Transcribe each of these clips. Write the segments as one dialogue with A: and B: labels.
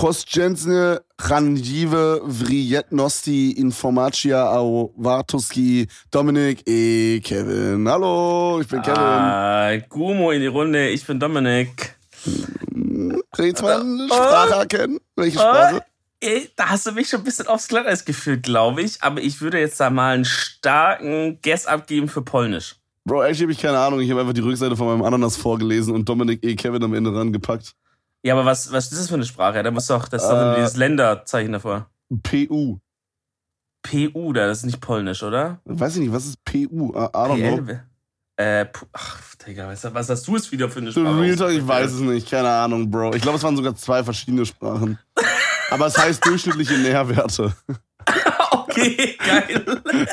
A: Prostjensne randive vrietnosti informacja au wartuski Dominik e Kevin. Hallo, ich bin Kevin.
B: Ah, Gumo in die Runde, ich bin Dominik.
A: Ich zwar eine Sprache erkennen? Welche Sprache?
B: Ey, da hast du mich schon ein bisschen aufs Glatteis geführt, glaube ich. Aber ich würde jetzt da mal einen starken Guess abgeben für Polnisch.
A: Bro, actually habe ich keine Ahnung. Ich habe einfach die Rückseite von meinem Ananas vorgelesen und Dominik E. Kevin am Ende rangepackt.
B: Ja, aber was, was ist das für eine Sprache? Da muss doch, das ist doch
A: Äh.
B: dieses Länderzeichen davor.
A: PU.
B: PU, da, das ist nicht Polnisch, oder?
A: Weiß ich nicht, was ist PU? I, don't know.
B: Äh, ach, Digga, was, hast du jetzt wieder für eine Sprache?
A: Real Talk, ich weiß es nicht. Keine Ahnung, Bro. Ich glaube, es waren sogar zwei verschiedene Sprachen. Aber es heißt durchschnittliche Nährwerte.
B: Okay, geil.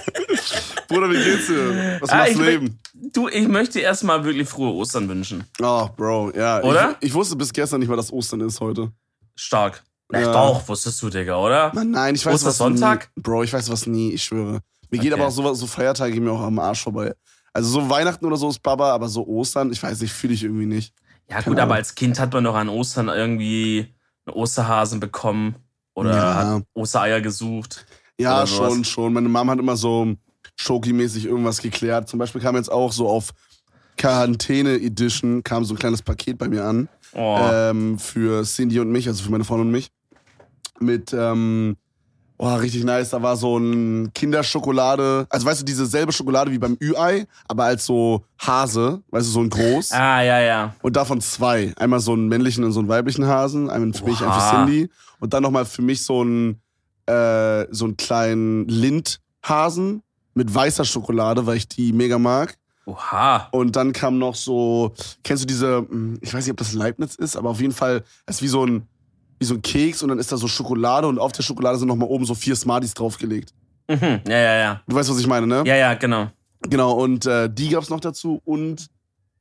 A: Bruder, wie geht's dir? Was
B: Ah,
A: machst du Leben?
B: Du, ich möchte erstmal wirklich frohe Ostern wünschen.
A: Oh, Bro, ja.
B: Oder?
A: Ich, ich wusste bis gestern nicht mal, dass Ostern ist heute.
B: Stark. Na,
A: Ja.
B: Doch, wusstest du, Digga, oder?
A: Mann, nein, ich weiß was
B: Ostersonntag?
A: nie. Bro, ich weiß was nie, ich schwöre. Mir geht
B: Okay.
A: aber auch so, so Feiertage gehen mir auch am Arsch vorbei. Also so Weihnachten oder so ist Baba, aber so Ostern, ich weiß nicht, fühle ich irgendwie nicht.
B: Ja,
A: Keine
B: gut,
A: Ahnung.
B: aber als Kind hat man doch an Ostern irgendwie einen Osterhasen bekommen oder
A: Ja.
B: Ostereier gesucht.
A: Ja, schon, schon. Meine Mom hat immer so Schoki-mäßig irgendwas geklärt. Zum Beispiel kam jetzt auch so auf Quarantäne-Edition kam so ein kleines Paket bei mir an.
B: Oh,
A: ähm, für Cindy und mich, also für meine Freundin und mich. Mit, ähm, oh, richtig nice. Da war so ein Kinderschokolade. Also weißt du, diese selbe Schokolade wie beim Ü-Ei, aber als so Hase, weißt du, so ein groß.
B: ah, ja, ja.
A: Und davon zwei. Einmal so einen männlichen und so einen weiblichen Hasen. Einmal für mich, einen für. Cindy. Und dann nochmal für mich so einen, äh, so einen kleinen Lindhasen mit weißer Schokolade, weil ich die mega mag.
B: Oha.
A: Und dann kam noch so, kennst du diese, hm, ich weiß nicht, ob das Leibniz ist, aber auf jeden Fall, es ist wie so ein, wie so ein Keks und dann ist da so Schokolade und auf der Schokolade sind nochmal oben so vier Smarties draufgelegt.
B: Mhm. Ja, ja, ja.
A: Du weißt, was ich meine, ne?
B: Ja, ja, genau.
A: Genau, und äh, die gab's noch dazu und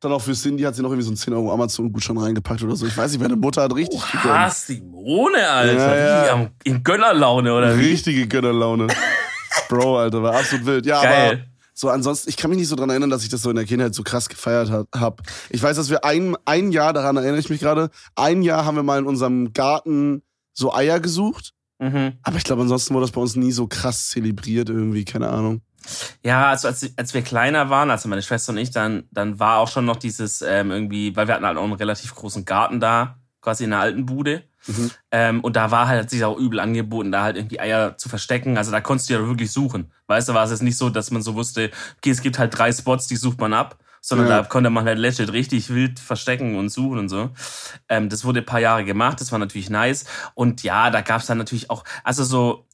A: dann auch für Cindy hat sie noch irgendwie so einen 10 Euro Amazon-Gutschein reingepackt oder so. Ich weiß nicht, meine Mutter hat richtig
B: Oha, Simone, Alter.
A: Ja, ja.
B: Am, in Gönnerlaune, oder wie?
A: Richtige Gönnerlaune. Bro, Alter, war absolut wild. Ja, aber
B: Geil.
A: so ansonsten, ich kann mich nicht so dran erinnern, dass ich das so in der Kindheit so krass gefeiert ha- hab. Ich weiß, dass wir ein, ein Jahr, daran erinnere ich mich gerade, ein Jahr haben wir mal in unserem Garten so Eier gesucht.
B: Mhm.
A: Aber ich glaube, ansonsten wurde das bei uns nie so krass zelebriert irgendwie, keine Ahnung.
B: Ja, also als, als wir kleiner waren, also meine Schwester und ich, dann, dann war auch schon noch dieses ähm, irgendwie, weil wir hatten halt auch einen relativ großen Garten da, quasi in der alten Bude.
A: Mhm.
B: Ähm, und da war halt hat sich auch übel angeboten, da halt irgendwie Eier zu verstecken. Also da konntest du ja wirklich suchen. Weißt du, war es jetzt nicht so, dass man so wusste, okay, es gibt halt drei Spots, die sucht man ab, sondern
A: Ja.
B: da konnte man halt legit richtig wild verstecken und suchen und so. Ähm, das wurde ein paar Jahre gemacht, das war natürlich nice. Und ja, da gab's dann natürlich auch, also so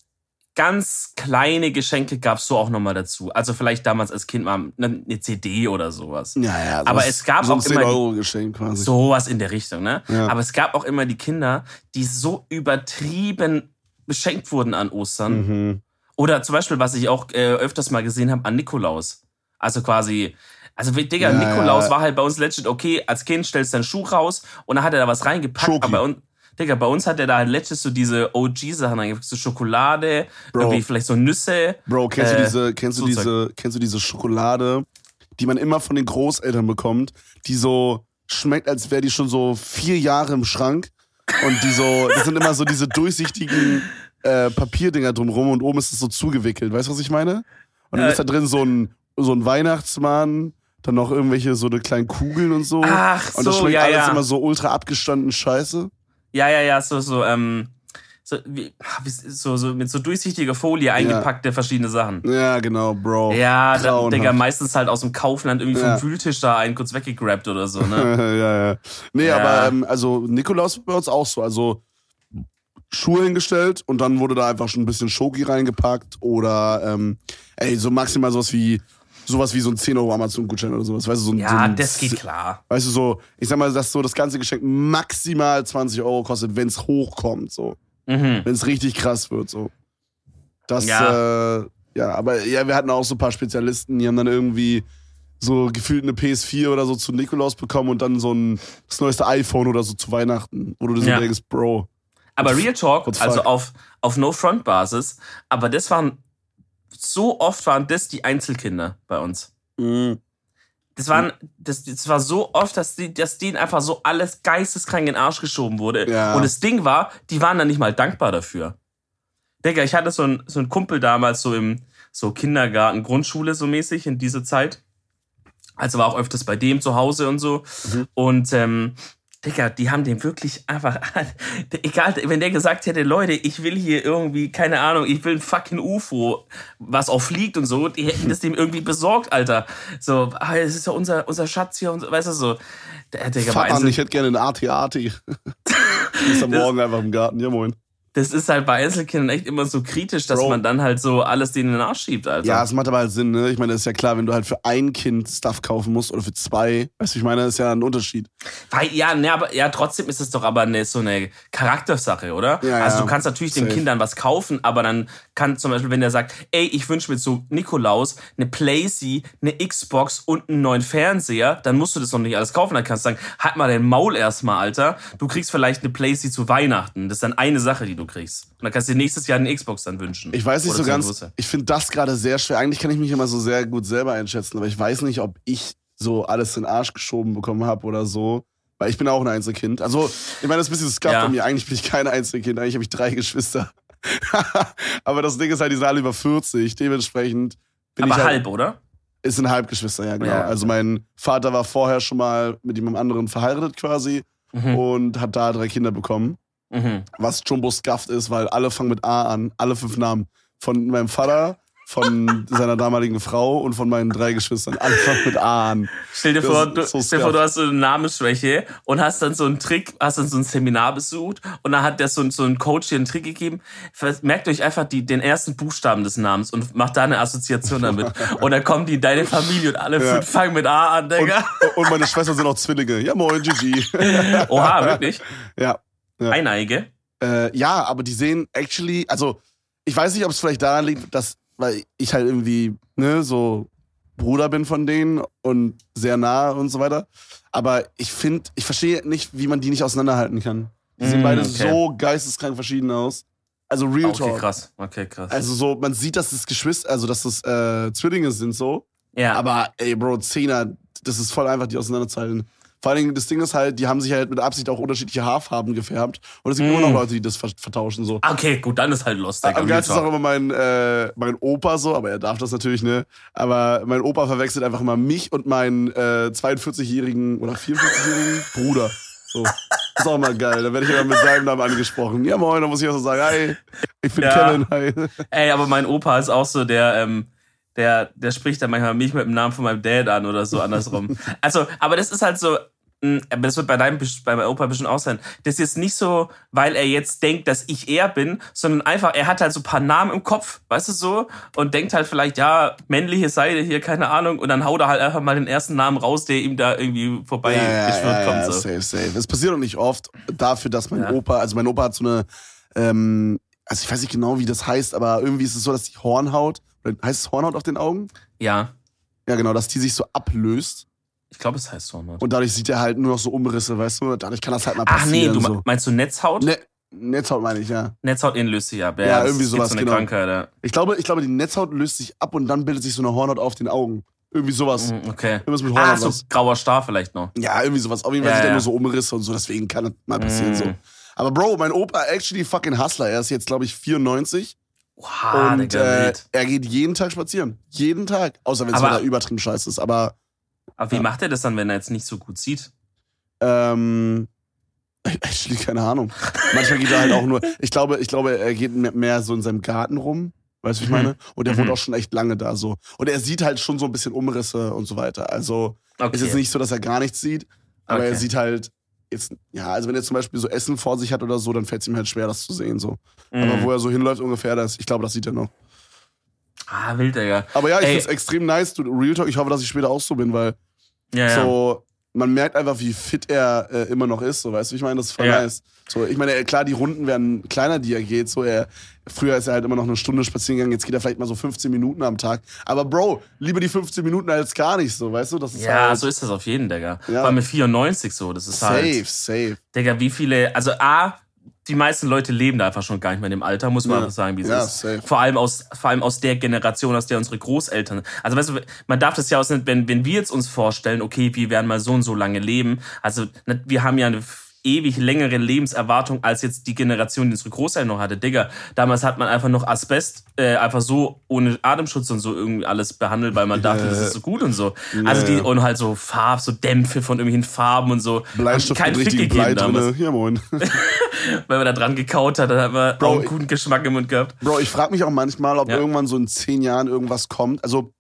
B: ganz kleine Geschenke gab's so auch nochmal dazu. Also vielleicht damals als Kind mal eine, eine CD oder sowas.
A: Ja, ja.
B: Aber es gab
A: so
B: auch immer die-
A: 10-Euro-Geschenk quasi.
B: Sowas in der Richtung, ne?
A: Ja.
B: Aber es gab auch immer die Kinder, die so übertrieben beschenkt wurden an Ostern.
A: Mhm.
B: Oder zum Beispiel, was ich auch äh, öfters mal gesehen habe, an Nikolaus. Also quasi, also Digga,
A: Ja,
B: Nikolaus
A: ja.
B: war halt bei uns legit, okay, als Kind stellst du deinen Schuh raus und dann hat er da was reingepackt.
A: Schoki.
B: Aber bei uns, Digga, bei uns hat er da halt legit so diese OG-Sachen reingepackt, so Schokolade,
A: Bro.
B: irgendwie vielleicht so Nüsse.
A: Bro, kennst du
B: Äh,
A: diese, kennst du
B: so
A: diese, kennst du diese Schokolade, die man immer von den Großeltern bekommt, die so schmeckt, als wäre die schon so vier Jahre im Schrank und die so, das sind immer so diese durchsichtigen äh, Papierdinger drumrum und oben ist es so zugewickelt. Weißt du, was ich meine? Und dann
B: Äh.
A: ist da drin so ein, so ein Weihnachtsmann, dann noch irgendwelche so eine kleinen Kugeln und so.
B: Ach
A: und das
B: so,
A: schmeckt
B: ja,
A: alles
B: ja.
A: immer so ultra abgestanden Scheiße.
B: Ja, ja, ja, so, so, ähm, so, wie, wie- so, so mit so durchsichtiger Folie eingepackte verschiedene Sachen.
A: Ja, genau, Bro.
B: Ja, da,
A: Grauenhaft.
B: Digga, meistens halt aus dem Kaufland irgendwie
A: Ja.
B: vom Wühltisch da einen kurz weggegrabt oder so, ne?
A: ja, ja. Nee,
B: Ja.
A: aber ähm, also Nikolaus bei uns auch so. Also Schuhe hingestellt und dann wurde da einfach schon ein bisschen Schoki reingepackt oder ähm, ey, so maximal sowas wie sowas wie so ein 10 Euro Amazon-Gutschein oder sowas. Weißt du, so ein, so
B: Ja,
A: ein,
B: das geht klar.
A: Weißt du, so, ich sag mal, dass so das ganze Geschenk maximal 20 Euro kostet, wenn es hochkommt, so.
B: Mhm.
A: Wenn es richtig krass wird, so. Das,
B: Ja.
A: äh, ja, aber ja, wir hatten auch so ein paar Spezialisten, die haben dann irgendwie so gefühlt eine PS4 oder so zu Nikolaus bekommen und dann so ein das neueste iPhone oder so zu Weihnachten, wo du so
B: Ja.
A: denkst, Bro.
B: Aber Real Talk, also auf, auf No-Front-Basis, aber das waren, so oft waren das die Einzelkinder bei uns.
A: Mhm.
B: Das, waren, das, das war so oft, dass, die, dass denen einfach so alles geisteskrank in den Arsch geschoben wurde.
A: Ja.
B: Und das Ding war, die waren dann nicht mal dankbar dafür. Digga, ich hatte so einen so einen Kumpel damals so im so Kindergarten, Grundschule so mäßig in dieser Zeit. Also war auch öfters bei dem zu Hause und so. Und ähm, Digga, die haben den wirklich einfach, egal, wenn der gesagt hätte, Leute, ich will hier irgendwie, keine Ahnung, ich will ein fucking UFO, was auch fliegt und so, die hätten das dem irgendwie besorgt, Alter. So, ah, das ist ja unser, unser Schatz hier und so, weißt du so. Der, Digga,
A: Fuck an,
B: Einzel-
A: ich hätte gerne einen AT-AT. ist am Morgen einfach im Garten. Ja, moin.
B: Das ist halt bei Einzelkindern echt immer so kritisch, dass
A: Bro.
B: man dann halt so alles denen in den Arsch schiebt, Alter.
A: Ja, es macht aber halt Sinn, ne? Ich meine, das ist ja klar, wenn du halt für ein Kind Stuff kaufen musst oder für zwei, weißt du, ich meine, das ist ja ein Unterschied.
B: Weil, ja, ne, aber ja, trotzdem ist es doch aber eine, so eine Charaktersache, oder?
A: Ja,
B: also
A: ja.
B: du kannst natürlich den
A: Safe.
B: Kindern was kaufen, aber dann kann zum Beispiel, wenn der sagt, ey, ich wünsche mir zu Nikolaus eine Playsee, eine Xbox und einen neuen Fernseher, dann musst du das noch nicht alles kaufen. Dann kannst du sagen, halt mal dein Maul erstmal, Alter. Du kriegst vielleicht eine Playsee zu Weihnachten. Das ist dann eine Sache, die du kriegst. Und dann kannst du dir nächstes Jahr eine Xbox dann wünschen.
A: Ich weiß nicht
B: Oder
A: so ganz,
B: Geburtstag.
A: ich finde das gerade sehr schwer. Eigentlich kann ich mich immer so sehr gut selber einschätzen, aber ich weiß nicht, ob ich so alles in den Arsch geschoben bekommen habe oder so. Weil ich bin auch ein Einzelkind. Also, ich meine, das ist ein bisschen scuff
B: Ja.
A: bei mir. Eigentlich bin ich kein Einzelkind. Eigentlich habe ich drei Geschwister. aber das Ding ist halt, die sind alle über 40. Dementsprechend bin
B: Aber
A: ich halt,
B: halb, oder?
A: Ist ein Halbgeschwister, ja, genau.
B: Ja.
A: Also mein Vater war vorher schon mal mit jemandem anderen verheiratet quasi
B: Mhm.
A: und hat da drei Kinder bekommen.
B: Mhm.
A: Was Jumbo scuffed ist, weil alle fangen mit A an, alle fünf Namen. Von meinem Vater, von seiner damaligen Frau und von meinen drei Geschwistern. Alle fangen mit A an.
B: Stell dir vor, du,
A: so
B: stell dir vor, du hast so eine Namensschwäche und hast dann so einen Trick, hast dann so ein Seminar besucht und dann hat der so, ein- so ein Coach dir einen Trick gegeben. Merkt euch einfach die, den ersten Buchstaben des Namens und macht da eine Assoziation damit. und dann kommen die in deine Familie und alle
A: Ja.
B: fünf fangen mit A an,
A: Und,
B: Digga.
A: und meine Schwestern sind auch Zwillinge. Ja, moin, GG.
B: Oha, wirklich?
A: ja. Ja.
B: Eineige?
A: Äh, ja, aber die sehen actually, also ich weiß nicht, ob es vielleicht daran liegt, dass, weil ich halt irgendwie, ne, so Bruder bin von denen und sehr nah und so weiter. Aber ich finde, ich verstehe nicht, wie man die nicht auseinanderhalten kann. Die sehen
B: Mm,
A: beide
B: okay.
A: so geisteskrank verschieden aus. Also Real
B: Okay,
A: Talk.
B: krass. Okay, krass.
A: Also so, man sieht, dass das Geschwister, also dass das äh, Zwillinge sind so.
B: ja.
A: Aber ey, Bro, Zehner, das ist voll einfach, die auseinanderzuhalten. Vor allen Dingen, das Ding ist halt, die haben sich halt mit Absicht auch unterschiedliche Haarfarben gefärbt. Und es gibt
B: Mm.
A: immer noch Leute, die das ver- vertauschen so.
B: okay, gut, dann ist halt Lost.
A: Am geilsten ist auch immer mein, äh, mein Opa so, aber er darf das natürlich, ne? Aber mein Opa verwechselt einfach immer mich und meinen äh, 42-jährigen oder 44-jährigen Bruder. So. ist auch mal geil. Da werde ich immer mit seinem Namen angesprochen. Ja, moin, da muss ich auch so sagen, hi, ich bin
B: Ja.
A: Kevin, hi.
B: Ey, aber mein Opa ist auch so der, ähm, der, der spricht dann manchmal mich mit dem Namen von meinem Dad an oder so andersrum. also, aber das ist halt so, mh, aber das wird bei deinem, bei meinem Opa bestimmt auch sein. Das ist jetzt nicht so, weil er jetzt denkt, dass ich er bin, sondern einfach, er hat halt so ein paar Namen im Kopf, weißt du so, und denkt halt vielleicht, ja, männliche Seite hier, keine Ahnung, und dann haut er halt einfach mal den ersten Namen raus, der ihm da irgendwie vorbei geschwirrt kommt. So.
A: safe, safe. Es passiert auch nicht oft dafür, dass mein
B: Ja.
A: Opa, also mein Opa hat so eine, ähm, also ich weiß nicht genau, wie das heißt, aber irgendwie ist es so, dass die Hornhaut, heißt es Hornhaut auf den Augen?
B: Ja,
A: Ja, genau, dass die sich so ablöst
B: ich glaube, es heißt. Ne?
A: und dadurch sieht er halt nur noch so Umrisse, weißt du? Dadurch kann das halt mal
B: Ach nee,
A: passieren.
B: du
A: so.
B: meinst du Netzhaut?
A: Ne, Netzhaut meine ich, ja.
B: Netzhaut in löst sich ab.
A: Ja,
B: das
A: irgendwie sowas,
B: so eine
A: genau.
B: Krankheit, ja.
A: Ich glaube, ich glaube, die Netzhaut löst sich ab und dann bildet sich so eine Hornhaut auf den Augen. Irgendwie sowas.
B: Mhm, Okay.
A: Irgendwas mit
B: Ah,
A: Hornhaut.
B: so
A: was.
B: grauer Star vielleicht noch.
A: Ja, irgendwie sowas. Auf jeden Fall
B: Ja,
A: sieht er
B: ja.
A: nur so Umrisse und so, deswegen kann das mal passieren
B: Mhm.
A: so. Aber Bro, mein Opa actually fucking Hustler. Er ist jetzt, glaube ich, 94
B: Wow,
A: und äh, er geht jeden Tag spazieren. Jeden Tag. Außer wenn es wieder übertrieben scheiße ist. Aber
B: Aber wie
A: ja.
B: macht er das dann, wenn er jetzt nicht so gut sieht?
A: ähm, actually keine Ahnung. Manchmal geht er halt auch nur. Ich glaube, ich glaube, er geht mehr- so in seinem Garten rum. Weißt du, ich
B: Mhm.
A: meine? Und er
B: Mhm.
A: wohnt auch schon echt lange da so. Und er sieht halt schon so ein bisschen Umrisse und so weiter. Also
B: Okay.
A: ist jetzt nicht so, dass er gar nichts sieht, aber er
B: Okay.
A: sieht halt jetzt, ja, also wenn er zum Beispiel so Essen vor sich hat oder so, dann fällt es ihm halt schwer, das zu sehen. So.
B: Mhm.
A: Aber wo er so hinläuft ungefähr, das, ich glaube, das sieht er noch.
B: Ah, wild, Digga.
A: Aber ja, ich finde es extrem nice, du, Real Talk. Ich hoffe, dass ich später auch so bin, weil
B: ja.
A: so, man merkt einfach, wie fit er äh, immer noch ist. So, weißt du, ich meine, das ist voll
B: Ja.
A: nice. So, ich meine, klar, die Runden werden kleiner, die er geht. So, er, früher ist er halt immer noch eine Stunde spazieren gegangen, jetzt geht er vielleicht mal so 15 Minuten am Tag. Aber Bro, lieber die 15 Minuten als gar nicht, so, weißt du? Das ist
B: ja,
A: halt
B: so ist das auf jeden, Digga.
A: Ja.
B: Vor allem mit 94 so. Das ist
A: safe,
B: halt.
A: safe.
B: Digga, wie viele. Also A, die meisten Leute leben da einfach schon gar nicht mehr in dem Alter, muss man
A: Ja.
B: einfach sagen, wie es
A: Ja,
B: ist.
A: safe.
B: Vor allem aus, vor allem aus der Generation, aus der unsere Großeltern. Also weißt du, man darf das ja aus, wenn, wenn wir jetzt uns vorstellen, okay, wir werden mal so und so lange leben. Also ne, wir haben ja eine ewig längere Lebenserwartung als jetzt die Generation, die unsere Großeltern noch hatte. Digga, damals hat man einfach noch Asbest, äh, einfach so ohne Atemschutz und so irgendwie alles behandelt, weil man dachte, das ist so gut und so. Also die, und halt so Farb, so Dämpfe von irgendwelchen Farben und so.
A: Bleistift
B: Kein Fick
A: richtigen Blei
B: gegeben damals.
A: Ja, moin.
B: Wenn man da dran gekaut hat, dann hat man
A: Bro,
B: auch einen guten Geschmack im Mund gehabt.
A: Bro, ich frage mich auch manchmal, ob
B: Ja.
A: irgendwann so in zehn Jahren irgendwas kommt. Also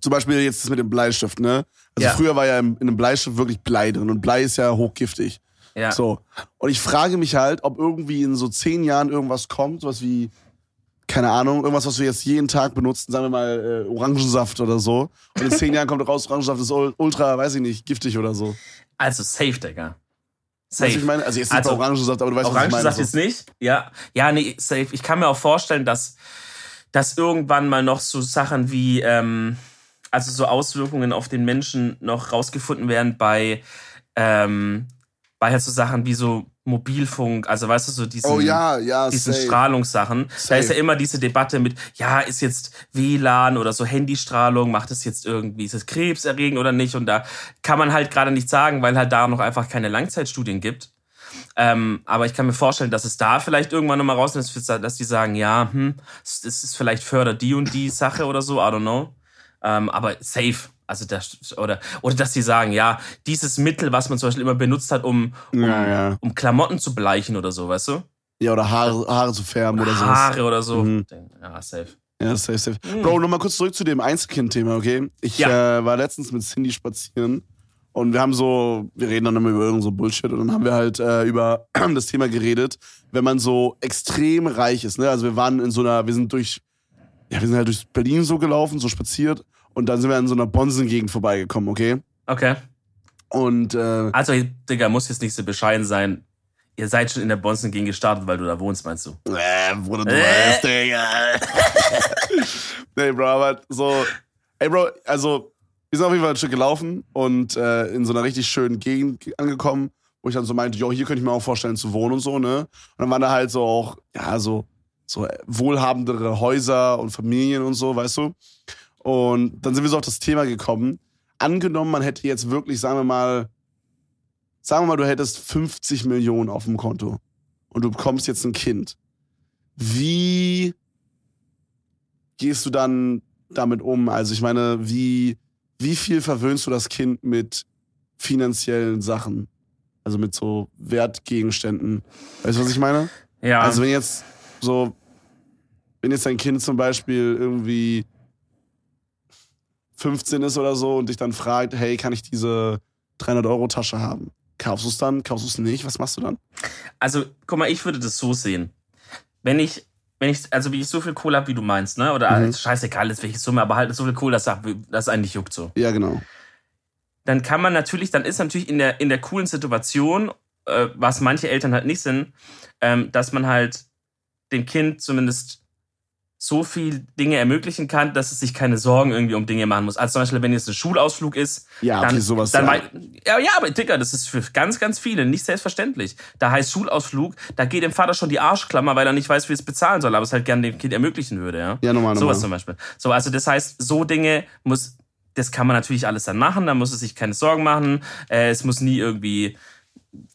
A: zum Beispiel jetzt das mit dem Bleistift, ne? Also
B: Ja.
A: früher war ja in einem Bleistift wirklich Blei drin und Blei ist ja hochgiftig.
B: Ja.
A: So. Und ich frage mich halt, ob irgendwie in so zehn Jahren irgendwas kommt, sowas wie, keine Ahnung, irgendwas, was wir jetzt jeden Tag benutzen, sagen wir mal äh, Orangensaft oder so. Und in zehn Jahren kommt raus, Orangensaft ist ul- ultra, weiß ich nicht, giftig oder so.
B: Also safe, Digga.
A: Du, was
B: Safe.
A: ich meine? Also jetzt nicht
B: Also,
A: Orangensaft, aber du weißt, was ich meine.
B: Orangensaft
A: So.
B: jetzt nicht? Ja. Ja, nee, safe. Ich kann mir auch vorstellen, dass, dass irgendwann mal noch so Sachen wie, ähm, also so Auswirkungen auf den Menschen noch rausgefunden werden bei, ähm, bei halt so Sachen wie so Mobilfunk, also weißt du, so diesen,
A: Oh ja, ja,
B: diesen
A: safe.
B: Strahlungssachen. Da
A: Safe.
B: ist ja immer diese Debatte mit, ja, ist jetzt WLAN oder so Handystrahlung, macht es jetzt irgendwie, ist es krebserregend oder nicht? Und da kann man halt gerade nicht sagen, weil halt da noch einfach keine Langzeitstudien gibt. Ähm, aber ich kann mir vorstellen, dass es da vielleicht irgendwann nochmal raus ist, dass die sagen, ja, hm, es es ist vielleicht fördert die und die Sache oder so, I don't know. Ähm, aber safe. Also das, oder, oder dass sie sagen, ja, dieses Mittel, was man zum Beispiel immer benutzt hat, um, um,
A: Ja, ja.
B: um Klamotten zu bleichen oder so, weißt du?
A: Ja, oder Haare, Haare zu färben oder sowas.
B: Haare oder so.
A: Mhm.
B: Ja, safe.
A: Ja, safe, safe. Bro, nochmal kurz zurück zu dem Einzelkind-Thema, okay? Ich
B: Ja.
A: äh, war letztens mit Cindy spazieren und wir haben so, wir reden dann immer über irgend so Bullshit und dann haben wir halt äh, über das Thema geredet, wenn man so extrem reich ist, ne? Also wir waren in so einer, wir sind durch, ja, wir sind halt durch Berlin so gelaufen, so spaziert und dann sind wir in so einer Bonsengegend vorbeigekommen, okay?
B: Okay.
A: Und äh,
B: Also, Digga, muss jetzt nicht so bescheiden sein. Ihr seid schon in der Bonzen gegen gestartet, weil du da wohnst, meinst du?
A: Äh, Bruder, du
B: Äh.
A: weißt, Digga. nee, Bro, aber so. Ey, Bro, also, wir sind auf jeden Fall ein Stück gelaufen und äh, in so einer richtig schönen Gegend angekommen, wo ich dann so meinte, jo, hier könnte ich mir auch vorstellen zu wohnen und so, ne? Und dann waren da halt so auch, ja, so, so wohlhabendere Häuser und Familien und so, weißt du? Und dann sind wir so auf das Thema gekommen. Angenommen, man hätte jetzt wirklich, sagen wir mal, sagen wir mal, du hättest 50 Millionen auf dem Konto und du bekommst jetzt ein Kind. Wie gehst du dann damit um? Also ich meine, wie, wie viel verwöhnst du das Kind mit finanziellen Sachen? Also mit so Wertgegenständen. Weißt du, was ich meine?
B: Ja.
A: Also wenn jetzt so, wenn jetzt dein Kind zum Beispiel irgendwie 15 ist oder so und dich dann fragt, hey, kann ich diese 300 Euro Tasche haben? Kaufst du es dann? Kaufst du es nicht? Was machst du dann?
B: Also, guck mal, ich würde das so sehen. Wenn ich, wenn ich, also wie ich so viel Kohle habe, wie du meinst, ne? Oder
A: Mhm.
B: mhm. scheißegal ist welche Summe, aber halt so viel Kohle, dass das das eigentlich juckt so.
A: Ja, genau.
B: Dann kann man natürlich, dann ist natürlich in der, in der coolen Situation, äh, was manche Eltern halt nicht sind, ähm, dass man halt dem Kind zumindest so viel Dinge ermöglichen kann, dass es sich keine Sorgen irgendwie um Dinge machen muss. Also zum Beispiel, wenn jetzt ein Schulausflug ist,
A: Ja,
B: dann,
A: sowas.
B: dann
A: ja.
B: ja, ja, aber Dicker, das ist für ganz, ganz viele nicht selbstverständlich. Da heißt Schulausflug, da geht dem Vater schon die Arschklammer, weil er nicht weiß, wie es bezahlen soll, aber es halt gerne dem Kind ermöglichen würde, ja.
A: ja, normal.
B: Sowas zum Beispiel. So, also das heißt, so Dinge muss, das kann man natürlich alles dann machen, da muss es sich keine Sorgen machen. Äh, es muss nie irgendwie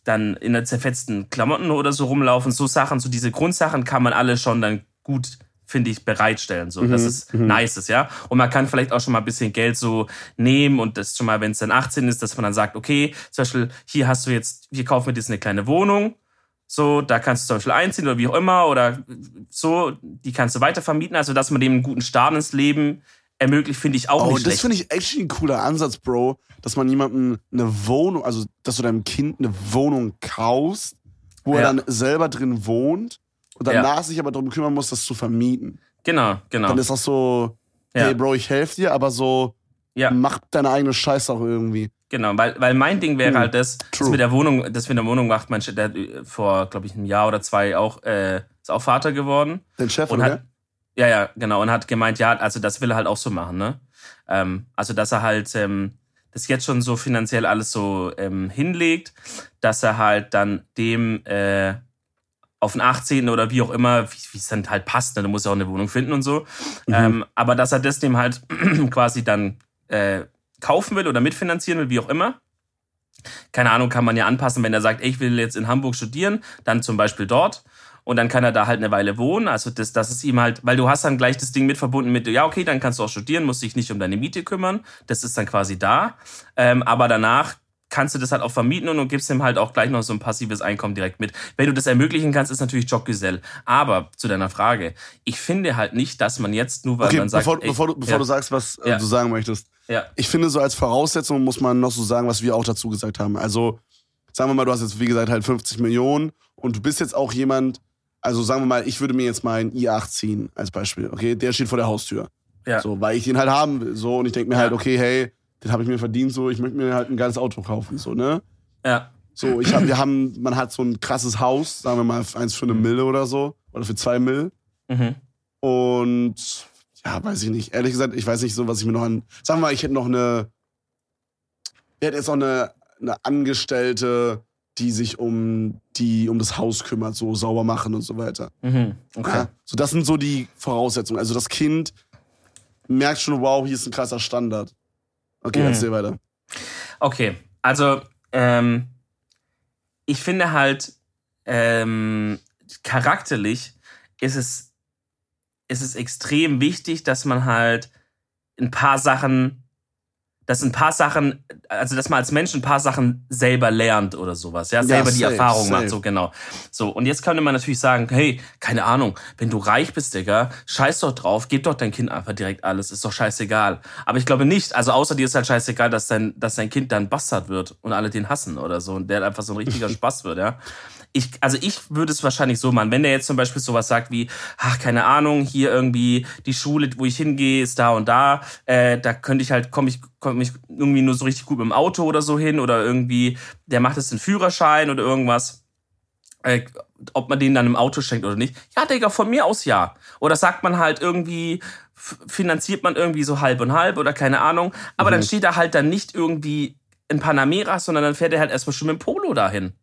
B: dann in der zerfetzten Klamotten oder so rumlaufen. So Sachen, so diese Grundsachen kann man alle schon dann gut, finde ich, bereitstellen. So,
A: Mhm,
B: das ist nice, ist, ja. Und man kann vielleicht auch schon mal ein bisschen Geld so nehmen und das schon mal, wenn es dann 18 ist, dass man dann sagt, okay, zum Beispiel, hier hast du jetzt, hier kaufen wir jetzt eine kleine Wohnung. So, da kannst du zum Beispiel einziehen oder wie auch immer oder so, die kannst du weiter vermieten. Also, dass man dem einen guten Start ins Leben ermöglicht, finde ich auch
A: Oh,
B: nicht
A: das finde ich actually ein cooler Ansatz, Bro, dass man jemandem eine Wohnung, also dass du deinem Kind eine Wohnung kaufst, wo er
B: Ja.
A: dann selber drin wohnt und
B: Ja.
A: danach sich aber darum kümmern muss, das zu vermieten.
B: Genau, genau.
A: Dann ist das so,
B: Ja.
A: hey Bro, ich helfe dir, aber so,
B: Ja.
A: mach deine eigene Scheiße auch irgendwie.
B: Genau, weil, weil mein Ding wäre
A: Hm,
B: halt das, das
A: true.
B: mit der Wohnung, das mit der Wohnung macht mein Chef, der hat äh, vor, glaube ich, einem Jahr oder zwei auch, äh, ist auch Vater geworden.
A: Dein Chef,
B: Und
A: oder?
B: hat, ja, ja, genau, und hat gemeint, ja, also das will er halt auch so machen, ne? Ähm, also, dass er halt ähm, das jetzt schon so finanziell alles so ähm, hinlegt, dass er halt dann dem, äh, auf den 18. oder wie auch immer, wie es dann halt passt. Ne? Du musst ja auch eine Wohnung finden und so.
A: Mhm.
B: Ähm, aber dass er das dem halt quasi dann äh, kaufen will oder mitfinanzieren will, wie auch immer. Keine Ahnung, kann man ja anpassen, wenn er sagt, ey, ich will jetzt in Hamburg studieren, dann zum Beispiel dort. Und dann kann er da halt eine Weile wohnen. Also das, das ist ihm halt, weil du hast dann gleich das Ding mit verbunden mit, ja, okay, dann kannst du auch studieren, musst dich nicht um deine Miete kümmern. Das ist dann quasi da. Ähm, aber danach kannst du das halt auch vermieten und du gibst ihm halt auch gleich noch so ein passives Einkommen direkt mit. Wenn du das ermöglichen kannst, ist natürlich Jobgesell. Aber zu deiner Frage, ich finde halt nicht, dass man jetzt nur, weil
A: Okay,
B: man sagt,
A: bevor,
B: ey,
A: bevor, du, bevor
B: ja,
A: du sagst, was äh,
B: Ja.
A: du sagen möchtest.
B: ja,
A: Ich finde, so als Voraussetzung muss man noch so sagen, was wir auch dazu gesagt haben. Also, sagen wir mal, du hast jetzt, wie gesagt, halt 50 Millionen und du bist jetzt auch jemand, also sagen wir mal, ich würde mir jetzt mal einen i8 ziehen, als Beispiel, okay? Der steht vor der Haustür.
B: ja,
A: So, weil ich den halt haben will. So, und ich denke mir halt, okay, hey, den habe ich mir verdient, so, ich möchte mir halt ein geiles Auto kaufen, so, ne?
B: ja,
A: So, ich hab, wir haben, man hat so ein krasses Haus, sagen wir mal, eins für eine Mille oder so, oder für zwei Mill.
B: mhm.
A: Und ja, weiß ich nicht. Ehrlich gesagt, ich weiß nicht so, was ich mir noch an. Sagen wir mal, ich hätte noch eine. Wir hätten jetzt noch eine, eine Angestellte, die sich um die um das Haus kümmert, so sauber machen und so weiter.
B: Mhm. okay.
A: Ja? So, das sind so die Voraussetzungen. Also das Kind merkt schon, wow, hier ist ein krasser Standard. Okay,
B: Mhm.
A: erzähl weiter.
B: Okay, also ähm, ich finde halt ähm, charakterlich ist es, ist es extrem wichtig, dass man halt ein paar Sachen, dass ein paar Sachen, also dass man als Mensch ein paar Sachen selber lernt oder sowas, ja, selber die
A: safe,
B: Erfahrung
A: safe.
B: macht, so genau. So, und jetzt könnte man natürlich sagen, hey, keine Ahnung, wenn du reich bist, Digga, scheiß doch drauf, gib doch dein Kind einfach direkt alles, ist doch scheißegal. Aber ich glaube nicht, also außer dir ist halt scheißegal, dass dein, dass dein Kind dann Bastard wird und alle den hassen oder so und der einfach so ein richtiger Spaß wird, ja. Ich, also ich würde es wahrscheinlich so machen, wenn der jetzt zum Beispiel sowas sagt wie, ach, keine Ahnung, hier irgendwie die Schule, wo ich hingehe, ist da und da, äh, da könnte ich halt, komme ich, komme ich irgendwie nur so richtig gut mit dem Auto oder so hin oder irgendwie, der macht jetzt den Führerschein oder irgendwas äh, ob man den dann im Auto schenkt oder nicht. Ja, Digga, von mir aus ja. Oder sagt man halt irgendwie, finanziert man irgendwie so halb und halb oder keine Ahnung. Aber dann steht er halt dann nicht irgendwie in Panamera, sondern dann fährt er halt erstmal schon mit dem Polo dahin.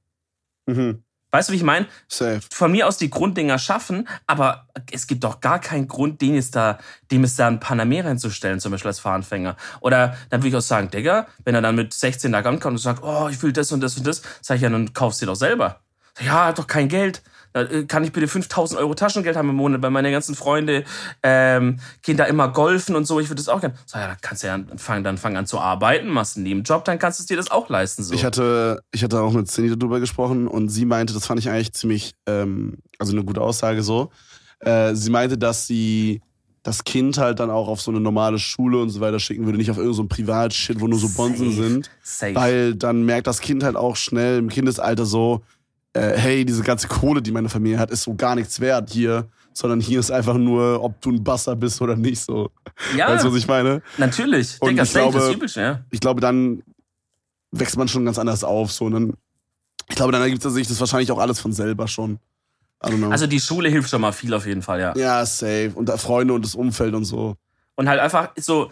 A: Mhm.
B: Weißt du, wie ich meine?
A: Safe.
B: Von mir aus die Grunddinger schaffen, aber es gibt doch gar keinen Grund, den es da, dem es da ein Panamera hinzustellen, zum Beispiel als Fahranfänger. Oder dann würde ich auch sagen, Digga, wenn er dann mit 16 da rankommt und sagt, oh, ich will das und das und das, sag ich ja, dann kaufst du dir doch selber. Ja, hat doch kein Geld. Äh, Kann ich bitte 5000 Euro Taschengeld haben im Monat, weil meine ganzen Freunde ähm, gehen da immer golfen und so. Ich würde das auch gerne. Sag ja, dann kannst du ja fang, dann fang an zu arbeiten, machst einen Nebenjob, dann kannst du es dir das auch leisten. So.
A: Ich hatte, ich hatte auch mit Cindy darüber gesprochen und sie meinte, das fand ich eigentlich ziemlich, ähm, also eine gute Aussage so. Äh, sie meinte, dass sie das Kind halt dann auch auf so eine normale Schule und so weiter schicken würde, nicht auf irgendein so Privatshit, wo nur so Bonzen
B: Safe.
A: sind.
B: Safe.
A: Weil dann merkt das Kind halt auch schnell im Kindesalter so, äh, hey, diese ganze Kohle, die meine Familie hat, ist so gar nichts wert hier, sondern hier ist einfach nur, ob du ein Basser bist oder nicht so.
B: ja,
A: Weißt du, was ich meine?
B: natürlich.
A: Und
B: Digga,
A: ich glaube-
B: ist übel, ja.
A: ich glaube, dann wächst man schon ganz anders auf. So. Und dann, ich glaube, dann ergibt sich das wahrscheinlich auch alles von selber schon.
B: Also die Schule hilft schon mal viel auf jeden Fall, ja.
A: ja, safe. Und Freunde und das Umfeld und so.
B: Und halt einfach so,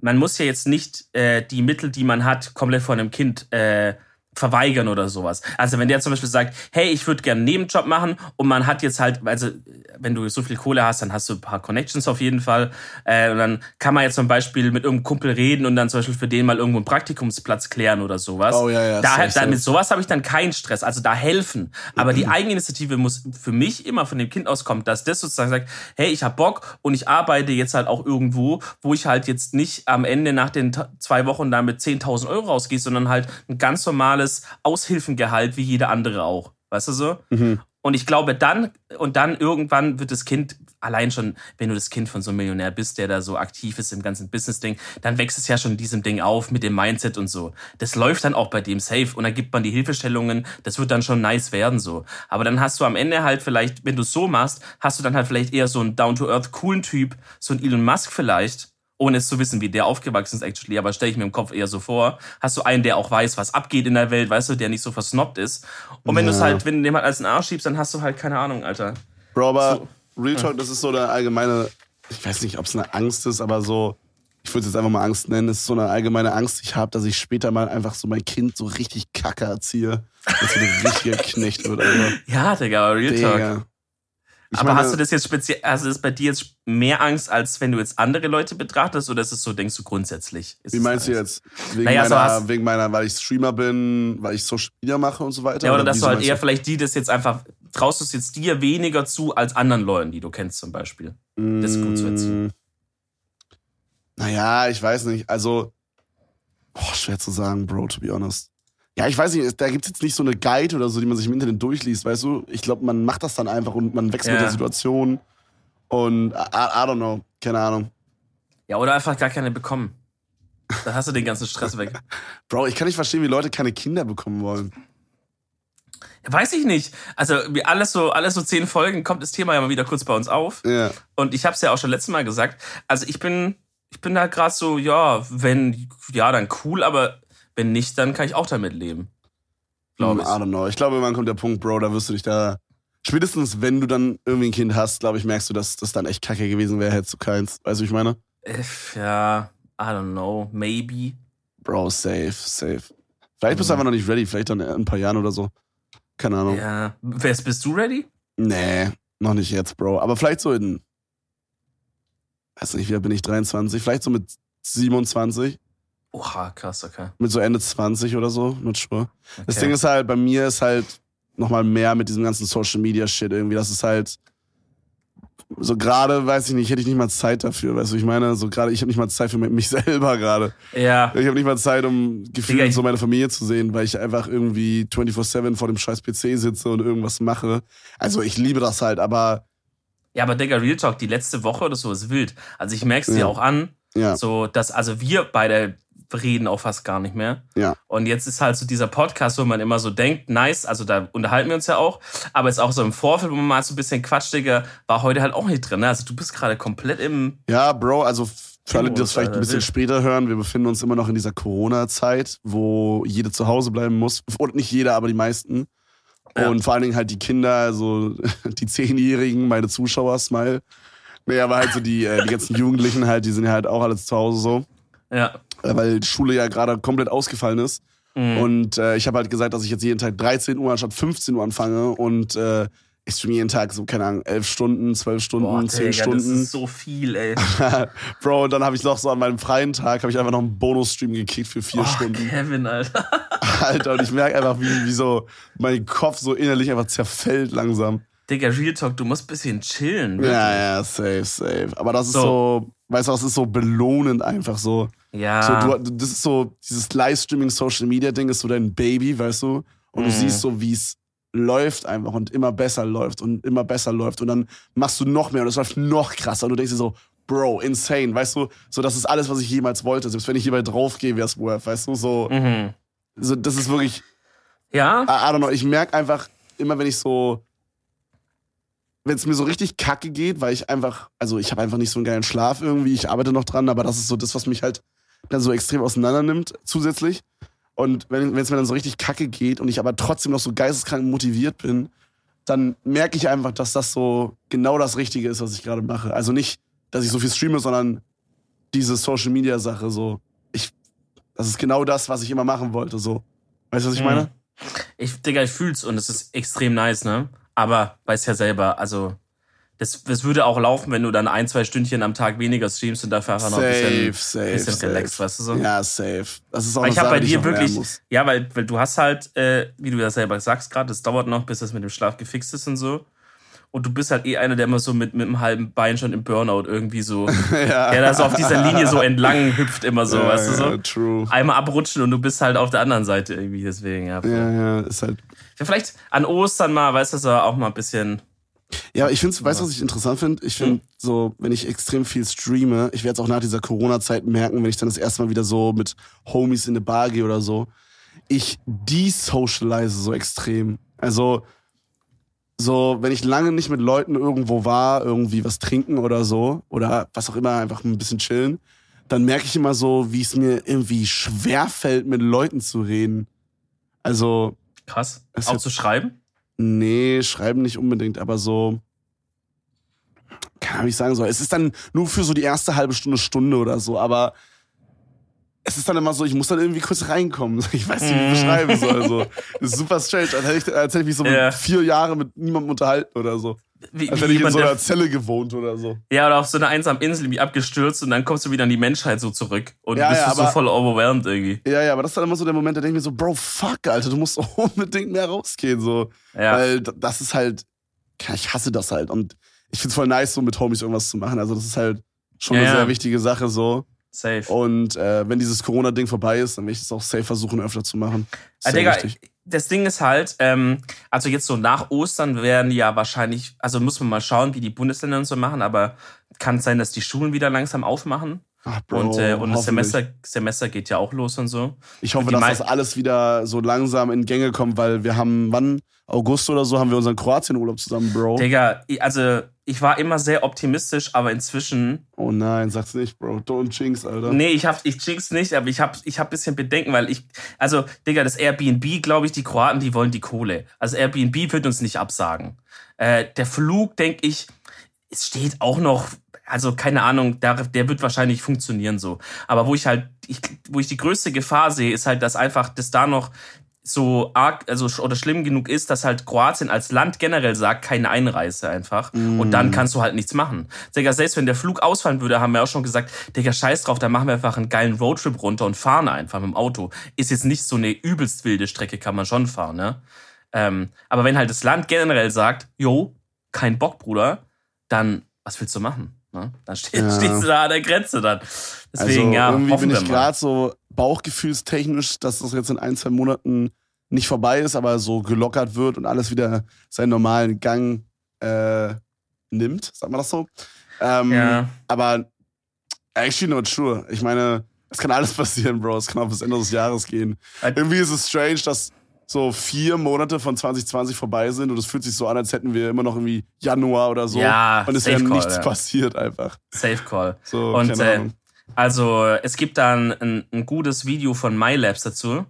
B: man muss ja jetzt nicht äh, die Mittel, die man hat, komplett von einem Kind äh, verweigern oder sowas. Also wenn der zum Beispiel sagt, hey, ich würde gerne einen Nebenjob machen und man hat jetzt halt, also wenn du so viel Kohle hast, dann hast du ein paar Connections auf jeden Fall. Äh, und dann kann man jetzt zum Beispiel mit irgendeinem Kumpel reden und dann zum Beispiel für den mal irgendwo einen Praktikumsplatz klären oder sowas.
A: Oh, ja, ja,
B: Da, da, mit sowas habe ich dann keinen Stress. Also da helfen. Aber die Eigeninitiative muss für mich immer von dem Kind auskommen, dass das sozusagen sagt, hey, ich hab Bock und ich arbeite jetzt halt auch irgendwo, wo ich halt jetzt nicht am Ende nach den zwei Wochen da mit 10.000 Euro rausgehe, sondern halt ein ganz normales Aushilfengehalt wie jeder andere auch. Weißt du so?
A: Mhm.
B: Und ich glaube dann, und dann irgendwann wird das Kind, allein schon, wenn du das Kind von so einem Millionär bist, der da so aktiv ist im ganzen Business-Ding, dann wächst es ja schon in diesem Ding auf mit dem Mindset und so. Das läuft dann auch bei dem safe und dann gibt man die Hilfestellungen, das wird dann schon nice werden so. Aber dann hast du am Ende halt vielleicht, wenn du es so machst, hast du dann halt vielleicht eher so einen down-to-earth coolen Typ, so einen Elon Musk vielleicht, ohne es zu wissen, wie der aufgewachsen ist actually, aber stelle ich mir im Kopf eher so vor, hast du einen, der auch weiß, was abgeht in der Welt, weißt du, der nicht so versnobbt ist. Und wenn du es
A: Ja.
B: halt, wenn du den halt als einen Arsch schiebst, dann hast du halt keine Ahnung, Alter.
A: Bro, aber Real Talk, das ist so eine allgemeine, ich weiß nicht, ob es eine Angst ist, aber so, ich würde es jetzt einfach mal Angst nennen, es ist so eine allgemeine Angst, die ich habe, dass ich später mal einfach so mein Kind so richtig kacke erziehe. Dass er ein richtiger Knecht wird, Alter.
B: Ja, Digga, Real Talk.
A: Ich
B: Aber
A: meine,
B: hast du das jetzt speziell, also ist bei dir jetzt mehr Angst, als wenn du jetzt andere Leute betrachtest, oder ist es so, denkst du grundsätzlich?
A: Wie meinst du jetzt? Wegen,
B: Naja, so
A: meiner,
B: hast-
A: wegen meiner, weil ich Streamer bin, weil ich Social Media mache und so weiter?
B: Ja, oder dass
A: wieso
B: du halt eher vielleicht die das jetzt einfach, traust du es jetzt dir weniger zu als anderen Leuten, die du kennst zum Beispiel. das gut zu erziehen?
A: Mm, Naja, ich weiß nicht. Also, boah, schwer zu sagen, Bro, to be honest. Ja, ich weiß nicht, da gibt's jetzt nicht so eine Guide oder so, die man sich im Internet durchliest, weißt du? Ich glaube, man macht das dann einfach und man wächst mit
B: Ja.
A: der Situation. Und I, I I don't know, keine Ahnung.
B: Ja, oder einfach gar keine bekommen. Da hast du den ganzen Stress weg.
A: Bro, ich kann nicht verstehen, wie Leute keine Kinder bekommen wollen.
B: Weiß ich nicht. Also, wie alles so, alles so zehn Folgen kommt das Thema ja mal wieder kurz bei uns auf.
A: Ja.
B: Und ich habe es ja auch schon letztes Mal gesagt. Also ich bin, ich bin da gerade so, ja, wenn, ja, dann cool, aber wenn nicht, dann kann ich auch damit leben. Glaube ich.
A: I don't know. Ich glaube, irgendwann kommt der Punkt, Bro, da wirst du dich da. Spätestens, wenn du dann irgendwie ein Kind hast, glaube ich, merkst du, dass das dann echt kacke gewesen wäre, hättest du keins. Weißt du, wie ich meine?
B: Ja, I don't know, maybe.
A: Bro, safe, safe. Vielleicht bist du
B: Mhm.
A: einfach noch nicht ready, vielleicht dann in ein paar Jahren oder so. Keine Ahnung.
B: Ja. Wer bist du ready?
A: Nee, noch nicht jetzt, Bro. Aber vielleicht so in. Weiß nicht, wie alt bin ich? 23? Vielleicht so mit 27?
B: Oha, krass, okay.
A: Mit so Ende 20 oder so? Sure. Das
B: Okay.
A: Ding ist halt, bei mir ist halt nochmal mehr mit diesem ganzen Social Media Shit irgendwie. Das ist halt. So gerade, weiß ich nicht, hätte ich nicht mal Zeit dafür, weißt du, ich meine, so gerade, ich habe nicht mal Zeit für mich selber gerade.
B: Ja,
A: Ich habe nicht mal Zeit, um gefühlt so meine Familie zu sehen, weil ich einfach irgendwie 24-7 vor dem scheiß PC sitze und irgendwas mache. Also ich liebe das halt, aber
B: ja, aber Digga, Real Talk, die letzte Woche oder so ist wild. Also ich merke es dir
A: Ja.
B: auch an,
A: ja,
B: so, dass, also wir beide reden auch fast gar nicht mehr.
A: ja.
B: Und jetzt ist halt so dieser Podcast, wo man immer so denkt, nice, also da unterhalten wir uns ja auch, aber jetzt auch so im Vorfeld, wo man mal so ein bisschen quatscht, Digga, war heute halt auch nicht drin. Ne? Also du bist gerade komplett im,
A: Ja, Bro, also für alle, die das vielleicht ein bisschen später hören, wir befinden uns immer noch in dieser Corona-Zeit, wo jeder zu Hause bleiben muss. Und nicht jeder, aber die meisten.
B: Ja.
A: Und vor allen Dingen halt die Kinder, also die Zehnjährigen, meine Zuschauer, Smile. Nee, aber halt so die, äh, die ganzen Jugendlichen halt, die sind ja halt auch alle zu Hause so.
B: ja.
A: Äh, Weil die Schule ja gerade komplett ausgefallen ist.
B: Mhm.
A: Und äh, ich habe halt gesagt, dass ich jetzt jeden Tag 13 Uhr anstatt 15 Uhr anfange und äh, ich streame jeden Tag so, keine Ahnung, 11 Stunden, 12 Stunden,
B: Boah,
A: 10
B: Digga, das
A: Stunden.
B: ist so viel, ey.
A: Bro, und dann habe ich noch so an meinem freien Tag, habe ich einfach noch einen Bonus-Stream gekickt für vier
B: Oh,
A: Stunden.
B: Kevin, Alter.
A: Alter, und ich merke einfach, wie, wie so mein Kopf so innerlich einfach zerfällt langsam.
B: Digga, Real Talk, du musst ein bisschen chillen. wirklich.
A: Ja, ja, safe, safe. Aber das ist
B: So.
A: so, weißt du, das ist so belohnend einfach so.
B: Ja.
A: So, du, das ist so, dieses Livestreaming Social Media Ding ist so dein Baby, weißt du? Und du
B: Mhm.
A: siehst so, wie es läuft einfach und immer besser läuft und immer besser läuft. Und dann machst du noch mehr und es läuft noch krasser. Und du denkst dir so, Bro, insane, weißt du? So, das ist alles, was ich jemals wollte. Selbst wenn ich hierbei draufgehe, wäre es worth, weißt du? So,
B: mhm.
A: so, das ist wirklich,
B: Ja?
A: I, I don't know, ich merke einfach immer, wenn ich so, wenn es mir so richtig kacke geht, weil ich einfach, also ich habe einfach nicht so einen geilen Schlaf irgendwie, ich arbeite noch dran, aber das ist so das, was mich halt dann so extrem auseinander nimmt, zusätzlich. Und wenn es mir dann so richtig kacke geht und ich aber trotzdem noch so geisteskrank motiviert bin, dann merke ich einfach, dass das so genau das Richtige ist, was ich gerade mache. Also nicht, dass ich so viel streame, sondern diese Social Media Sache so. Ich, das ist genau das, was ich immer machen wollte. So, weißt du, was ich
B: Mhm.
A: meine?
B: Ich, Digga, ich fühl's und es ist extrem nice, ne? Aber weiß ja selber, also das, das würde auch laufen, wenn du dann ein, zwei Stündchen am Tag weniger streamst und dafür einfach noch ein bisschen,
A: safe,
B: bisschen
A: safe.
B: relaxed, weißt du so?
A: Ja, safe. Das ist auch
B: Weil ich habe bei dir wirklich, ja, weil, weil du hast halt, äh, wie du ja selber sagst gerade, das dauert noch, bis das mit dem Schlaf gefixt ist und so. Und du bist halt eh einer, der immer so mit, mit einem halben Bein schon im Burnout irgendwie so,
A: ja.
B: der da so auf dieser Linie so entlang hüpft immer so,
A: ja,
B: weißt du so?
A: Ja, true.
B: Einmal abrutschen und du bist halt auf der anderen Seite irgendwie, deswegen, ja.
A: Ja, ja, ist halt.
B: Ja, Vielleicht an Ostern mal, weißt du, so auch mal ein bisschen,
A: Ja, ich finde, weißt du, was ich interessant finde? Ich finde,
B: Hm.
A: so, wenn ich extrem viel streame, ich werde es auch nach dieser Corona-Zeit merken, wenn ich dann das erste Mal wieder so mit Homies in eine Bar gehe oder so, ich desocialize so extrem. Also, so, wenn ich lange nicht mit Leuten irgendwo war, irgendwie was trinken oder so, oder was auch immer, einfach ein bisschen chillen, dann merke ich immer so, wie es mir irgendwie schwerfällt, mit Leuten zu reden. Also,
B: krass, auch zu schreiben.
A: Nee, schreiben nicht unbedingt, aber so. Keine wie ich sagen soll, es ist dann nur für so die erste halbe Stunde, Stunde oder so, aber es ist dann immer so, ich muss dann irgendwie kurz reinkommen. Ich weiß nicht, wie ich beschreiben soll. So. Das ist super strange, als hätte ich, als hätte ich mich so
B: Ja.
A: vier Jahre mit niemandem unterhalten oder so.
B: Wie,
A: Als
B: wie
A: hätte ich in so einer Zelle gewohnt oder so.
B: ja, oder auf so einer einsamen Insel irgendwie abgestürzt und dann kommst du wieder an die Menschheit so zurück. Und
A: Ja,
B: bist
A: ja,
B: du so
A: aber-
B: voll overwhelmed irgendwie.
A: Ja, ja, aber das ist dann immer so der Moment, da denke ich mir so, Bro, fuck, Alter, du musst unbedingt mehr rausgehen. So.
B: Ja.
A: Weil das ist halt, ich hasse das halt. Und ich find's voll nice, so mit Homies irgendwas zu machen. Also das ist halt schon eine sehr wichtige Sache so.
B: Safe.
A: Und äh, wenn dieses Corona-Ding vorbei ist, dann will ich es auch safe versuchen, öfter zu machen.
B: Ah,
A: Sehr
B: Digga,
A: wichtig.
B: Das Ding ist halt, ähm, also jetzt so nach Ostern werden ja wahrscheinlich, also muss man mal schauen, wie die Bundesländer und so machen, aber kann sein, dass die Schulen wieder langsam aufmachen.
A: Ach, Bro,
B: und äh, und das. Semester, Semester geht ja auch los und so.
A: Ich hoffe, dass das alles wieder so langsam in Gänge kommt, weil wir haben, wann? August oder so, haben wir unseren Kroatien-Urlaub zusammen, Bro.
B: Digga, also ich war immer sehr optimistisch, aber inzwischen,
A: Oh nein, sag's nicht, Bro. Don't jinx, Alter.
B: nee, ich hab, ich jinx nicht, aber ich hab, ich hab bisschen Bedenken, weil ich, also, Digga, das Airbnb, glaube ich, die Kroaten, die wollen die Kohle. Also Airbnb wird uns nicht absagen. Äh, der Flug, denke ich, es steht auch noch, also keine Ahnung, der, der wird wahrscheinlich funktionieren so. Aber wo ich halt, ich, wo ich die größte Gefahr sehe, ist halt, dass einfach, dass da noch so arg, also oder schlimm genug ist, dass halt Kroatien als Land generell sagt, keine Einreise einfach. Und dann kannst du halt nichts machen. Digga, selbst wenn der Flug ausfallen würde, haben wir auch schon gesagt, Digga, scheiß drauf, dann machen wir einfach einen geilen Roadtrip runter und fahren einfach mit dem Auto. Ist jetzt nicht so eine übelst wilde Strecke, kann man schon fahren, ne? Ähm, aber wenn halt das Land generell sagt, jo, kein Bock, Bruder, dann was willst du machen? Ne? Dann steh,
A: Ja.
B: stehst du da an der Grenze dann. Deswegen,
A: also,
B: ja,
A: irgendwie bin ich gerade so bauchgefühlstechnisch, dass das jetzt in ein, zwei Monaten nicht vorbei ist, aber so gelockert wird und alles wieder seinen normalen Gang äh, nimmt, sagt man das so. Ähm,
B: Ja.
A: Aber actually not sure. Ich meine, es kann alles passieren, Bro. Es kann auch bis Ende des Jahres gehen. Irgendwie ist es strange, dass so vier Monate von 2020 vorbei sind und es fühlt sich so an, als hätten wir immer noch irgendwie Januar oder so.
B: Ja,
A: und es wäre nichts
B: ja.
A: passiert einfach.
B: Safe Call.
A: So,
B: Und äh. Also es gibt dann ein, ein gutes Video von MyLabs dazu.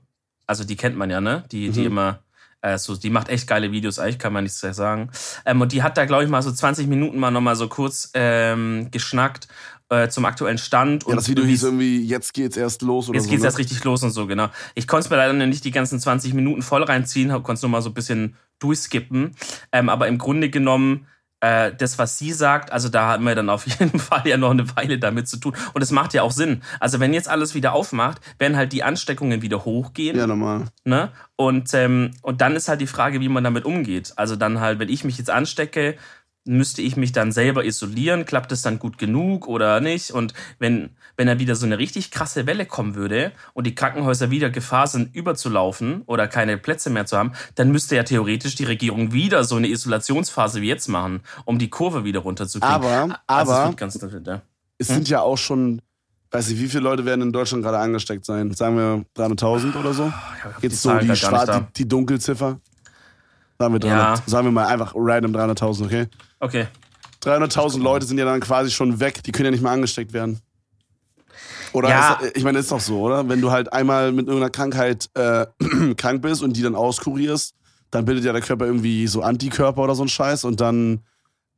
B: Also die kennt man ja, ne? Die, die
A: Mhm.
B: immer, äh, so, die macht echt geile Videos, eigentlich kann man nichts sagen. Ähm, und die hat da, glaube ich, mal so 20 Minuten mal nochmal so kurz ähm, geschnackt äh, zum aktuellen Stand.
A: Ja, das Video hieß irgendwie, jetzt geht's erst los oder
B: Jetzt
A: so.
B: geht's
A: ne?
B: erst richtig los und so, genau. Ich konnte es mir leider nicht die ganzen 20 Minuten voll reinziehen, konnte es nur mal so ein bisschen durchskippen. Ähm, aber im Grunde genommen, äh, das, was sie sagt, also da haben wir dann auf jeden Fall ja noch eine Weile damit zu tun. Und es macht ja auch Sinn. Also wenn jetzt alles wieder aufmacht, werden halt die Ansteckungen wieder hochgehen.
A: Ja, normal.
B: Ne? Und, ähm, und dann ist halt die Frage, wie man damit umgeht. Also dann halt, wenn ich mich jetzt anstecke, müsste ich mich dann selber isolieren? Klappt es dann gut genug oder nicht? Und wenn, wenn da wieder so eine richtig krasse Welle kommen würde und die Krankenhäuser wieder Gefahr sind, überzulaufen oder keine Plätze mehr zu haben, dann müsste ja theoretisch die Regierung wieder so eine Isolationsphase wie jetzt machen, um die Kurve wieder runterzukriegen.
A: Aber,
B: also es
A: aber
B: wird ganz, ja.
A: es sind ja auch schon, weiß nicht, wie viele Leute werden in Deutschland gerade angesteckt sein? Sagen wir 300.000 oder so?
B: Ich hab
A: Jetzt so die,
B: grad gar nicht
A: Schwar
B: da.
A: die, die Dunkelziffer? Sagen wir, 300,
B: Ja.
A: sagen wir mal einfach random 300.000, okay?
B: Okay.
A: 300.000 Leute sind ja dann quasi schon weg, die können ja nicht mehr angesteckt werden. Oder
B: Ja.
A: ist, ich meine, ist doch so, oder? Wenn du halt einmal mit irgendeiner Krankheit äh, krank bist und die dann auskurierst, dann bildet ja der Körper irgendwie so Antikörper oder so ein Scheiß und dann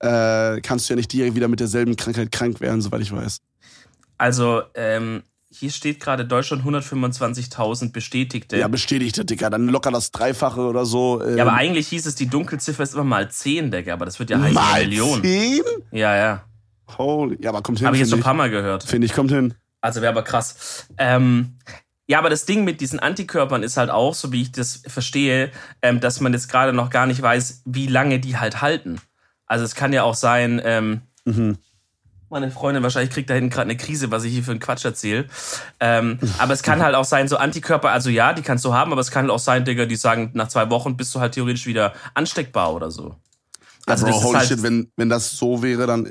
A: äh, kannst du ja nicht direkt wieder mit derselben Krankheit krank werden, soweit ich weiß.
B: Also, ähm, hier steht gerade Deutschland 125.000 Bestätigte.
A: Ja, bestätigte, Dicker. Dann locker das Dreifache oder so. Ähm,
B: Ja, aber eigentlich hieß es, die Dunkelziffer ist immer mal 10, Digga, aber das wird ja heißen
A: mal
B: Millionen.
A: zehn?
B: Ja, ja.
A: Holy. Ja, aber kommt hin.
B: Habe ich jetzt schon ein paar Mal gehört.
A: Finde ich, kommt hin.
B: Also wäre aber krass. Ähm, ja, aber das Ding mit diesen Antikörpern ist halt auch, so wie ich das verstehe, ähm, dass man jetzt gerade noch gar nicht weiß, wie lange die halt halten. Also es kann ja auch sein, ähm,
A: Mhm.
B: meine Freundin wahrscheinlich kriegt da hinten gerade eine Krise, was ich hier für einen Quatsch erzähle. Ähm, aber es kann halt auch sein, so Antikörper, also ja, die kannst du haben, aber es kann halt auch sein, Digga, die sagen, nach zwei Wochen bist du halt theoretisch wieder ansteckbar oder so. Also
A: Bro,
B: das ist
A: holy
B: halt,
A: shit, wenn, wenn das so wäre, dann,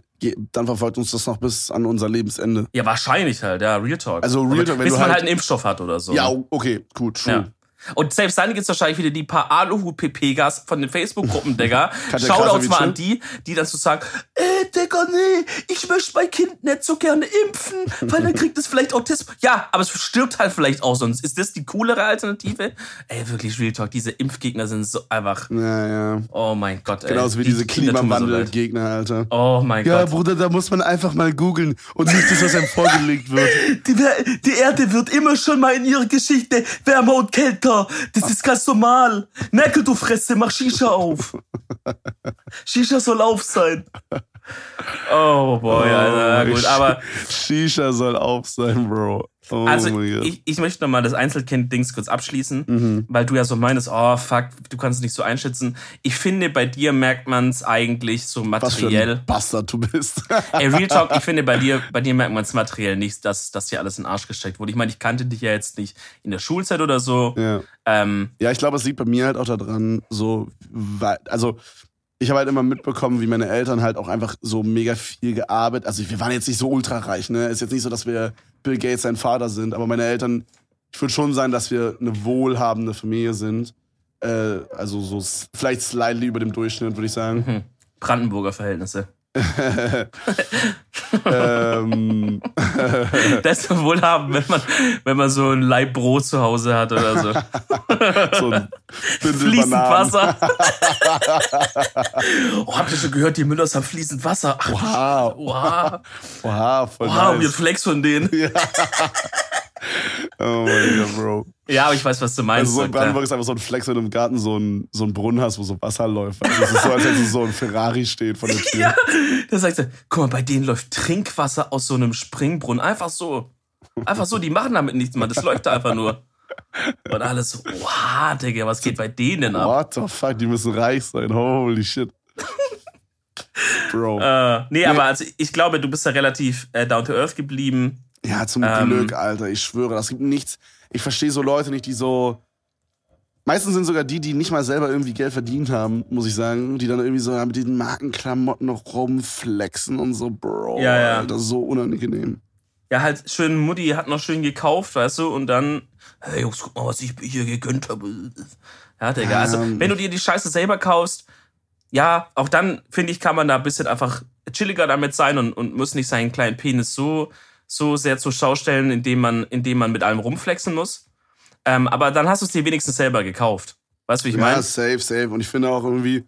A: dann verfolgt uns das noch bis an unser Lebensende.
B: ja, wahrscheinlich halt, ja, Real Talk.
A: Also Real Talk, wenn
B: bis
A: du
B: man
A: halt-
B: halt einen Impfstoff hat oder so.
A: Ja, o- okay, gut, true.
B: Ja. Und selbst dann gibt's wahrscheinlich wieder die paar Aluhut-PPGas von den Facebook-Gruppen, Digga. Shoutouts mal an die, die dann so sagen, äh, Digga, nee, ich möchte mein Kind nicht so gerne impfen, weil dann kriegt es vielleicht Autismus. Ja, aber es stirbt halt vielleicht auch sonst. Ist das die coolere Alternative? Ey, wirklich, Real Talk, diese Impfgegner sind so einfach,
A: Ja, ja.
B: oh mein Gott, ey.
A: Genauso wie
B: Die
A: diese
B: mir so.
A: Klimawandel-Gegner, Alter.
B: Oh mein
A: Ja,
B: Gott.
A: Bruder, da muss man einfach mal googeln und nicht das, was einem vorgelegt wird.
B: Die, die Erde wird immer schon mal in ihrer Geschichte wärmer und kälter. Das ist ganz normal. Merkel, du Fresse, mach Shisha auf. Shisha soll auf sein. Oh boy, Alter, ja, gut. Aber
A: Shisha soll auf sein, Bro. Oh
B: also ich, ich möchte nochmal das Einzelkind-Dings kurz abschließen,
A: Mhm.
B: weil du ja so meinst, oh fuck, du kannst es nicht so einschätzen. Ich finde, bei dir merkt man es eigentlich so
A: was für
B: materiell.
A: ein Bastard du bist.
B: Ey, Real Talk, ich finde, bei dir, bei dir merkt man es materiell nicht, dass, dass dir alles in den Arsch gesteckt wurde. Ich meine, ich kannte dich ja jetzt nicht in der Schulzeit oder so.
A: ja.
B: Ähm,
A: ja, ich glaube, es liegt bei mir halt auch daran, so, weil, also, ich habe halt immer mitbekommen, wie meine Eltern halt auch einfach so mega viel gearbeitet. Also wir waren jetzt nicht so ultra reich, ne? Ist jetzt nicht so, dass wir Bill Gates sein Vater sind, aber meine Eltern, ich würde schon sagen, dass wir eine wohlhabende Familie sind. Äh, also so vielleicht slightly über dem Durchschnitt, würde ich sagen.
B: hm, Brandenburger Verhältnisse.
A: Ähm,
B: Das ist wohlhabend, wenn man, wenn man so ein Laib Brot zu Hause hat oder so.
A: so ein
B: Fließend. Wasser. oh, habt ihr schon gehört, die Müllers haben fließend Wasser? Ach,
A: Wow.
B: wow.
A: Wow, voll
B: Wow,
A: nice.
B: wir Flex von denen.
A: Oh mein Gott, Bro.
B: Ja, aber ich weiß, was du meinst.
A: Also so in Brandenburg ist einfach so ein Flex, wenn du im Garten so ein, so Brunnen hast, wo so Wasser läuft. Also es ist so, als hätte so ein Ferrari steht vor der Tür.
B: Ja, da sagt er, guck mal, bei denen läuft Trinkwasser aus so einem Springbrunnen. Einfach so. Einfach so, die machen damit nichts, man. Das läuft da einfach nur. Und alles so, wow, Digga, was geht bei denen ab?
A: What the fuck, die müssen reich sein. Holy shit. Bro.
B: Äh, nee, aber also ich glaube, du bist da relativ äh, down to earth geblieben.
A: Ja, zum
B: ähm,
A: Glück, Alter. Ich schwöre, das gibt nichts. Ich verstehe so Leute nicht, die so. Meistens sind sogar die, die nicht mal selber irgendwie Geld verdient haben, muss ich sagen, die dann irgendwie so mit diesen Markenklamotten noch rumflexen und so, Bro.
B: Ja, ja.
A: Alter, so unangenehm.
B: Ja, halt schön, Mutti hat noch schön gekauft, weißt du, und dann, hey Jungs, guck mal, was ich hier gegönnt habe. Ja, Digga, also
A: Ähm.
B: wenn du dir die Scheiße selber kaufst, ja, auch dann, finde ich, kann man da ein bisschen einfach chilliger damit sein und, und muss nicht seinen kleinen Penis so, so sehr zur Schau stellen, indem man, indem man mit allem rumflexen muss. Ähm, aber dann hast du es dir wenigstens selber gekauft. Weißt du, wie ich
A: ja,
B: meine?
A: safe, safe. Und ich finde auch irgendwie,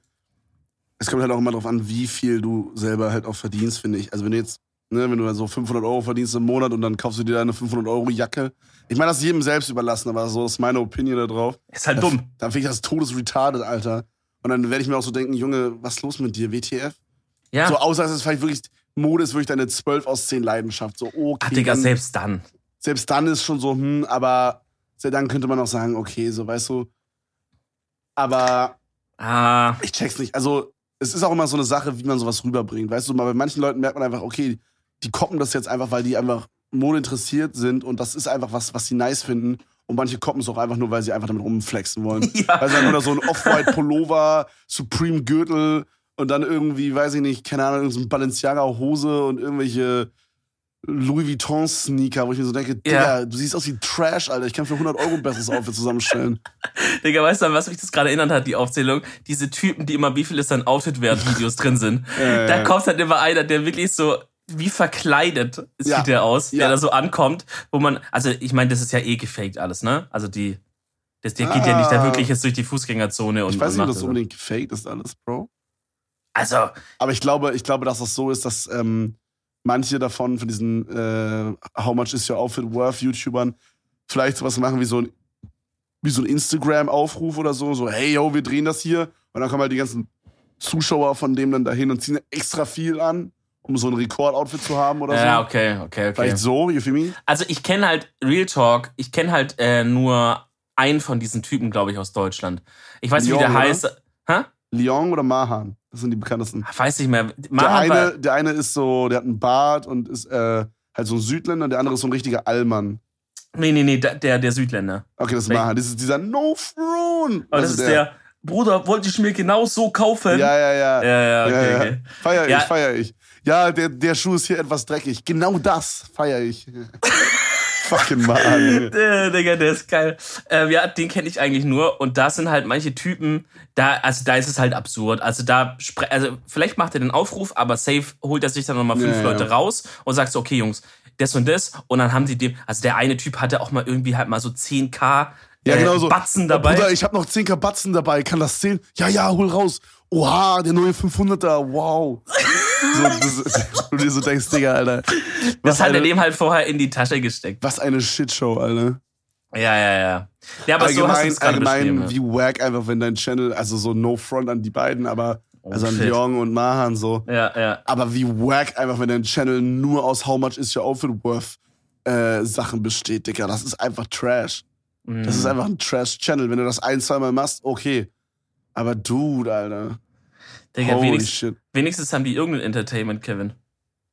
A: es kommt halt auch immer drauf an, wie viel du selber halt auch verdienst, finde ich. Also wenn du jetzt, ne, wenn du so 500 Euro verdienst im Monat und dann kaufst du dir deine 500 Euro Jacke. Ich meine, das ist jedem selbst überlassen, aber so ist meine Opinion da drauf.
B: Ist halt dumm.
A: Dann finde ich das todesretarded, Alter. Und dann werde ich mir auch so denken, Junge, was ist los mit dir, WTF?
B: Ja.
A: So, außer es ist vielleicht wirklich, Mode ist wirklich deine 12 aus 10 Leidenschaft. So, okay.
B: Ach, Digga,
A: dann,
B: selbst dann.
A: selbst dann ist schon so, hm, aber dann könnte man auch sagen, okay, so, weißt du. Aber
B: Ah,
A: ich check's nicht. Also, es ist auch immer so eine Sache, wie man sowas rüberbringt. Weißt du, mal bei manchen Leuten merkt man einfach, okay, die koppen das jetzt einfach, weil die einfach Mode interessiert sind und das ist einfach was, was sie nice finden. Und manche koppen es auch einfach nur, weil sie einfach damit rumflexen wollen.
B: Ja.
A: Weil sie einfach nur so ein Off-White-Pullover, Supreme-Gürtel und dann irgendwie, weiß ich nicht, keine Ahnung, so ein Balenciaga-Hose und irgendwelche Louis Vuitton-Sneaker, wo ich mir so denke,
B: Ja.
A: Digga, du siehst aus wie Trash, Alter. Ich kann für 100 Euro ein besseres Outfit zusammenstellen.
B: Digga, weißt du, an was mich das gerade erinnert hat, die Aufzählung? Diese Typen, die immer, wie viel ist dein Outfit wert, Videos drin sind.
A: Ja,
B: Da
A: ja.
B: kommt halt immer einer, der wirklich so, wie verkleidet sieht
A: Ja.
B: der aus,
A: Ja.
B: der da so ankommt, wo man, also ich meine, das ist ja eh gefaked alles, ne? Also die, das, der geht ja nicht da
A: Ah.
B: wirklich jetzt durch die Fußgängerzone und,
A: Ich weiß nicht, ob das
B: so.
A: unbedingt gefaked ist alles, Bro.
B: Also,
A: Aber ich glaube, ich glaube, dass das so ist, dass ähm, manche davon, von diesen äh, How much is your outfit worth YouTubern, vielleicht sowas machen wie so ein, wie so ein Instagram-Aufruf oder so, so, hey yo, wir drehen das hier. Und dann kommen halt die ganzen Zuschauer von dem dann dahin und ziehen extra viel an, um so ein Rekord-Outfit zu haben oder
B: ja,
A: so.
B: okay, okay, okay.
A: Vielleicht so, you feel me?
B: Also ich kenne halt, Real Talk, ich kenne halt äh, nur einen von diesen Typen, glaube ich, aus Deutschland. Ich weiß nicht, wie der heißt. Hä?
A: Leon oder Mahan? Das sind die bekanntesten.
B: Weiß nicht mehr.
A: Der eine, der eine ist so, der hat einen Bart und ist äh, halt so ein Südländer, der andere ist so ein richtiger Allmann.
B: Nee, nee, nee, der, der, der Südländer.
A: Okay, das ist Mahan. Das ist dieser No Throne.
B: Aber das ist der, Bruder, wollte ich mir genau so kaufen.
A: Ja, ja, ja.
B: ja, ja, okay,
A: ja, ja.
B: okay.
A: Feier ich,
B: Ja.
A: feier ich. Ja, der, der Schuh ist hier etwas dreckig. Genau das feier ich. fucking Mann.
B: Der, Digga, der ist geil. Ähm, ja, den kenne ich eigentlich nur. Und da sind halt manche Typen, da, also da ist es halt absurd. Also da, also vielleicht macht er den Aufruf, aber safe holt er sich dann nochmal fünf
A: Ja, ja.
B: Leute raus und sagt so, okay, Jungs, das und das. Und dann haben die dem, also der eine Typ hatte auch mal irgendwie halt mal so 10k
A: Ja,
B: äh,
A: genau so.
B: Batzen
A: Oh,
B: dabei.
A: Bruder, ich habe noch 10k Batzen dabei. Kann das zählen? Ja, ja, hol raus. Oha, der neue 500er. Wow. so, das, du dir so denkst, Digga, Alter. Was
B: das hat er
A: eine,
B: dem halt vorher in die Tasche gesteckt.
A: was eine Shitshow, Alter.
B: Ja, ja, ja. Ja, aber so hast du
A: allgemein,
B: es
A: allgemein wie wack einfach, wenn dein Channel, also so no front an die beiden, aber also an
B: Oh.
A: Jong und Mahan so.
B: Ja, ja.
A: Aber wie wack einfach, wenn dein Channel nur aus How much is your outfit worth äh, Sachen besteht, Digga. Das ist einfach Trash. Das ist
B: Mhm.
A: einfach ein Trash-Channel. Wenn du das ein, zweimal machst, okay. Aber Dude, Alter.
B: Digga,
A: Holy
B: wenigstens,
A: shit.
B: wenigstens haben die irgendein Entertainment, Kevin.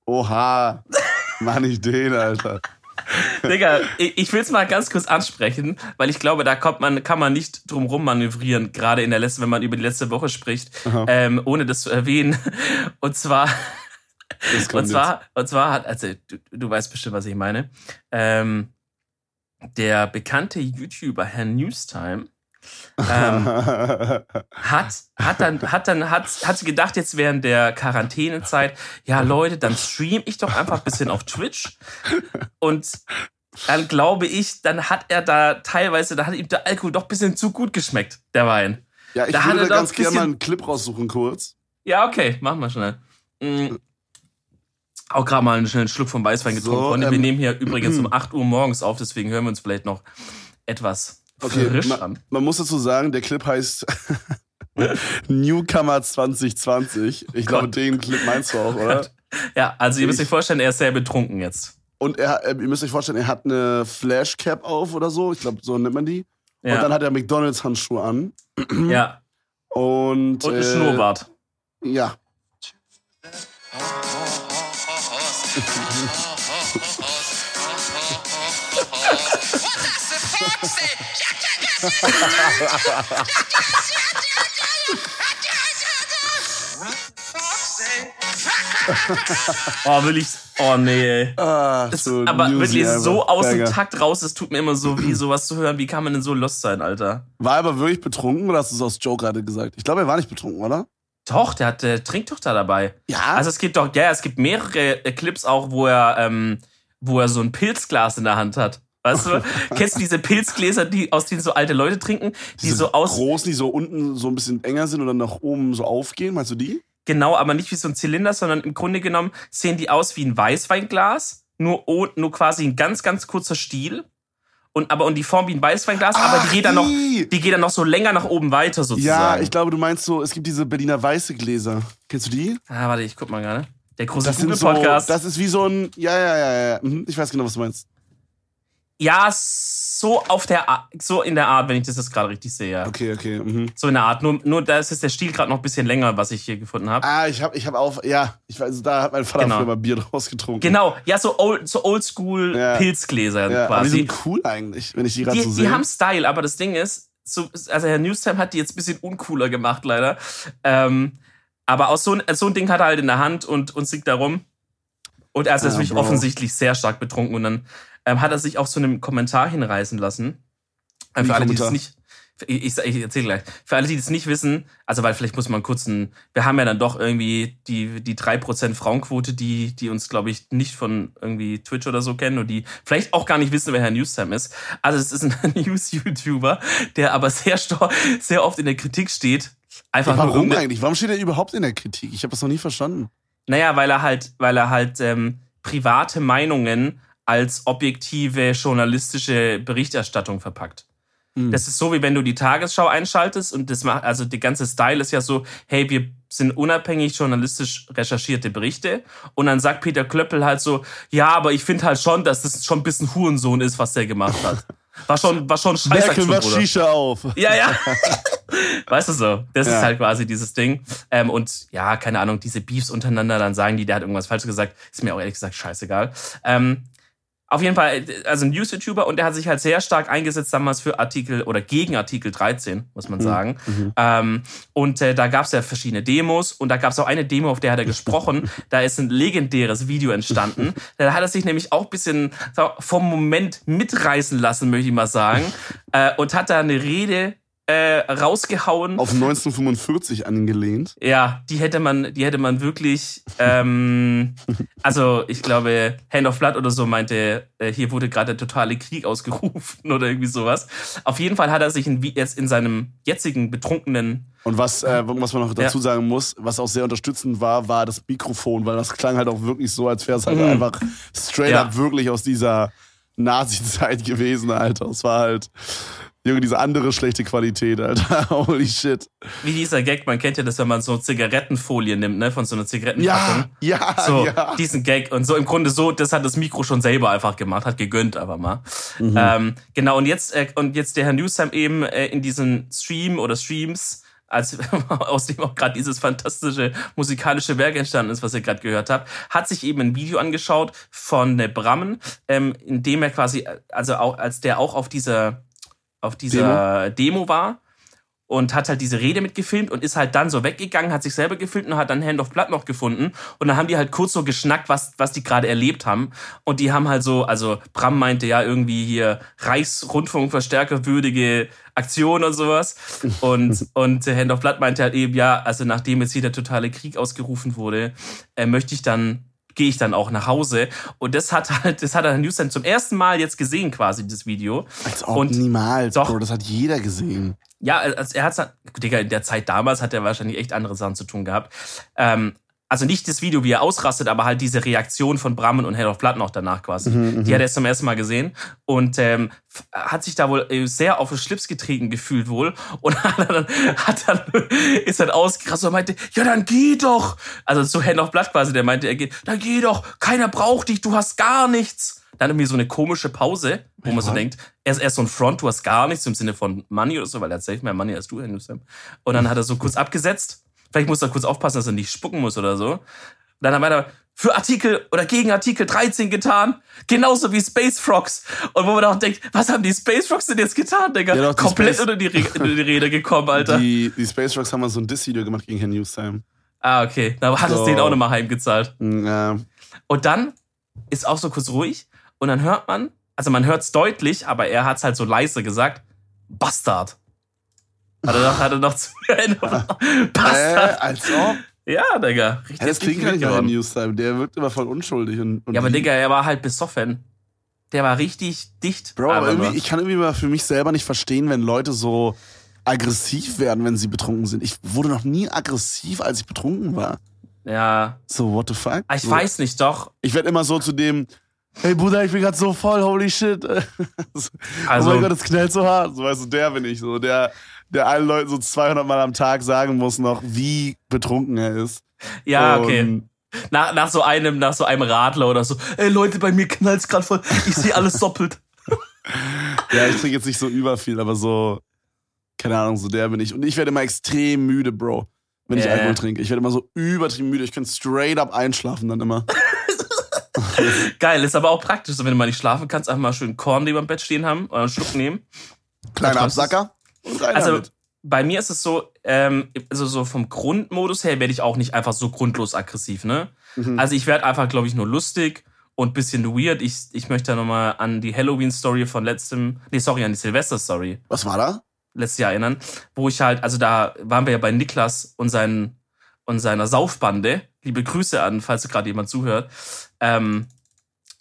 A: Oha. Mach nicht den, Alter.
B: Digga, ich, ich will es mal ganz kurz ansprechen, weil ich glaube, da kommt man, kann man nicht drum rum manövrieren, gerade in der letzten, wenn man über die letzte Woche spricht, ähm, ohne das zu erwähnen. Und zwar, und zwar, und zwar hat, also du, du weißt bestimmt, was ich meine. Ähm, der bekannte YouTuber Herr Newstime ähm, hat, hat dann, hat dann, hat, hat gedacht, jetzt während der Quarantänezeit, ja Leute, dann stream ich doch einfach ein bisschen auf Twitch. Und dann glaube ich, dann hat er da teilweise, da hat ihm der Alkohol doch ein bisschen zu gut geschmeckt, der Wein.
A: ja, ich
B: Da
A: würde
B: er
A: da ganz gerne mal einen Clip raussuchen, kurz.
B: Ja, okay, machen wir schnell. Auch gerade mal einen schnellen Schluck vom Weißwein getrunken.
A: So,
B: Freunde, wir
A: ähm,
B: nehmen hier übrigens um 8 Uhr morgens auf, deswegen hören wir uns vielleicht noch etwas
A: Okay,
B: frisch
A: ma,
B: an.
A: man muss dazu sagen, der Clip heißt Newcomer 2020. Ich glaube,
B: Gott.
A: den Clip meinst du auch, oder?
B: Ja, also ihr müsst
A: Ich-
B: euch vorstellen, er ist sehr betrunken jetzt.
A: Und er, äh, ihr müsst euch vorstellen, er hat eine Flashcap auf oder so. Ich glaube, so nennt man die.
B: Ja,
A: Und dann hat er McDonalds-Handschuhe an.
B: ja.
A: Und,
B: und ein
A: äh,
B: Schnurrbart.
A: Ja.
B: Oh, will ich. Oh, nee.
A: Ah,
B: Das,
A: so
B: aber
A: Newsy
B: wirklich
A: einfach.
B: so aus dem. Takt raus, es tut mir immer so weh, sowas zu hören. Wie kann man denn so lost sein, Alter?
A: War er aber wirklich betrunken oder hast du es aus Joke gerade gesagt? Ich glaube, er war nicht betrunken, oder?
B: Doch, der hat äh, trinkt doch da dabei.
A: Ja.
B: Also es gibt doch, ja, es gibt mehrere äh, Clips auch, wo er, ähm, wo er so ein Pilzglas in der Hand hat. Weißt du? Kennst du diese Pilzgläser, die, aus denen so alte Leute trinken, die
A: Diese
B: so aus,
A: großen, die so unten so ein bisschen enger sind und dann nach oben so aufgehen. Meinst du die?
B: genau, aber nicht wie so ein Zylinder, sondern im Grunde genommen sehen die aus wie ein Weißweinglas, nur, nur quasi ein ganz, ganz kurzer Stiel. Und aber und die Form wie ein Weißweinglas, aber die
A: Ach,
B: geht dann noch,
A: die!
B: geht dann noch so länger nach oben weiter
A: Ja,
B: sozusagen.
A: ich glaube, du meinst so, es gibt diese Berliner weiße Gläser. Kennst du die?
B: ah, warte, ich guck mal gerade. Der große
A: Das sind so,
B: Google-Podcast.
A: das ist wie so ein, ja, ja, ja, ja. Mhm, Ich weiß genau, was du meinst.
B: Ja, so auf der so in der Art, wenn ich das jetzt gerade richtig sehe. ja.
A: Okay, okay. Mhm.
B: So in der Art. Nur, nur da ist jetzt der Stiel gerade noch ein bisschen länger, was ich hier gefunden habe.
A: Ah, ich habe ich hab auch, ja, ich weiß, da hat mein Vater
B: Genau.
A: früher mal Bier draus getrunken.
B: Genau, ja, so old, so oldschool
A: Ja.
B: Pilzgläser
A: Ja, aber die
B: quasi.
A: sind cool eigentlich, wenn ich die gerade
B: Die,
A: so
B: die
A: sehe.
B: haben Style, aber das Ding ist, so, also Herr Newstime hat die jetzt ein bisschen uncooler gemacht, leider. Ähm, aber aus so, ein, so ein Ding hat er halt in der Hand und, und singt da rum. Und er ist natürlich
A: Bro.
B: offensichtlich sehr stark betrunken und dann ähm, hat er sich auch zu einem Kommentar hinreißen lassen. Ähm, für alle, die das nicht. Ich, ich, erzähle gleich. Für alle, die das nicht wissen, also weil vielleicht muss man kurz ein, wir haben ja dann doch irgendwie die, die 3% Frauenquote, die, die uns, glaube ich, nicht von irgendwie Twitch oder so kennen und die vielleicht auch gar nicht wissen, wer Herr Newstime ist. Also es ist ein News-YouTuber, der aber sehr, sehr oft in der Kritik steht. Einfach nur
A: Warum
B: irgende-
A: eigentlich? Warum steht er überhaupt in der Kritik? Ich habe das noch nie verstanden.
B: Naja, weil er halt, weil er halt ähm, private Meinungen als objektive journalistische Berichterstattung verpackt.
A: Hm.
B: Das ist so, wie wenn du die Tagesschau einschaltest und das macht, also die ganze Style ist ja so, hey, wir sind unabhängig journalistisch recherchierte Berichte und dann sagt Peter Klöppel halt so, ja, aber ich finde halt schon, dass das schon ein bisschen Hurensohn ist, was der gemacht hat. War schon, war schon scheiße.
A: Merkel macht Shisha auf.
B: Ja, ja. weißt du so? Das
A: Ja.
B: ist halt quasi dieses Ding. Ähm, und ja, keine Ahnung, diese Beefs untereinander, dann sagen die, der hat irgendwas falsch gesagt. Ist mir auch ehrlich gesagt scheißegal. Ähm, Auf jeden Fall, also ein News-YouTuber und der hat sich halt sehr stark eingesetzt damals für Artikel oder gegen Artikel 13, muss man sagen. Mhm. Ähm, und äh, da gab es ja verschiedene Demos und da gab es auch eine Demo, auf der hat er gesprochen. da ist ein legendäres Video entstanden. Da hat er sich nämlich auch ein bisschen vom Moment mitreißen lassen, möchte ich mal sagen. Äh, und hat da eine Rede äh, rausgehauen.
A: Auf 1945 angelehnt.
B: Ja, die hätte man, die hätte man wirklich, ähm, also ich glaube, Hand of Blood oder so meinte, äh, hier wurde gerade der totale Krieg ausgerufen oder irgendwie sowas. Auf jeden Fall hat er sich in, jetzt in seinem jetzigen betrunkenen
A: und was, äh, was man noch dazu ja. sagen muss, was auch sehr unterstützend war, war das Mikrofon, weil das klang halt auch wirklich so, als wäre es halt mhm. einfach straight ja. up wirklich aus dieser Nazi-Zeit gewesen, Alter. Es war halt, Junge, diese andere schlechte Qualität, Alter. Holy shit.
B: Wie dieser Gag, man kennt ja das, wenn man so Zigarettenfolie nimmt, ne, von so einer Zigarettenpackung.
A: Ja, ja,
B: so,
A: ja.
B: diesen Gag. Und so im Grunde so, das hat das Mikro schon selber einfach gemacht, hat gegönnt aber mal. Mhm. Ähm, genau, und jetzt, äh, und jetzt der Herr Newsam eben äh, in diesen Stream oder Streams, als aus dem auch gerade dieses fantastische musikalische Werk entstanden ist, was ihr gerade gehört habt, hat sich eben ein Video angeschaut von äh, Brammen, ähm, in dem er quasi, also auch als der auch auf dieser auf dieser Demo, Demo war und hat halt diese Rede mitgefilmt und ist halt dann so weggegangen, hat sich selber gefilmt und hat dann Hand of Blood noch gefunden. Und dann haben die halt kurz so geschnackt, was, was die gerade erlebt haben. Und die haben halt so, also Bram meinte ja irgendwie hier Reichsrundfunkverstärker würdige Aktion und sowas. Und, und Hand of Blood meinte halt eben, ja, also nachdem jetzt hier der totale Krieg ausgerufen wurde, äh, möchte ich dann gehe ich dann auch nach Hause. Und das hat halt, das hat er dann zum ersten Mal jetzt gesehen, quasi, das Video.
A: Als ob und niemals, doch, Bro, das hat jeder gesehen.
B: Ja, also er hat Digga, in der Zeit damals hat er wahrscheinlich echt andere Sachen zu tun gehabt. Ähm, also nicht das Video, wie er ausrastet, aber halt diese Reaktion von Brammen und Head of Blood noch danach quasi. Mhm, die hat er zum ersten Mal gesehen und ähm, hat sich da wohl äh, sehr auf den Schlips getreten gefühlt wohl und hat dann, hat dann ist dann ausgerastet und meinte, ja dann geh doch. Also zu Head of Blood quasi, der meinte, er geht, dann geh doch, keiner braucht dich, du hast gar nichts. Dann irgendwie so eine komische Pause, wo man so denkt, er ist erst so ein Front, du hast gar nichts im Sinne von Money oder so, weil er hat safe mehr Money als du, Newsom. Und dann hat er so kurz abgesetzt Vielleicht muss er kurz aufpassen, dass er nicht spucken muss oder so. Und dann hat er für Artikel oder gegen Artikel 13 getan. Genauso wie Space Frogs. Und wo man auch denkt, was haben die Space Frogs denn jetzt getan, Digga? Ja, Komplett Space unter, die unter die Rede gekommen, Alter.
A: Die, die Space Frogs haben mal so ein Diss-Video gemacht gegen Herrn Newstime.
B: Ah, okay. Da hat so. es denen auch nochmal heimgezahlt.
A: Ja.
B: Und dann ist auch so kurz ruhig. Und dann hört man, also man hört es deutlich, aber er hat es halt so leise gesagt, Bastard. Hat er noch, hat er noch zu Ende.
A: Bastard. Äh, als ob.
B: Ja, Digga.
A: Richtig ja, das klingt nicht nach Newstime. Der wirkt immer voll unschuldig. Und, und
B: ja, aber Digga, er war halt besoffen. Der war richtig dicht.
A: Bro, aber irgendwie, ich kann irgendwie mal für mich selber nicht verstehen, wenn Leute so aggressiv werden, wenn sie betrunken sind. Ich wurde noch nie aggressiv, als ich betrunken war.
B: Ja.
A: So, what the fuck?
B: Ah, ich
A: so.
B: weiß nicht, doch.
A: Ich werde immer so zu dem, hey Bruder, ich bin gerade so voll, holy shit. also, oh mein also Gott, es knallt so hart. So, weißt du, der bin ich so. Der, der allen Leuten so 200 Mal am Tag sagen muss noch, wie betrunken er ist.
B: Ja, okay. Nach, nach so einem, nach so einem Radler oder so. Ey Leute, bei mir knallt's gerade voll. Ich sehe alles doppelt.
A: ja, ich trinke jetzt nicht so überviel, aber so, keine Ahnung, so der bin ich. Und ich werde immer extrem müde, Bro, wenn ich Alkohol trinke. Ich werde immer so übertrieben müde. Ich kann straight up einschlafen dann immer.
B: Geil, ist aber auch praktisch, so wenn du mal nicht schlafen kannst, einfach mal schön Korn neben dem Bett stehen haben oder einen Schluck nehmen.
A: Kleiner Absacker
B: also damit. bei mir ist es so, ähm, also so vom Grundmodus her werde ich auch nicht einfach so grundlos aggressiv, ne? Mhm. Also ich werde einfach, glaube ich, nur lustig und bisschen weird. Ich, ich möchte da nochmal an die Halloween-Story von letztem, nee, sorry, an die Silvester-Story.
A: Was war da?
B: Letztes Jahr erinnern, wo ich halt, also da waren wir ja bei Niklas und, seinen, und seiner Saufbande. Liebe Grüße an, falls gerade jemand zuhört. Ähm,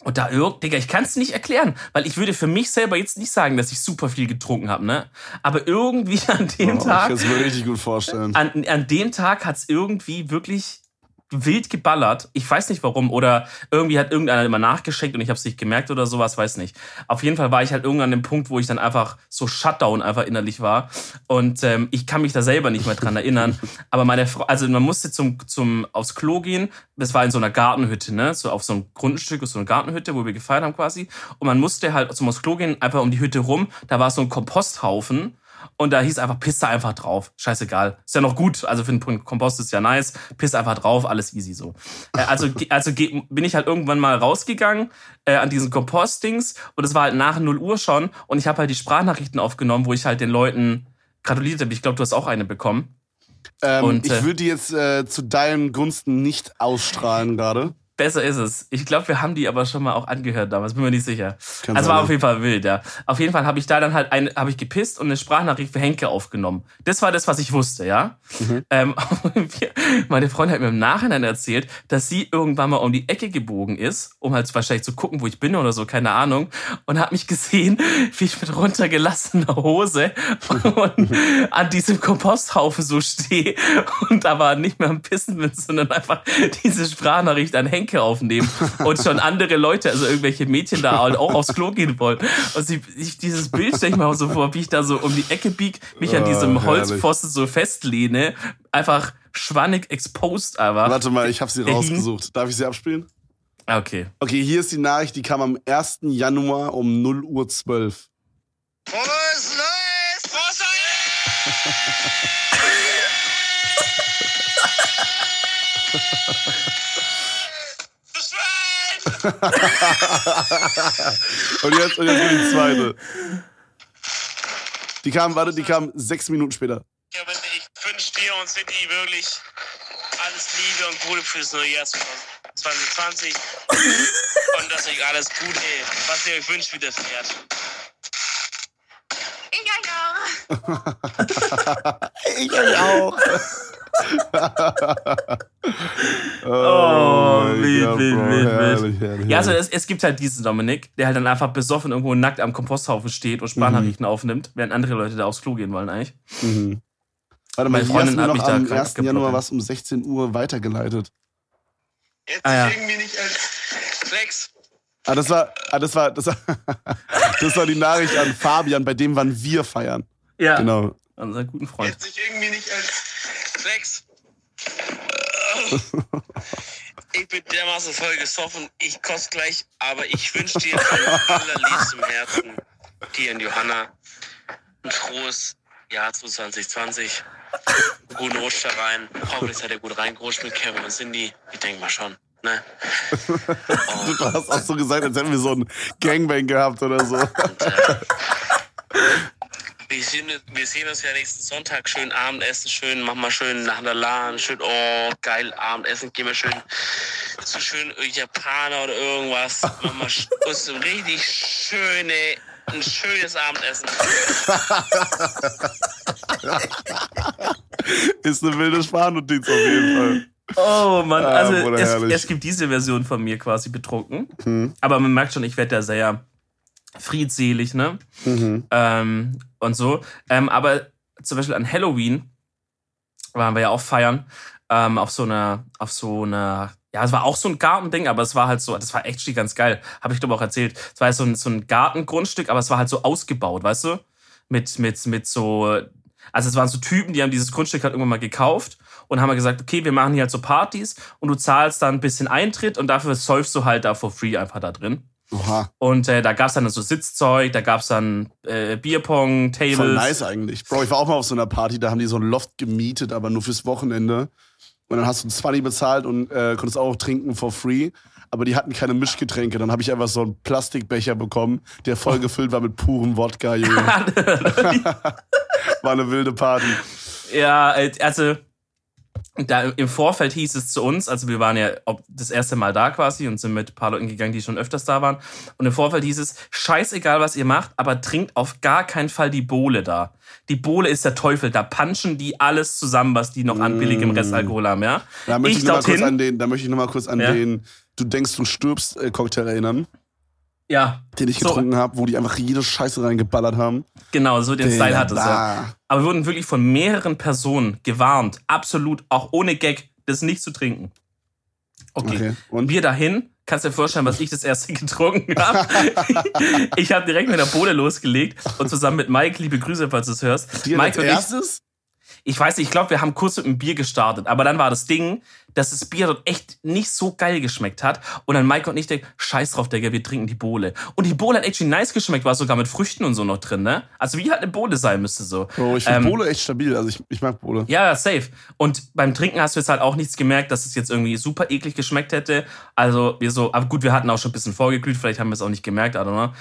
B: und da irgend, Digga, ich kann es nicht erklären, weil ich würde für mich selber jetzt nicht sagen, dass ich super viel getrunken habe, ne? Aber irgendwie an dem
A: oh,
B: Tag.
A: Ich kann es mir richtig gut vorstellen.
B: An, an dem Tag hat es irgendwie wirklich wild geballert. Ich weiß nicht warum. Oder irgendwie hat irgendeiner immer nachgeschenkt und ich habe es nicht gemerkt oder sowas, weiß nicht. Auf jeden Fall war ich halt irgendwann an dem Punkt, wo ich dann einfach so Shutdown einfach innerlich war. Und ähm, ich kann mich da selber nicht mehr dran erinnern. Aber meine Frau, also man musste zum, zum aufs Klo gehen. Das war in so einer Gartenhütte, ne? So auf so einem Grundstück, so einer Gartenhütte, wo wir gefeiert haben quasi. Und man musste halt zum aufs Klo gehen, einfach um die Hütte rum. Da war so ein Komposthaufen. Und da hieß einfach, piss da einfach drauf. Scheißegal. Ist ja noch gut. Also für den Kompost ist ja nice. Piss einfach drauf, alles easy so. Äh, also also bin ich halt irgendwann mal rausgegangen äh, an diesen Kompostdings. Und es war halt nach 0 Uhr schon. Und ich habe halt die Sprachnachrichten aufgenommen, wo ich halt den Leuten gratuliert habe. Ich glaube, du hast auch eine bekommen.
A: Ähm, und, ich äh, würde die jetzt äh, zu deinen Gunsten nicht ausstrahlen gerade.
B: Besser ist es. Ich glaube, wir haben die aber schon mal auch angehört damals, bin mir nicht sicher. Kann also war auf jeden Fall wild, ja. Auf jeden Fall habe ich da dann halt ein, habe ich gepisst und eine Sprachnachricht für Henke aufgenommen. Das war das, was ich wusste, ja. Mhm. Ähm, meine Freundin hat mir im Nachhinein erzählt, dass sie irgendwann mal um die Ecke gebogen ist, um halt wahrscheinlich zu gucken, wo ich bin oder so, keine Ahnung, und hat mich gesehen, wie ich mit runtergelassener Hose an diesem Komposthaufen so stehe und aber nicht mehr am Pissen bin, sondern einfach diese Sprachnachricht an Henke Getränke aufnehmen und schon andere Leute, also irgendwelche Mädchen da auch aufs Klo gehen wollen. Und sie, ich, dieses Bild stelle ich mir auch so vor, wie ich da so um die Ecke bieg, mich oh, an diesem Holzpfosten so festlehne, einfach schwannig exposed aber.
A: Warte mal, ich habe sie rausgesucht. Darf ich sie abspielen?
B: Okay.
A: Okay, hier ist die Nachricht, die kam am 1. Januar um 0 Uhr 12. Frohes Neues! Frohes Neues! und jetzt, und jetzt kommt die zweite. Die kam, warte, die kam sechs Minuten später.
C: Ich wünsche dir und City wirklich alles Liebe und Gute fürs neue Jahr 2020. und dass euch alles Gute, was ihr euch wünscht, widerfährt.
D: Ich euch
A: auch. ich euch auch.
B: oh, wild, wild, wild, wild. Ja, also es, es, gibt halt diesen Dominik, der halt dann einfach besoffen irgendwo nackt am Komposthaufen steht und Sprachnachrichten mhm. aufnimmt, während andere Leute da aufs Klo gehen wollen eigentlich.
A: Mhm. Warte mal, Meine Freundin hat mich da am 1. Januar was um 16 Uhr weitergeleitet.
C: Jetzt ah, ja. irgendwie nicht als Flex.
A: Ah, das war, ah, das war, das war, das war die Nachricht an Fabian, bei dem wann wir feiern.
B: Ja.
A: Genau.
B: An seinen guten Freund.
C: Jetzt sich irgendwie nicht als Flex. ich bin dermaßen voll gesoffen, ich koste gleich, aber ich wünsche dir von allerliebstem Herzen, dir und Johanna, ein frohes Jahr 2020. Guten Rutsch da rein. Hoffentlich seid ihr gut reingerutscht mit Kevin und Cindy. Ich denke mal schon. Ne?
A: du hast auch so gesagt, als hätten wir so ein Gangbang gehabt oder so. Und, äh,
C: wir sehen, wir sehen uns ja nächsten Sonntag schön Abendessen, schön, machen wir schön nach der LAN, schön, oh, geil Abendessen, gehen wir schön so schön Japaner oder irgendwas, machen wir uns ein richtig schöne, ein schönes Abendessen.
A: Ist eine wilde Sparnotiz auf jeden Fall.
B: Oh Mann, ah, also ah, es, es, gibt diese Version von mir quasi betrunken. Hm. Aber man merkt schon, ich werde da sehr friedselig, ne? Mhm. Ähm, und so. Ähm, aber zum Beispiel an Halloween waren wir ja auch feiern. Ähm, auf so einer, auf so einer, ja, es war auch so ein Gartending, aber es war halt so, das war echt ganz geil. Habe ich glaube auch erzählt. Es war so ein, so ein Gartengrundstück, aber es war halt so ausgebaut, weißt du? Mit, mit, mit so, also es waren so Typen, die haben dieses Grundstück halt irgendwann mal gekauft und haben halt gesagt, okay, wir machen hier halt so Partys und du zahlst dann ein bisschen Eintritt und dafür säufst du halt da for free einfach da drin.
A: Oha.
B: Und äh, da gab's dann so Sitzzeug, da gab's dann äh, Bierpong, Tables. Voll
A: nice eigentlich. Bro, ich war auch mal auf so einer Party, da haben die so ein Loft gemietet, aber nur fürs Wochenende. Und dann hast du ein 20 bezahlt und äh, konntest auch trinken for free. Aber die hatten keine Mischgetränke. Dann habe ich einfach so einen Plastikbecher bekommen, der voll gefüllt war mit purem Wodka, Junge. war eine wilde Party.
B: Ja, also da im Vorfeld hieß es zu uns, also wir waren ja das erste Mal da quasi und sind mit ein paar Leuten gegangen, die schon öfters da waren. Und im Vorfeld hieß es, scheißegal, was ihr macht, aber trinkt auf gar keinen Fall die Bohle da. Die Bohle ist der Teufel, da punchen die alles zusammen, was die noch an billigem mm. Restalkohol haben, ja.
A: Da möchte ich, ich noch mal kurz an den, da möchte ich noch mal kurz an ja? den Du denkst, du stirbst äh, Cocktail erinnern.
B: Ja.
A: Den ich getrunken so. habe, wo die einfach jede Scheiße reingeballert haben.
B: Genau, so den, den Style hatte es ja. Aber wir wurden wirklich von mehreren Personen gewarnt, absolut, auch ohne Gag, das nicht zu trinken. Okay. okay. Und? Wir dahin, kannst dir vorstellen, was ich das erste getrunken habe. ich habe direkt mit der Bohle losgelegt und zusammen mit Mike, liebe Grüße, falls du es hörst.
A: Dir
B: Mike
A: als erstes?
B: Ich weiß nicht, ich glaube, wir haben kurz mit dem Bier gestartet, aber dann war das Ding, dass das Bier dort echt nicht so geil geschmeckt hat. Und dann Mike und ich denken, scheiß drauf, Digga, wir trinken die Bohle. Und die Bohle hat echt schon nice geschmeckt, war sogar mit Früchten und so noch drin, ne? Also wie halt eine Bohle sein müsste so.
A: Bro, ich finde
B: Ähm,
A: Bohle echt stabil. Also ich, ich mag Bohle.
B: Ja, safe. Und beim Trinken hast du jetzt halt auch nichts gemerkt, dass es jetzt irgendwie super eklig geschmeckt hätte. Also wir so, aber gut, wir hatten auch schon ein bisschen vorgeglüht, vielleicht haben wir es auch nicht gemerkt, I don't know.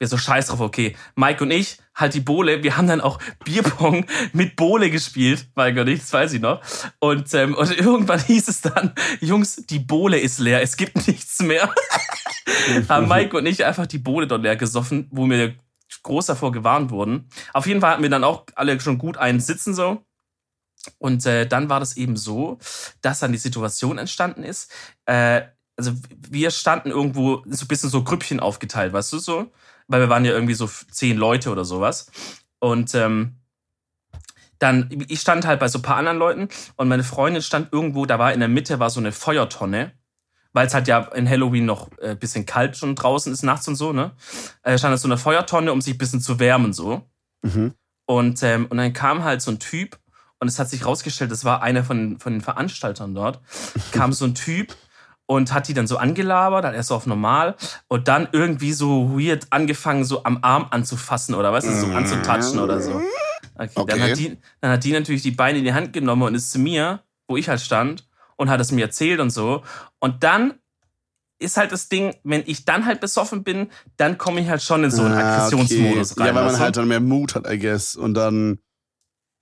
B: Wir so scheiß drauf, okay. Mike und ich, halt die Bohle, wir haben dann auch Bierpong mit Bohle gespielt, Mike und ich, das weiß ich noch. Und, ähm, und irgendwann hieß es dann, Jungs, die Bohle ist leer, es gibt nichts mehr. haben Mike und ich einfach die Bohle dort leer gesoffen, wo wir groß davor gewarnt wurden. Auf jeden Fall hatten wir dann auch alle schon gut einen Sitzen so. Und äh, dann war das eben so, dass dann die Situation entstanden ist. Äh, also wir standen irgendwo so ein bisschen so Grüppchen aufgeteilt, weißt du so? Weil wir waren ja irgendwie so zehn Leute oder sowas. Und ähm, dann, ich stand halt bei so ein paar anderen Leuten und meine Freundin stand irgendwo, da war in der Mitte war so eine Feuertonne, weil es halt ja in Halloween noch ein bisschen kalt schon draußen ist, nachts und so, ne? Äh, stand da so eine Feuertonne, um sich ein bisschen zu wärmen, so.
A: Mhm.
B: Und, ähm, und dann kam halt so ein Typ und es hat sich rausgestellt, das war einer von, von den Veranstaltern dort, kam so ein Typ und hat die dann so angelabert, hat erst so auf normal und dann irgendwie so weird angefangen, so am Arm anzufassen oder du, so anzutatschen oder so. Okay, Dann,
A: Okay.
B: hat die, dann hat die natürlich die Beine in die Hand genommen und ist zu mir, wo ich halt stand, und hat es mir erzählt und so. Und dann ist halt das Ding, wenn ich dann halt besoffen bin, dann komme ich halt schon in so einen
A: Ah,
B: Aggressionsmodus
A: okay.
B: rein.
A: Ja, weil man
B: du?
A: halt dann mehr Mut hat, I guess. Und dann.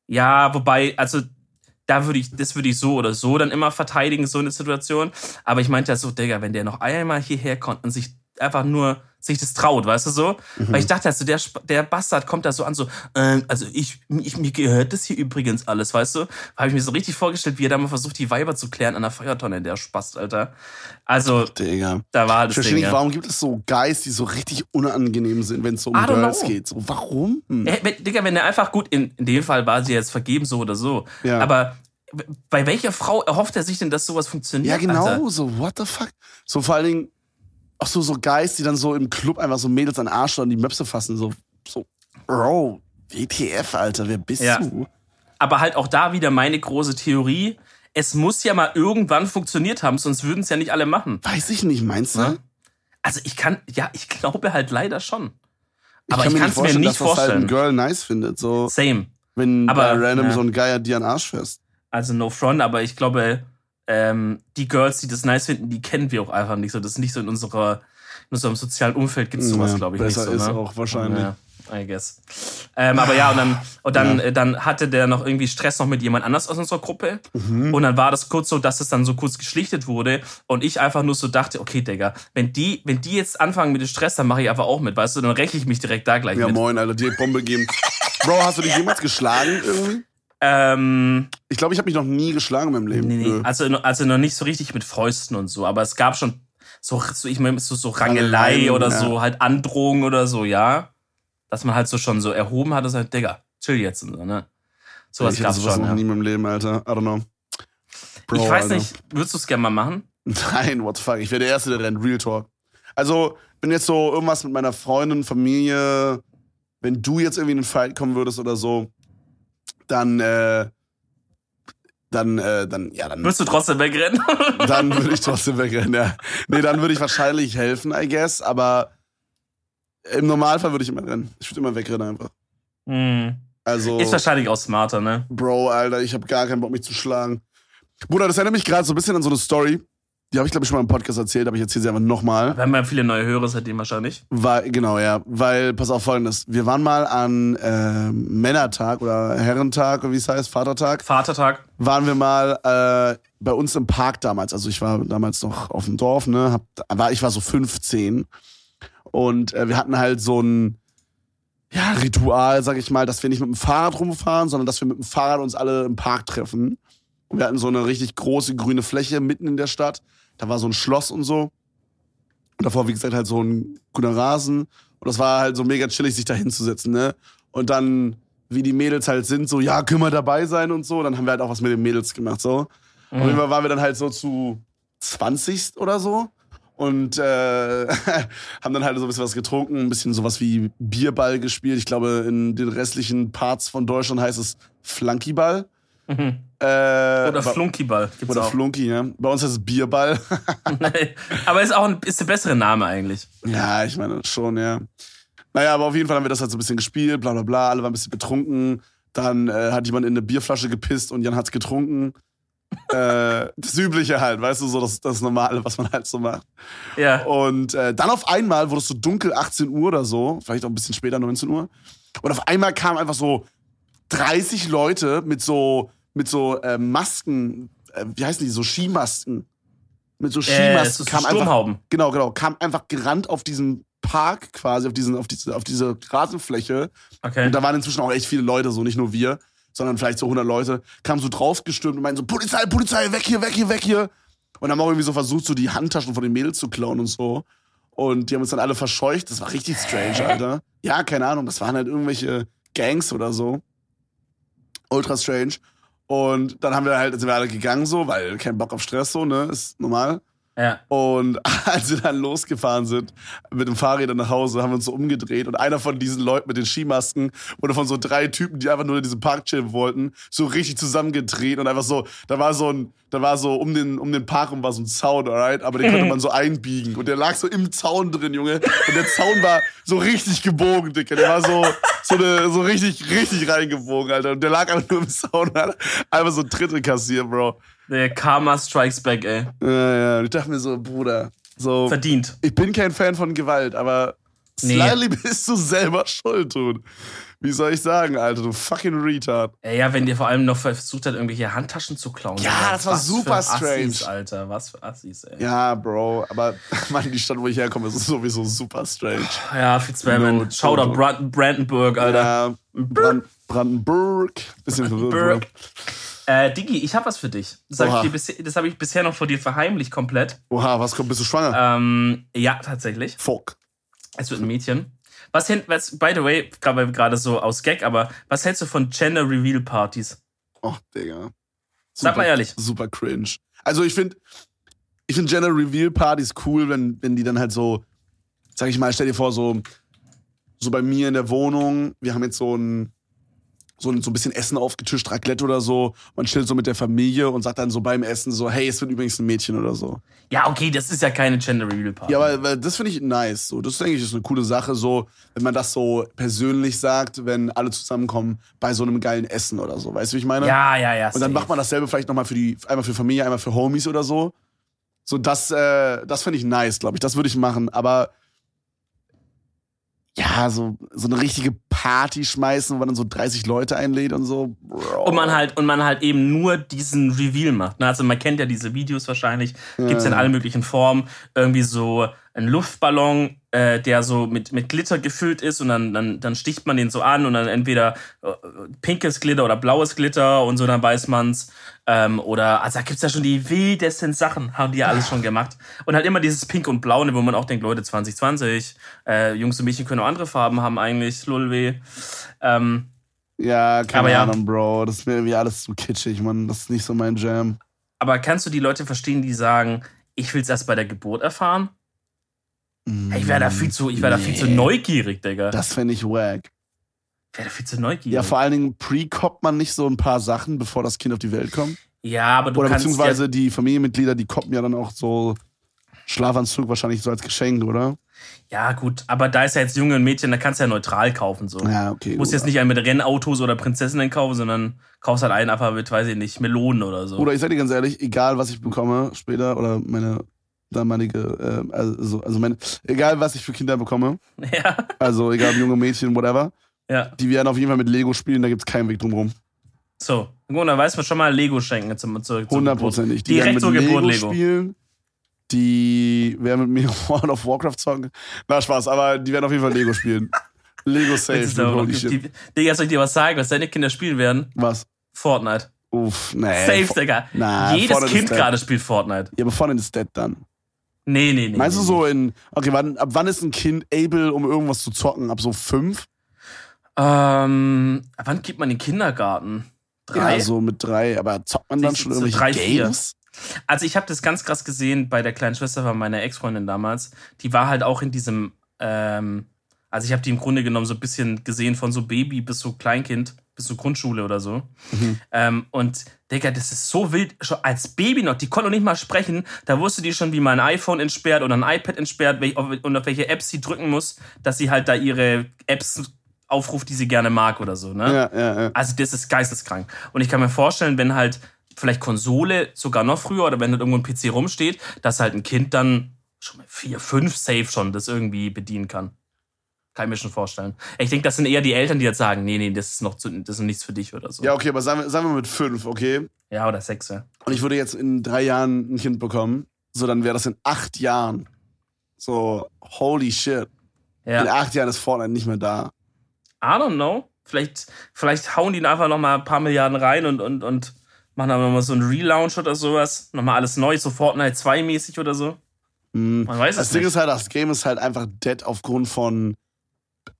B: Ja, wobei, also da würde ich, das würde ich so oder so dann immer verteidigen, so eine Situation. Aber ich meinte ja so, Digga, wenn der noch einmal hierher kommt und sich einfach nur sich das traut, weißt du so?
A: Mhm.
B: Weil ich dachte, also der, der Bastard kommt da so an, so, ähm, also ich, ich, mir gehört das hier übrigens alles, weißt du? Habe ich mir so richtig vorgestellt, wie er da mal versucht, die Weiber zu klären an der Feuertonne, der Spast, Alter. Also,
A: Digga.
B: da war
A: Ich
B: das
A: verstehe
B: Ding.
A: nicht, warum gibt es so Guys, die so richtig unangenehm sind, wenn es so um Girls
B: know.
A: geht? So, warum? Hm.
B: Äh, wenn- Digga, wenn er einfach gut, in, in dem Fall war sie jetzt vergeben, so oder so.
A: Ja.
B: Aber bei welcher Frau erhofft er sich denn, dass sowas funktioniert?
A: Ja, genau,
B: Alter?
A: so, what the fuck? So vor allen Dingen, auch so, so Guys, die dann so im Club einfach so Mädels an den Arsch und die Möpse fassen, so, so, Bro, WTF, Alter, wer bist
B: Ja.
A: du?
B: Aber halt auch da wieder meine große Theorie. Es muss ja mal irgendwann funktioniert haben, sonst würden es ja nicht alle machen.
A: Weiß ich nicht, meinst du?
B: Ja. Also ich kann, ja, ich glaube halt leider schon. Aber ich
A: mir
B: kann
A: nicht
B: es mir
A: vorstellen,
B: nicht
A: dass das halt
B: vorstellen.
A: ein Girl nice findet, so,
B: Same.
A: wenn
B: Aber,
A: bei random
B: ja.
A: so ein Guy dir an Arsch fährst.
B: Also no front, aber ich glaube, ähm, die Girls, die das nice finden, die kennen wir auch einfach nicht so. Das ist nicht so in unserer, in unserem sozialen Umfeld gibt es sowas,
A: Ja,
B: glaube ich, nicht
A: besser
B: so.
A: ist
B: ne?
A: auch wahrscheinlich.
B: Ja, I guess. Ähm, aber ja, und dann, und dann, äh, dann hatte der noch irgendwie Stress noch mit jemand anders aus unserer Gruppe.
A: Mhm.
B: Und dann war das kurz so, dass es dann so kurz geschlichtet wurde. Und ich einfach nur so dachte, okay, Digga, wenn die, wenn die jetzt anfangen mit dem Stress, dann mache ich einfach auch mit, weißt du, dann räche ich mich direkt da gleich
A: Ja,
B: mit.
A: moin, Alter, direkt Bombe geben. Bro, hast du dich jemals geschlagen irgendwie?
B: Ähm,
A: Ich glaube, ich habe mich noch nie geschlagen in meinem Leben.
B: nee, nee, also, also noch nicht so richtig mit Fäusten und so, aber es gab schon so, so ich meine, so, so Rangelei
A: Rangeleien,
B: oder
A: ja.
B: so, halt Androhung oder so, ja. Dass man halt so schon so erhoben hat und sagt, Digga, chill jetzt und so, ne? Sowas
A: ich
B: gab's
A: sowas
B: schon,
A: noch
B: ja.
A: nie in meinem Leben, Alter. I don't know. Bro,
B: ich weiß
A: Alter.
B: nicht, würdest du es gerne mal machen?
A: Nein, what the fuck. Ich wäre der Erste, der rennt. Real Talk. Also, wenn jetzt so irgendwas mit meiner Freundin, Familie, wenn du jetzt irgendwie in einen Fight kommen würdest oder so, dann, äh, dann, äh, dann, ja, dann,
B: Würdest du trotzdem wegrennen?
A: dann würde ich trotzdem wegrennen, ja. Nee, dann würde ich wahrscheinlich helfen, I guess, aber im Normalfall würde ich immer rennen. Ich würde immer wegrennen einfach.
B: hm.
A: Also,
B: Ist wahrscheinlich auch smarter, ne?
A: Bro, Alter, ich habe gar keinen Bock, mich zu schlagen. Bruder, das erinnert mich gerade so ein bisschen an so eine Story. Die habe ich, glaube ich, schon mal im Podcast erzählt, aber ich erzähle sie einfach nochmal.
B: Wir haben ja viele neue Hörer seitdem wahrscheinlich.
A: Weil, genau, ja. Weil, pass auf folgendes. Wir waren mal an äh, Männertag oder Herrentag, oder wie es heißt, Vatertag.
B: Vatertag.
A: Waren wir mal äh, bei uns im Park damals. Also ich war damals noch auf dem Dorf, ne? Hab, war, ich war so 15. Und äh, wir hatten halt so ein ja, Ritual, sag ich mal, dass wir nicht mit dem Fahrrad rumfahren, sondern dass wir mit dem Fahrrad uns alle im Park treffen. Wir hatten so eine richtig große grüne Fläche mitten in der Stadt. Da war so ein Schloss und so. Und davor, wie gesagt, halt so ein grüner Rasen. Und das war halt so mega chillig, sich da hinzusetzen, ne? Und dann, wie die Mädels halt sind, so, ja, können wir dabei sein und so. Dann haben wir halt auch was mit den Mädels gemacht, so. Auf jeden Fall waren wir dann halt so zu 20 oder so. Und äh, haben dann halt so ein bisschen was getrunken, ein bisschen sowas wie Bierball gespielt. Ich glaube, in den restlichen Parts von Deutschland heißt es Flankyball.
B: Mhm.
A: Äh,
B: Oder Flunkyball gibt's
A: Oder
B: auch.
A: Flunky, ja. Bei uns heißt es Bierball.
B: aber ist auch ein, ist der bessere Name eigentlich.
A: ja, ich meine schon, ja. Naja, aber auf jeden Fall haben wir das halt so ein bisschen gespielt, bla bla bla, alle waren ein bisschen betrunken. Dann äh, hat jemand in eine Bierflasche gepisst und Jan hat's getrunken. äh, das Übliche halt, weißt du, so das, das Normale, was man halt so macht.
B: Ja.
A: Und äh, dann auf einmal wurde es so dunkel, 18 Uhr oder so, vielleicht auch ein bisschen später, 19 Uhr. Und auf einmal kamen einfach so 30 Leute mit so, mit so äh, Masken, äh, wie heißen die, so Skimasken. Mit so
B: Äh,
A: Skimasken
B: so
A: kam einfach,
B: Sturmhauben.
A: genau, genau, kam einfach gerannt auf diesen Park quasi, auf, diesen, auf, diese, auf diese Rasenfläche.
B: Okay.
A: Und da waren inzwischen auch echt viele Leute, so nicht nur wir, sondern vielleicht so 100 Leute, kamen so draufgestürmt und meinten so, Polizei, Polizei, weg hier, weg hier, weg hier. Und haben auch irgendwie so versucht, so die Handtaschen von den Mädels zu klauen und so. Und die haben uns dann alle verscheucht. Das war richtig strange, Alter. Ja, keine Ahnung. Das waren halt irgendwelche Gangs oder so. Ultra strange. Und dann haben wir halt, sind wir alle gegangen so, weil kein Bock auf Stress so, ne, ist normal.
B: Ja.
A: Und als wir dann losgefahren sind mit dem Fahrrädern nach Hause, haben wir uns so umgedreht und einer von diesen Leuten mit den Skimasken wurde von so drei Typen, die einfach nur in diesem Park chillen wollten, so richtig zusammengedreht und einfach so, da war so ein, da war so um den, um den Park rum war so ein Zaun, alright, aber den konnte man so einbiegen und der lag so im Zaun drin, Junge, und der Zaun war so richtig gebogen, Dicker, der war so, so, eine, so richtig, richtig reingebogen, Alter, und der lag einfach nur im Zaun, Alter. einfach so Tritte kassieren, Bro.
B: Der Karma Strikes Back, ey.
A: Ja, ja, ich dachte mir so, Bruder, so,
B: Verdient.
A: ich bin kein Fan von Gewalt, aber
B: Nee.
A: slightly bist du selber schuld, dude. Wie soll ich sagen, Alter, du fucking Retard.
B: Ey, ja, wenn dir vor allem noch versucht hat, irgendwelche Handtaschen zu klauen.
A: Ja,
B: Alter.
A: das war
B: Was
A: super
B: Assis,
A: strange.
B: Alter, was für Assis, ey.
A: Ja, Bro, aber Mann, die Stadt, wo ich herkomme, ist sowieso super strange.
B: Ja, Fitzgerald.
A: No, Jojo.
B: Brand Brandenburg, Alter.
A: Ja, Brand Brandenburg. Bisschen verwirrt,
B: Brandenburg. Äh, Digi, ich hab was für dich. Das habe ich, hab ich bisher noch vor dir verheimlicht komplett.
A: Oha, was kommt, bist du schwanger?
B: Ähm, ja, tatsächlich.
A: Fuck.
B: Es wird ein Mädchen. Was, was by the way, gerade so aus Gag, aber was hältst du von Gender Reveal Partys?
A: Oh, Digga.
B: Sag mal ehrlich.
A: Super cringe. Also ich finde, ich finde Gender Reveal Partys cool, wenn, wenn die dann halt so, sag ich mal, stell dir vor, so, so bei mir in der Wohnung, wir haben jetzt so ein, so ein, so ein bisschen Essen aufgetischt, Raclette oder so. Man chillt so mit der Familie und sagt dann so beim Essen so, hey, es wird übrigens ein Mädchen oder so.
B: Ja, okay, das ist ja keine Gender Reveal Party.
A: Ja, weil, weil das finde ich nice. So, das denke ich ist eine coole Sache, so, wenn man das so persönlich sagt, wenn alle zusammenkommen bei so einem geilen Essen oder so. Weißt du, wie ich meine?
B: ja, ja, ja.
A: Und dann
B: safe.
A: macht man dasselbe vielleicht nochmal für die, einmal für Familie, einmal für Homies oder so. So, das, äh, das finde ich nice, glaube ich. Das würde ich machen. Aber ja, so, so eine richtige Party schmeißen, wo man dann so 30 Leute einlädt und so. Bro.
B: Und man halt, und man halt eben nur diesen Reveal macht. ne? Also man kennt ja diese Videos wahrscheinlich, gibt's in
A: Ja.
B: allen möglichen Formen. Irgendwie so ein Luftballon, äh, der so mit, mit Glitter gefüllt ist und dann, dann, dann sticht man den so an und dann entweder äh, pinkes Glitter oder blaues Glitter und so, dann weiß man's. Ähm, oder, also da gibt's ja schon die wildesten Sachen, haben die ja alles schon gemacht. Und halt immer dieses Pink und Blau, ne, wo man auch denkt, Leute, 2020, äh, Jungs und Mädchen können auch andere Farben haben eigentlich, lulweh. Ähm,
A: Ja, keine
B: Aber ja.
A: Ahnung, Bro. Das ist mir irgendwie alles zu kitschig, Mann. Das ist nicht so mein Jam.
B: Aber kannst du die Leute verstehen, die sagen, ich will es erst bei der Geburt erfahren? Ich wäre da viel zu, ich wäre da viel zu
A: Nee.
B: neugierig, Digga.
A: Das fände ich wack.
B: Ich wäre da viel zu neugierig.
A: Ja, vor allen Dingen pre-coppt man nicht so ein paar Sachen, bevor das Kind auf die Welt kommt.
B: Ja, aber du
A: Oder
B: kannst
A: beziehungsweise die Familienmitglieder, die koppen ja dann auch so Schlafanzug wahrscheinlich so als Geschenk, oder?
B: Ja, gut, aber da ist ja jetzt Junge und Mädchen, da kannst du ja neutral kaufen so.
A: Ja, okay.
B: Du musst jetzt nicht einen mit Rennautos oder Prinzessinnen kaufen, sondern kaufst halt einen einfach mit, weiß ich nicht, Melonen oder so.
A: Oder ich sag dir ganz ehrlich, egal was ich bekomme später oder meine damalige, äh, also, also meine, egal was ich für Kinder bekomme,
B: ja,
A: also egal junge Mädchen, whatever,
B: ja.
A: die werden auf jeden Fall mit Lego spielen, da gibt's keinen Weg drum rum.
B: So, gut, dann weiß man schon mal Lego schenken zum,
A: Hundertprozentig. Die
B: Direkt zur
A: werden mit
B: Geburt
A: Lego,
B: Lego.
A: spielen. Die werden mit mir World of Warcraft zocken. Na, Spaß, aber die werden auf jeden Fall Lego spielen. Lego safe,
B: die, Digga, soll ich dir was sagen, was deine Kinder spielen werden?
A: Was?
B: Fortnite.
A: Uff, nee.
B: Safe, Digga.
A: Na,
B: Jedes
A: Fortnite
B: Kind gerade spielt Fortnite.
A: Ja, aber vorne ist dead dann.
B: Nee, nee, nee.
A: Meinst du
B: nee,
A: so in, okay, wann, ab wann ist ein Kind able, um irgendwas zu zocken? Ab so fünf?
B: Ähm, wann gibt man den Kindergarten? Drei.
A: Ja, so mit drei. Aber zockt man dann schon
B: drei,
A: irgendwelche
B: vier.
A: Games?
B: Also ich habe das ganz krass gesehen bei der kleinen Schwester von meiner Ex-Freundin damals. Die war halt auch in diesem, ähm, also ich habe die im Grunde genommen so ein bisschen gesehen von so Baby bis so Kleinkind, bis zur Grundschule oder so.
A: Mhm.
B: Ähm, und Digga, das ist so wild. Schon als Baby noch, die konnte noch nicht mal sprechen. Da wusste die schon, wie man ein iPhone entsperrt oder ein iPad entsperrt und auf welche Apps sie drücken muss, dass sie halt da ihre Apps aufruft, die sie gerne mag oder so. Ne?
A: Ja, ja, ja.
B: Also das ist geisteskrank. Und ich kann mir vorstellen, wenn halt vielleicht Konsole sogar noch früher oder wenn halt irgendwo ein PC rumsteht, dass halt ein Kind dann schon mit vier, fünf safe schon das irgendwie bedienen kann. Kann ich mir schon vorstellen. Ich denke, das sind eher die Eltern, die jetzt sagen, nee, nee, das ist noch zu, das ist nichts für dich oder so.
A: Ja, okay, aber sagen wir, sagen wir mit fünf, okay?
B: Ja, oder sechs, ja.
A: Und ich würde jetzt in drei Jahren ein Kind bekommen. So, dann wäre das in acht Jahren. So, holy shit. In
B: Ja.
A: acht Jahren ist Fortnite nicht mehr da.
B: I don't know. Vielleicht, vielleicht hauen die einfach noch mal ein paar Milliarden rein und, und, und machen dann noch mal so einen Relaunch oder sowas. Nochmal alles neu, so Fortnite 2 mäßig oder so.
A: Mhm.
B: Man weiß
A: Das
B: es
A: Ding
B: nicht.
A: ist halt, das Game ist halt einfach dead aufgrund von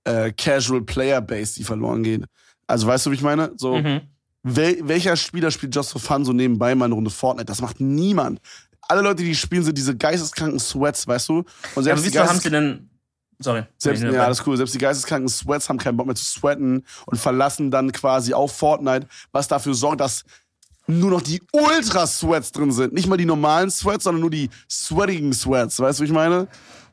A: äh, Casual Player Base, die verloren geht. Also weißt du, wie ich meine? So,
B: Mhm.
A: wel, welcher Spieler spielt Just for Fun so nebenbei mal eine Runde Fortnite? Das macht niemand. Alle Leute, die spielen, sind diese geisteskranken Sweats, weißt du? Und
B: Ja, aber
A: selbst die
B: wieso haben sie denn. Sorry.
A: selbst, ja, alles cool. Selbst die geisteskranken Sweats haben keinen Bock mehr zu sweaten und verlassen dann quasi auf Fortnite, was dafür sorgt, dass nur noch die Ultra-Sweats drin sind. Nicht mal die normalen Sweats, sondern nur die sweatigen Sweats. Weißt du, wie ich meine?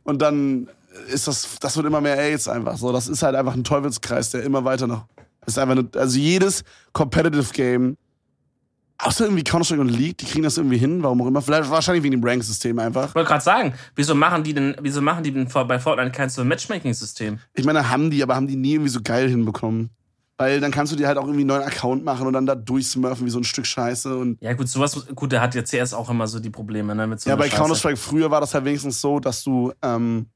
A: Und dann ist das, das wird immer mehr AIDS einfach. So, das ist halt einfach ein Teufelskreis, der immer weiter noch. Ist einfach eine, also jedes Competitive Game, außer irgendwie Counter-Strike und League, die kriegen das irgendwie hin, warum auch immer. Vielleicht wahrscheinlich wegen dem Rank-System einfach.
B: Ich wollte gerade sagen, wieso machen die denn, wieso machen die denn bei Fortnite kein so Matchmaking-System?
A: Ich meine, haben die, aber haben die nie irgendwie so geil hinbekommen. Weil dann kannst du dir halt auch irgendwie einen neuen Account machen und dann da durchsmurfen wie so ein Stück Scheiße. Und
B: Ja, gut, sowas, gut, der hat ja CS auch immer so die Probleme, ne, mit so
A: ja, bei. Counter-Strike früher war das halt wenigstens so, dass du, ähm,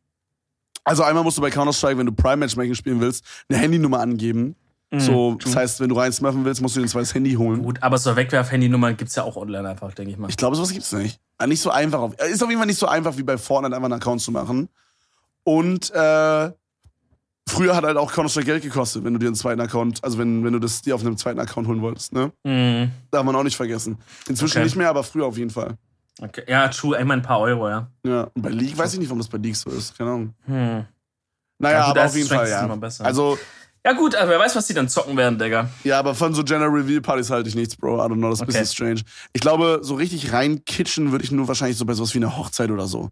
A: also einmal musst du bei Counter-Strike, wenn du Prime Matchmaking spielen willst, eine Handynummer angeben. so, das heißt, wenn du rein smurfen willst, musst du dir ein zweites Handy holen.
B: Mhm, Gut, aber so Wegwerf-Handynummern gibt's ja auch online einfach, denke ich mal.
A: Ich glaube, sowas gibt's nicht. Ah, Nicht so einfach. Auf, ist auf jeden Fall nicht so einfach wie bei Fortnite einfach einen Account zu machen. Und äh, früher hat halt auch Counter-Strike Geld gekostet, wenn du dir einen zweiten Account, also wenn, wenn du das dir auf einem zweiten Account holen wolltest, ne?
B: Mhm.
A: Darf man auch nicht vergessen. Inzwischen
B: Okay.
A: nicht mehr, aber früher auf jeden Fall.
B: Okay. Ja, true, meine ein paar Euro, ja.
A: Ja. Und bei League weiß ich nicht, warum das bei League so ist. Keine Ahnung.
B: Hm.
A: Naja,
B: Ja, gut,
A: aber auf jeden Fall, ja.
B: immer.
A: Also,
B: Ja, gut, aber wer weiß, was die dann zocken werden, Digga.
A: ja, aber von so General Reveal Partys halte ich nichts, Bro. I don't know, das ist ein
B: Okay.
A: bisschen strange. Ich glaube, so richtig rein kitchen würde ich nur wahrscheinlich so bei sowas wie einer Hochzeit oder so.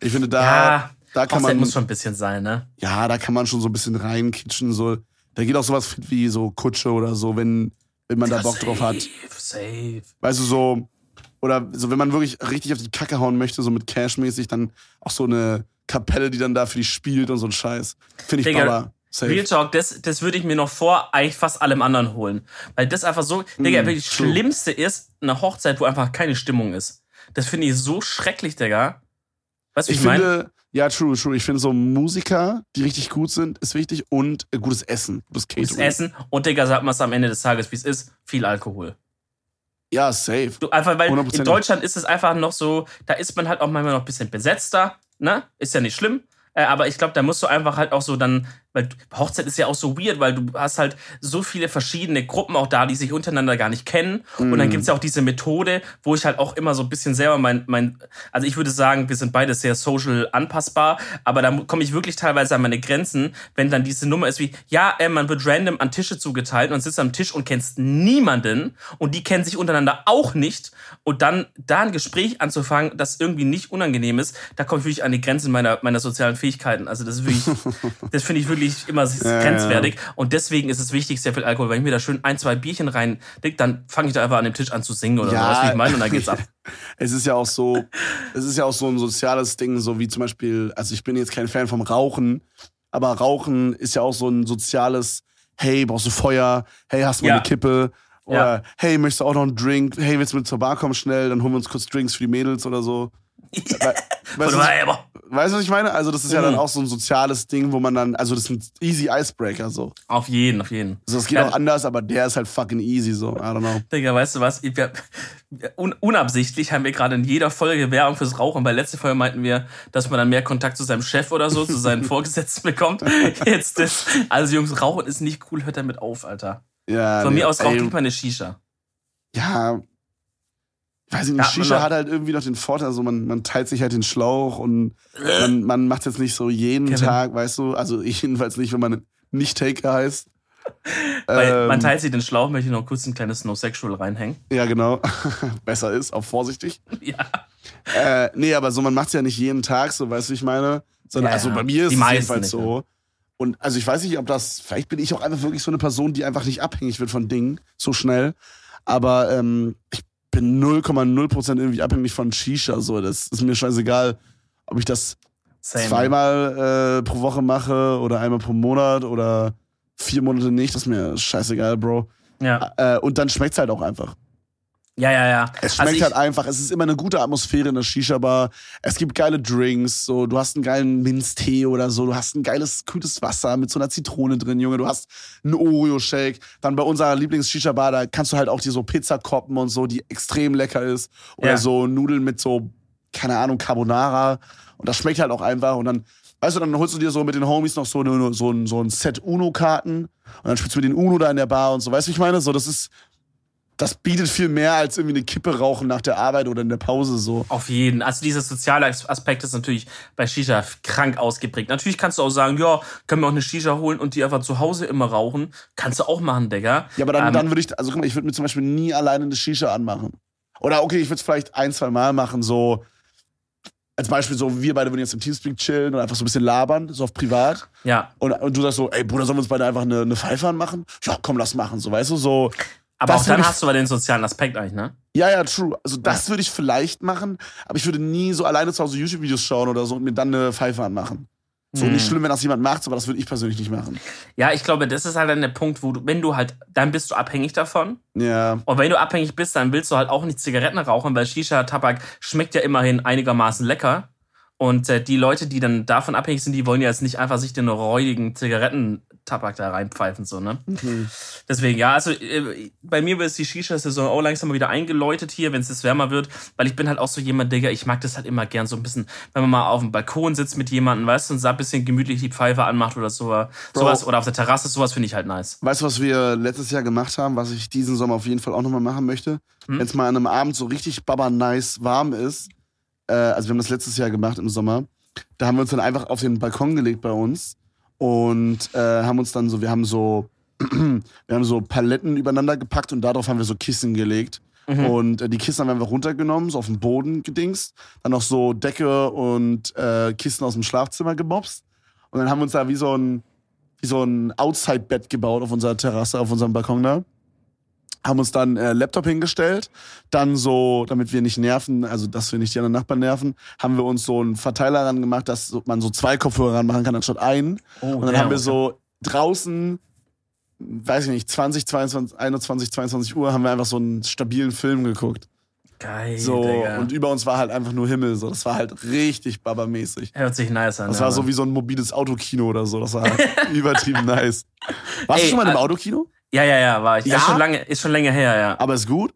A: Ich finde, da,
B: ja,
A: da kann
B: Hochzeit
A: man.
B: muss schon ein bisschen sein, ne?
A: ja, da kann man schon so ein bisschen reinkitschen. So. Da geht auch sowas fit wie so Kutsche oder so, wenn, wenn man da Bock drauf hat.
B: Safe, safe.
A: Weißt du, so, oder so, wenn man wirklich richtig auf die Kacke hauen möchte, so mit Cash-mäßig, dann auch so eine Kapelle, die dann da für die spielt und so ein Scheiß. Finde ich
B: Digga,
A: Baba. Safe.
B: Real Talk, das, das würde ich mir noch vor eigentlich fast allem anderen holen. Weil das einfach so, Digga,
A: Mm,
B: wirklich das
A: true.
B: Schlimmste ist eine Hochzeit, wo einfach keine Stimmung ist. Das finde ich so schrecklich, Digga. Weißt du, wie
A: Ich
B: ich, meine?
A: Ja, true, true. Ich finde so Musiker, die richtig gut sind, ist wichtig und äh, gutes Essen, gutes Catering.
B: Gutes Essen und, Digga, sag mal es am Ende des Tages, wie es ist, viel Alkohol.
A: Ja, safe.
B: Du, einfach, weil in
A: 100%.
B: Deutschland ist es einfach noch so, da ist man halt auch manchmal noch ein bisschen besetzter, ne? Ist ja nicht schlimm. Äh, aber ich glaube, da musst du einfach halt auch so dann, weil Hochzeit ist ja auch so weird, weil du hast halt so viele verschiedene Gruppen auch da, die sich untereinander gar nicht kennen. Und
A: Mhm.
B: dann gibt's ja auch diese Methode, wo ich halt auch immer so ein bisschen selber mein, mein, also ich würde sagen, wir sind beide sehr social anpassbar, aber da komme ich wirklich teilweise an meine Grenzen, wenn dann diese Nummer ist wie, ja, äh, man wird random an Tische zugeteilt und sitzt am Tisch und kennst niemanden und die kennen sich untereinander auch nicht und dann da ein Gespräch anzufangen, das irgendwie nicht unangenehm ist, da komme ich wirklich an die Grenzen meiner, meiner sozialen Fähigkeiten. Also das ist wirklich, das finde ich wirklich immer
A: ja.
B: grenzwertig und deswegen ist es wichtig, sehr viel Alkohol. Wenn ich mir da schön ein, zwei Bierchen rein dick, dann fange ich da einfach an dem Tisch an zu singen oder so, weißt du, wie ich meine? Und dann geht's ab.
A: Es ist ja auch so, es ist ja auch so ein soziales Ding, so wie zum Beispiel, also ich bin jetzt kein Fan vom Rauchen, aber Rauchen ist ja auch so ein soziales, hey, brauchst du Feuer? Hey, hast du mal
B: Ja.
A: eine Kippe? Oder
B: Ja.
A: hey, möchtest du auch noch einen Drink? Hey, willst du mit zur Bar kommen schnell? Dann holen wir uns kurz Drinks für die Mädels oder so. We weißt, du, weißt was ich meine? Also das ist ja dann
B: Mhm.
A: auch so ein soziales Ding, wo man dann, also das ist ein easy Icebreaker so.
B: auf jeden, auf jeden.
A: Also das geht
B: Ja.
A: auch anders, aber der ist halt fucking easy so. I don't know.
B: Digga, weißt du was? Wir, un, unabsichtlich haben wir gerade in jeder Folge Werbung fürs Rauchen. Bei letzter Folge meinten wir, dass man dann mehr Kontakt zu seinem Chef oder so, zu seinen Vorgesetzten bekommt. Jetzt das. Also Jungs, Rauchen ist nicht cool, hört damit auf, Alter.
A: Ja,
B: Von
A: nee,
B: mir aus raucht lieber eine Shisha.
A: ja, weiß ich nicht, Shisha hat halt irgendwie noch den Vorteil, also man, man teilt sich halt den Schlauch und man, man macht jetzt nicht so jeden
B: Kevin.
A: Tag, weißt du, also jedenfalls nicht, wenn man nicht Taker heißt.
B: Weil
A: Ähm,
B: man teilt sich den Schlauch, möchte ich noch kurz ein kleines No Sexual reinhängen.
A: Ja, genau. Besser ist, auch vorsichtig.
B: Ja.
A: Äh, nee, aber so, man macht es ja nicht jeden Tag, so weißt du, wie ich meine. Sondern,
B: Ja,
A: also bei mir ist es jedenfalls
B: nicht,
A: so. Und also ich weiß nicht, ob das, vielleicht bin ich auch einfach wirklich so eine Person, die einfach nicht abhängig wird von Dingen so schnell. Aber ähm, ich bin 0,0% irgendwie abhängig von Shisha. So, das ist mir scheißegal, ob ich das
B: Same.
A: zweimal äh, pro Woche mache oder einmal pro Monat oder vier Monate nicht. Das ist mir scheißegal, Bro.
B: Ja,
A: Äh, und dann schmeckt's halt auch einfach.
B: Ja, ja. ja.
A: Es schmeckt
B: also
A: halt einfach. Es ist immer eine gute Atmosphäre in der Shisha-Bar. Es gibt geile Drinks. So, du hast einen geilen Minztee oder so. Du hast ein geiles, kühles Wasser mit so einer Zitrone drin, Junge. Du hast einen Oreo-Shake. Dann bei unserer Lieblings-Shisha-Bar, da kannst du halt auch dir so Pizza koppen und so, die extrem lecker ist. Oder
B: Ja.
A: so Nudeln mit so, keine Ahnung, Carbonara. Und das schmeckt halt auch einfach. Und dann, weißt du, dann holst du dir so mit den Homies noch so, eine, so, ein, so ein Set Uno-Karten. Und dann spielst du mit den Uno da in der Bar und so. Weißt du, wie ich meine? So, das ist, das bietet viel mehr als irgendwie eine Kippe rauchen nach der Arbeit oder in der Pause so.
B: Auf jeden. Also dieser soziale Aspekt ist natürlich bei Shisha krank ausgeprägt. Natürlich kannst du auch sagen, ja, können wir auch eine Shisha holen und die einfach zu Hause immer rauchen. Kannst du auch machen, Digga.
A: Ja, aber dann,
B: Ähm,
A: dann würde ich, also guck mal, ich würde mir zum Beispiel nie alleine eine Shisha anmachen. Oder okay, ich würde es vielleicht ein, zwei Mal machen, so als Beispiel so, wir beide würden jetzt im Teamspeak chillen und einfach so ein bisschen labern, so auf privat.
B: Ja.
A: Und, und du sagst so, ey Bruder, sollen wir uns beide einfach eine, eine Pfeife anmachen? Ja, komm, lass machen, so, weißt du, so.
B: Aber
A: Das
B: auch dann hast du aber den sozialen Aspekt eigentlich, ne?
A: Ja, ja, true. Also das würde ich vielleicht machen, aber ich würde nie so alleine zu Hause YouTube-Videos schauen oder so und mir dann eine Pfeife anmachen. So,
B: Hm.
A: nicht schlimm, wenn das jemand macht, aber das würde ich persönlich nicht machen.
B: Ja, ich glaube, das ist halt dann der Punkt, wo du, wenn du halt, dann bist du abhängig davon.
A: Ja.
B: Und wenn du abhängig bist, dann willst du halt auch nicht Zigaretten rauchen, weil Shisha-Tabak schmeckt ja immerhin einigermaßen lecker. Und äh, die Leute, die dann davon abhängig sind, die wollen ja jetzt nicht einfach sich den räudigen Zigarettentabak da reinpfeifen, so, ne? Deswegen, ja, also äh, bei mir wird die Shisha-Saison auch langsam mal wieder eingeläutet hier, wenn es jetzt wärmer wird, weil ich bin halt auch so jemand, Digga, ich mag das halt immer gern so ein bisschen, wenn man mal auf dem Balkon sitzt mit jemandem, weißt du, und so ein bisschen gemütlich die Pfeife anmacht oder so, sowas, oder auf der Terrasse, sowas finde ich halt nice.
A: Weißt du, was wir letztes Jahr gemacht haben, was ich diesen Sommer auf jeden Fall auch nochmal machen möchte?
B: Hm?
A: Wenn es mal an einem Abend so richtig baba nice warm ist, äh, also wir haben das letztes Jahr gemacht im Sommer, da haben wir uns dann einfach auf den Balkon gelegt bei uns und äh, haben uns dann so, wir haben so, wir haben so Paletten übereinander gepackt und darauf haben wir so Kissen gelegt.
B: Mhm.
A: Und äh, die Kissen haben wir einfach runtergenommen, so auf den Boden gedingst. Dann noch so Decke und äh, Kissen aus dem Schlafzimmer gemobst. Und dann haben wir uns da wie so ein, wie so ein Outside-Bett gebaut auf unserer Terrasse, auf unserem Balkon da. Haben uns dann äh, Laptop hingestellt. Dann so, damit wir nicht nerven, also dass wir nicht die anderen Nachbarn nerven, haben wir uns so einen Verteiler ran gemacht, dass so- man so zwei Kopfhörer ranmachen kann anstatt einen.
B: Oh,
A: Und dann haben wir so draußen, weiß ich nicht, 20, 22, 21, 22 Uhr, haben wir einfach so einen stabilen Film geguckt.
B: Geil,
A: So,
B: Digga.
A: und über uns war halt einfach nur Himmel. So, das war halt richtig babamäßig.
B: Hört sich nice an.
A: Das
B: ja,
A: war so
B: Mann.
A: wie so ein mobiles Autokino oder so. Das war halt übertrieben nice. Warst
B: Ey,
A: du schon mal im
B: äh,
A: Autokino?
B: Ja, ja, ja, war ich.
A: Ja?
B: Ist schon lange, ist schon länger her, ja.
A: Aber ist gut?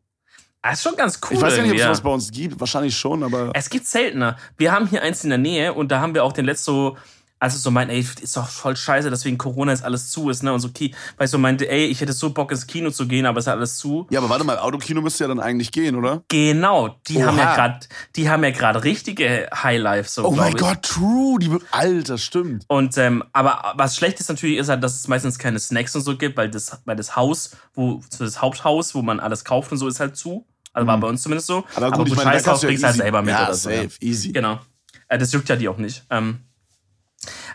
B: Ah, ist schon ganz cool.
A: Ich weiß ja nicht, ob es
B: irgendwie,
A: sowas bei uns gibt. Wahrscheinlich schon, aber.
B: Es gibt seltener. Wir haben hier eins in der Nähe und da haben wir auch den letzten so, als es so meint, ey, ist doch voll scheiße, dass wegen Corona jetzt alles zu ist, ne? Und so, weil ich so meinte, ey, ich hätte so Bock ins Kino zu gehen, aber es ist alles zu.
A: Ja, aber warte mal, Autokino müsste ja dann eigentlich gehen, oder?
B: Genau, die
A: Oha.
B: haben ja gerade, die haben ja gerade richtige Highlife, so
A: Oh mein. Gott, true. Die, Alter, stimmt.
B: Und ähm, aber was schlecht ist natürlich, ist halt, dass es meistens keine Snacks und so gibt, weil das, weil das Haus, wo so das Haupthaus, wo man alles kauft und so, ist halt zu. Also war bei uns zumindest so.
A: Mhm. Aber gut, ich meine, da
B: Scheiß
A: kannst
B: drauf,
A: du ja
B: kriegst halt selber mit
A: ja,
B: oder so.
A: safe, easy.
B: Genau. Äh, das juckt ja die auch nicht. Ähm,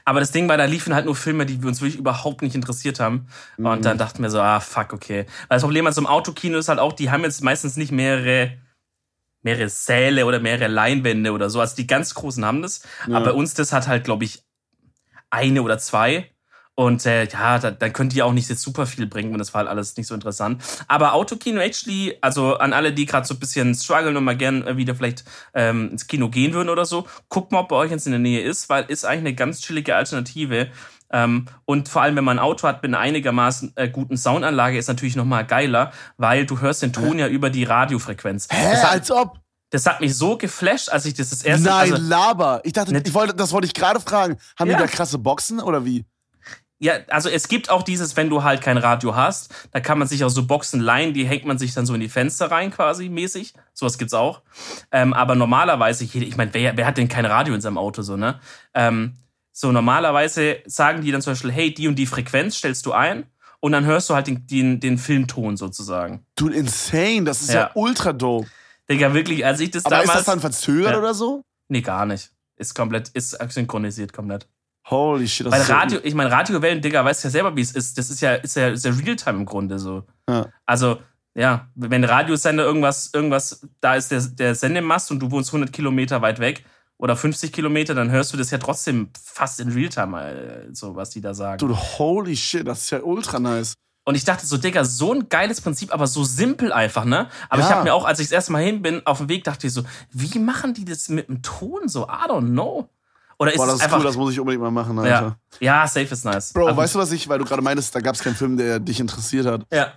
B: aber das Ding war, da liefen halt nur Filme, die uns wirklich überhaupt nicht interessiert haben.
A: Mhm.
B: Und dann dachten wir so, ah, fuck, okay. Weil das Problem an so einem Autokino ist halt auch, die haben jetzt meistens nicht mehrere, mehrere Säle oder mehrere Leinwände oder so. Also die ganz großen haben das.
A: Ja.
B: Aber bei uns, das hat halt, glaube ich, eine oder zwei. Und äh, ja, da, dann könnt ihr auch nicht jetzt super viel bringen und das war halt alles nicht so interessant. Aber Autokino actually, also an alle, die gerade so ein bisschen strugglen und mal gern äh, wieder vielleicht ähm, ins Kino gehen würden oder so, guckt mal, ob bei euch jetzt in der Nähe ist, weil ist eigentlich eine ganz chillige Alternative. Ähm, und vor allem, wenn man ein Auto hat mit einer einigermaßen äh, guten Soundanlage, ist natürlich noch mal geiler, weil du hörst den Ton ja über die Radiofrequenz.
A: Hä,
B: Das hat,
A: als ob.
B: das hat mich so geflasht, als ich das das erste
A: Nein,
B: also,
A: Laber. Ich dachte,
B: Nicht-
A: ich wollte, das wollte ich gerade fragen. Haben
B: Ja.
A: die da krasse Boxen oder wie?
B: Ja, also es gibt auch dieses, wenn du halt kein Radio hast, da kann man sich auch so Boxen leihen, die hängt man sich dann so in die Fenster rein quasi mäßig. Sowas gibt's auch. Ähm, aber normalerweise, ich meine, wer, wer hat denn kein Radio in seinem Auto so, ne? Ähm, so normalerweise sagen die dann zum Beispiel, hey, die und die Frequenz stellst du ein und dann hörst du halt den, den, den Filmton sozusagen.
A: Dude, insane. Das ist ja,
B: Ja.
A: ultra dope.
B: Digga, wirklich, als ich das
A: Aber
B: damals.
A: ist das dann verzögert
B: Ja.
A: oder so?
B: nee, gar nicht. Ist komplett, ist synchronisiert komplett.
A: Holy shit. Das
B: Weil
A: ist ja
B: Radio, ich meine, Radiowellen, Digga, weißt ja selber, wie es ist. Das ist ja, ist ja, ist ja Realtime im Grunde so.
A: Ja.
B: Also, ja, wenn der Radiosender irgendwas, irgendwas, da ist der, der Sendemast und du wohnst 100 Kilometer weit weg oder 50 Kilometer, dann hörst du das ja trotzdem fast in Realtime, äh, so was die da sagen.
A: Dude, holy shit. Das ist ja ultra nice.
B: Und ich dachte so, Digga, so ein geiles Prinzip, aber so simpel einfach, ne? Aber ich
A: Ja.
B: habe mir auch, als ich das erste Mal hin bin, auf dem Weg, dachte ich so, wie machen die das mit dem Ton so? I don't know. Oder ist
A: Boah, das ist
B: einfach.
A: cool. Das muss ich unbedingt mal machen, Alter.
B: ja. ja, safe ist nice.
A: Bro,
B: Aber-
A: weißt du, was ich, weil du gerade meintest, da gab es keinen Film, der dich interessiert hat.
B: Ja.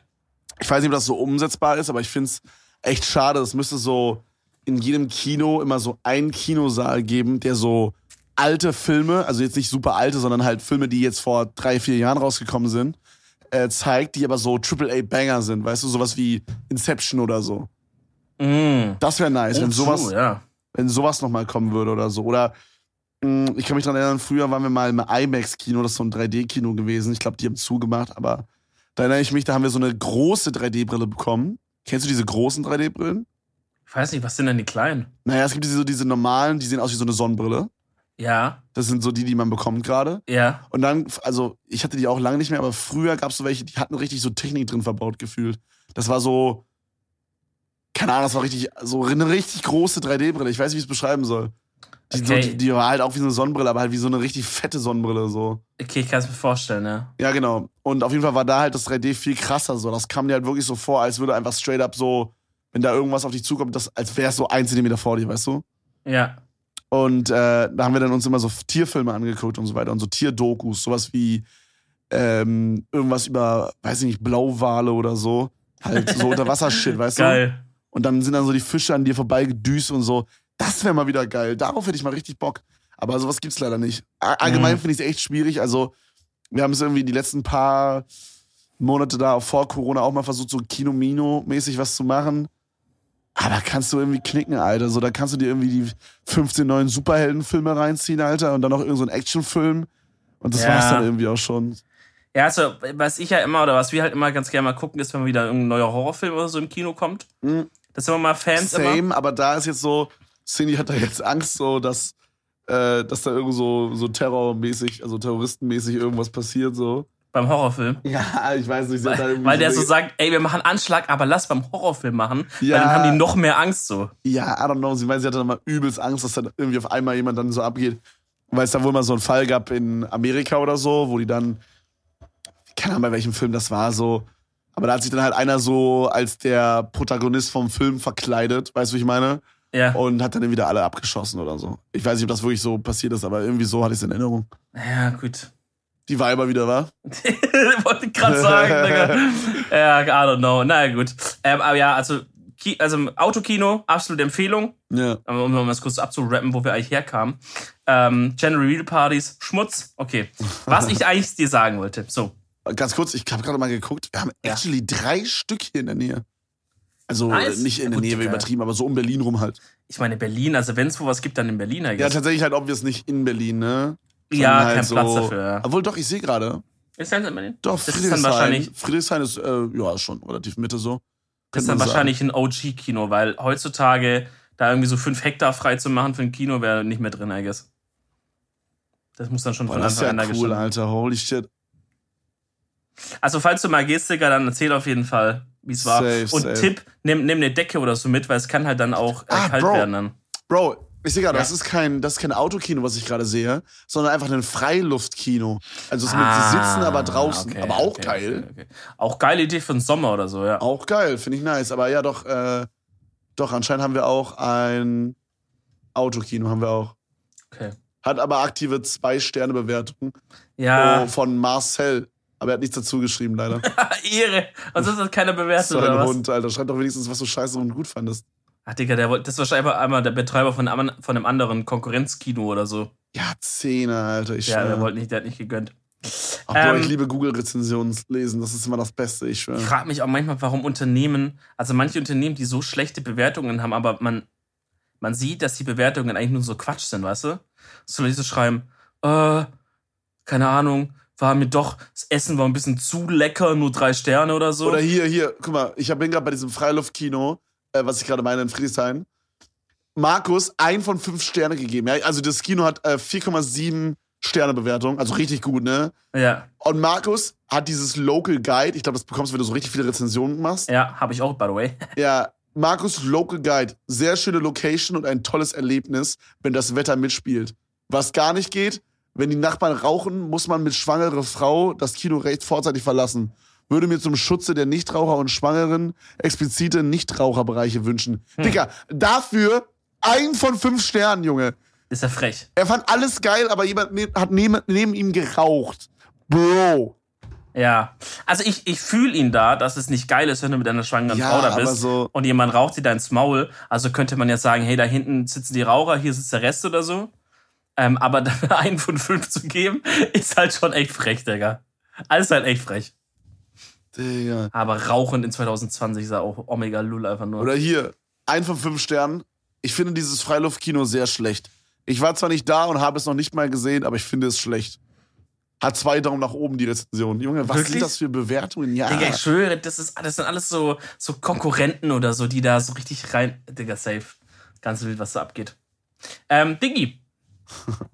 A: Ich weiß nicht, ob das so umsetzbar ist, aber ich finde es echt schade. Es müsste so in jedem Kino immer so einen Kinosaal geben, der so alte Filme, also jetzt nicht super alte, sondern halt Filme, die jetzt vor drei, vier Jahren rausgekommen sind, äh, zeigt, die aber so AAA-Banger sind. Weißt du, sowas wie Inception oder so.
B: Mm.
A: Das wäre nice, wenn
B: Oh,
A: sowas,
B: true, ja.
A: wenn sowas nochmal kommen würde oder so. Oder ich kann mich dran erinnern, früher waren wir mal im IMAX-Kino, das ist so ein 3D-Kino gewesen. Ich glaube, die haben zugemacht, aber da erinnere ich mich, da haben wir so eine große 3D-Brille bekommen. Kennst du diese großen 3D-Brillen?
B: Ich weiß nicht, was sind denn die kleinen?
A: Naja, es gibt diese, so diese normalen, die sehen aus wie so eine Sonnenbrille.
B: Ja,
A: Das sind so die, die man bekommt gerade.
B: ja.
A: Und dann, also ich hatte die auch lange nicht mehr, aber früher gab es so welche, die hatten richtig so Technik drin verbaut gefühlt. Das war so, keine Ahnung, das war richtig, so eine richtig große 3D-Brille. Ich weiß nicht, wie ich es beschreiben soll. Die,
B: Okay.
A: so, die, die war halt auch wie so eine Sonnenbrille, aber halt wie so eine richtig fette Sonnenbrille so.
B: Okay, ich kann es mir vorstellen, ja.
A: Ja, genau. Und auf jeden Fall war da halt das 3D viel krasser so. Das kam dir halt wirklich so vor, als würde einfach straight up so, wenn da irgendwas auf dich zukommt, das, als wäre es so ein Zentimeter vor dir, weißt du?
B: Ja.
A: Und äh, da haben wir dann uns immer so Tierfilme angeguckt und so weiter und so Tierdokus, sowas wie ähm, irgendwas über, weiß ich nicht, Blauwale oder so. Halt so Unterwasser-Shit, weißt du?
B: Geil.
A: Und dann sind dann so die Fische an dir vorbeigedüst und so. Das wäre mal wieder geil. Darauf hätte ich mal richtig Bock. Aber sowas gibt's leider nicht. Allgemein
B: Mhm.
A: finde ich es echt schwierig. Also, wir haben es irgendwie die letzten paar Monate da vor Corona auch mal versucht, so Kino-Mino-mäßig was zu machen. Aber kannst du irgendwie knicken, Alter. So, da kannst du dir irgendwie die 15 neuen Superheldenfilme reinziehen, Alter, und dann noch irgendein so Actionfilm. Und das
B: Ja.
A: war's dann irgendwie auch schon.
B: Ja, also, was ich ja immer, oder was wir halt immer ganz gerne mal gucken, ist, wenn wieder irgendein neuer Horrorfilm oder so im Kino kommt.
A: Mhm.
B: Das sind wir mal Fans immer.
A: Same, aber da ist jetzt so, Cindy hat da jetzt Angst, so, dass, äh, dass da irgendwo so, so terrormäßig, also terroristenmäßig irgendwas passiert, so.
B: Beim Horrorfilm.
A: Ja, ich weiß nicht,
B: Weil, weil der so sagt, ey, wir machen Anschlag, aber lass beim Horrorfilm machen.
A: Ja.
B: Weil dann haben die noch mehr Angst so.
A: Ja, I don't know. Sie meint, sie hatte dann mal übelst Angst, dass dann irgendwie auf einmal jemand dann so abgeht. Weil es da wohl mal so einen Fall gab in Amerika oder so, wo die dann, keine Ahnung, bei welchem Film das war, so. Aber da hat sich dann halt einer so als der Protagonist vom Film verkleidet, weißt du, wie ich meine?
B: Ja.
A: Und hat dann wieder alle abgeschossen oder so. Ich weiß nicht, ob das wirklich so passiert ist, aber irgendwie so hatte ich es in Erinnerung.
B: Ja, gut.
A: Die Weiber wieder, war?
B: Wollte ich gerade sagen, Digga. Ja, I don't know. Na ja, gut. Ähm, aber ja, also, also Autokino, absolute Empfehlung.
A: Ja.
B: Aber um noch mal kurz abzurappen, wo wir eigentlich herkamen. Ähm, General Real Partys, Schmutz. Okay. Was ich eigentlich dir sagen wollte. So.
A: Ganz kurz, ich habe gerade mal geguckt. Wir haben
B: Ja.
A: actually drei Stück hier in der Nähe. Also
B: Nice.
A: äh, nicht in
B: Ja,
A: der
B: gut,
A: Nähe,
B: Digga.
A: übertrieben, aber so um Berlin rum halt.
B: Ich meine, Berlin, also wenn es wo was gibt, dann in Berlin. I
A: Ja, tatsächlich halt, ob wir es nicht in Berlin, ne?
B: Ja,
A: Sondern
B: kein Platz dafür. Ja.
A: Obwohl, doch, ich sehe gerade.
B: Ist das in Berlin?
A: Doch,
B: Das ist dann
A: Friedrichshain.
B: wahrscheinlich-
A: Friedrichshain ist, äh, ja, schon relativ Mitte so.
B: Das
A: Könnte
B: ist dann
A: sagen.
B: wahrscheinlich ein OG-Kino, weil heutzutage da irgendwie so fünf Hektar frei zu machen für ein Kino wäre nicht mehr drin, I guess. Das muss dann schon
A: Boah,
B: von
A: das ist
B: Anfang
A: ja
B: an da
A: cool. Alter. Holy shit.
B: Also falls du mal gehst, Digga, dann erzähl auf jeden Fall, wie es war.
A: Safe,
B: Und
A: safe.
B: Tipp, nimm, nimm eine Decke oder so mit, weil es kann halt dann auch äh,
A: Ah,
B: kalt
A: Bro.
B: werden dann.
A: Bro, ich sehe gerade,
B: Ja.
A: das ist kein, das ist kein Autokino, was ich gerade sehe, sondern einfach ein Freiluftkino. Also es
B: Ah,
A: mit Sitzen, aber draußen.
B: okay,
A: aber auch
B: okay,
A: geil.
B: Okay, okay. Auch geile Idee für den Sommer oder so, ja.
A: Auch geil, finde ich nice. Aber ja, doch, äh, doch, anscheinend haben wir auch ein Autokino, haben wir auch.
B: Okay.
A: Hat aber aktive Zwei-Sterne-Bewertung
B: Ja,
A: oh, von Marcel. Aber er hat nichts dazu geschrieben, leider.
B: Ehre. Und sonst hat keiner bewertet,
A: so
B: oder
A: ein
B: was?
A: Hund, Alter. Schreib doch wenigstens, was du scheiße und gut fandest.
B: Ach, Digga, der, wollte- das ist wahrscheinlich einmal der Betreiber von, einem- von einem anderen Konkurrenzkino oder so.
A: Ja, Zähne, Alter. Ich
B: Ja, der wollte nicht, der hat nicht gegönnt.
A: Ach,
B: Ähm,
A: ich liebe Google-Rezensionen lesen. Das ist immer das Beste, ich schwöre.
B: Ich frage mich auch manchmal, warum Unternehmen, also manche Unternehmen, die so schlechte Bewertungen haben, aber man, man sieht, dass die Bewertungen eigentlich nur so Quatsch sind, weißt du? So Leute so schreiben, äh, keine Ahnung, war mir doch, das Essen war ein bisschen zu lecker, nur drei Sterne oder so.
A: Oder hier, hier, guck mal, ich bin gerade bei diesem Freiluftkino, äh, was ich gerade meine in Friedrichshain. Markus ein von fünf Sterne gegeben. Ja? Also das Kino hat äh, 4,7 Sterne Bewertung, also richtig gut, ne?
B: ja,
A: Und Markus hat dieses Local Guide, ich glaube, das bekommst du, wenn du so richtig viele Rezensionen machst.
B: ja, habe ich auch, by the way.
A: Ja, Markus Local Guide, sehr schöne Location und ein tolles Erlebnis, wenn das Wetter mitspielt. Was gar nicht geht, wenn die Nachbarn rauchen, muss man mit schwangerer Frau das Kino recht vorzeitig verlassen. Würde mir zum Schutze der Nichtraucher und Schwangeren explizite Nichtraucherbereiche wünschen. Digga, dafür ein von fünf Sternen, Junge.
B: Ist ja frech.
A: Er fand alles geil, aber jemand ne hat neben, neben ihm geraucht. Bro.
B: Ja. Also ich, ich fühle ihn da, dass es nicht geil ist, wenn du mit einer schwangeren
A: Ja,
B: Frau da bist
A: so-
B: und jemand raucht dir da ins Maul. Also könnte man ja sagen, hey, da hinten sitzen die Raucher, hier sitzt der Rest oder so. Ähm, aber dann einen von fünf zu geben, ist halt schon echt frech, Digga. Alles halt echt frech.
A: Digga.
B: Aber Rauchen in 2020 ist ja auch Omega Lull einfach nur.
A: Oder hier, ein von fünf Sternen. Ich finde dieses Freiluftkino sehr schlecht. Ich war zwar nicht da und habe es noch nicht mal gesehen, aber ich finde es schlecht. Hat zwei Daumen nach oben die Rezension. Junge, was
B: Wirklich?
A: sind das für Bewertungen? Ja.
B: Digga, ich schwöre, das, ist, das sind alles so, so Konkurrenten oder so, die da so richtig rein. Digga, safe. Ganz wild, was da abgeht. Ähm, Diggi.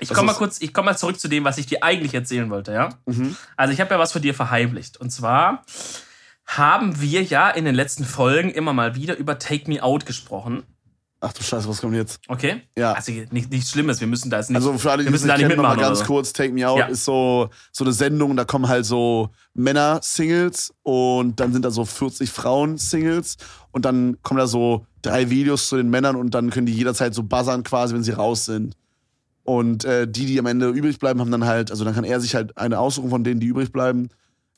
B: Ich komme mal kurz, ich komme mal zurück zu dem, was ich dir eigentlich erzählen wollte, ja?
A: Mhm.
B: Also ich habe ja was von dir verheimlicht. Und zwar haben wir ja in den letzten Folgen immer mal wieder über Take Me Out gesprochen.
A: Ach du Scheiße, was kommt jetzt?
B: Okay?
A: Ja.
B: Also nicht, nichts Schlimmes, wir müssen da jetzt nicht.
A: Also für alle, die
B: wir müssen
A: nicht
B: da nicht
A: kennen, noch mal
B: mitmachen.
A: ganz
B: so.
A: kurz, Take Me Out
B: Ja.
A: ist so, so eine Sendung, da kommen halt so Männer-Singles und dann sind da so 40 Frauen-Singles und dann kommen da so drei Videos zu den Männern und dann können die jederzeit so buzzern quasi, wenn sie raus sind. Und äh, die, die am Ende übrig bleiben, haben dann halt, also dann kann er sich halt eine aussuchen von denen, die übrig bleiben,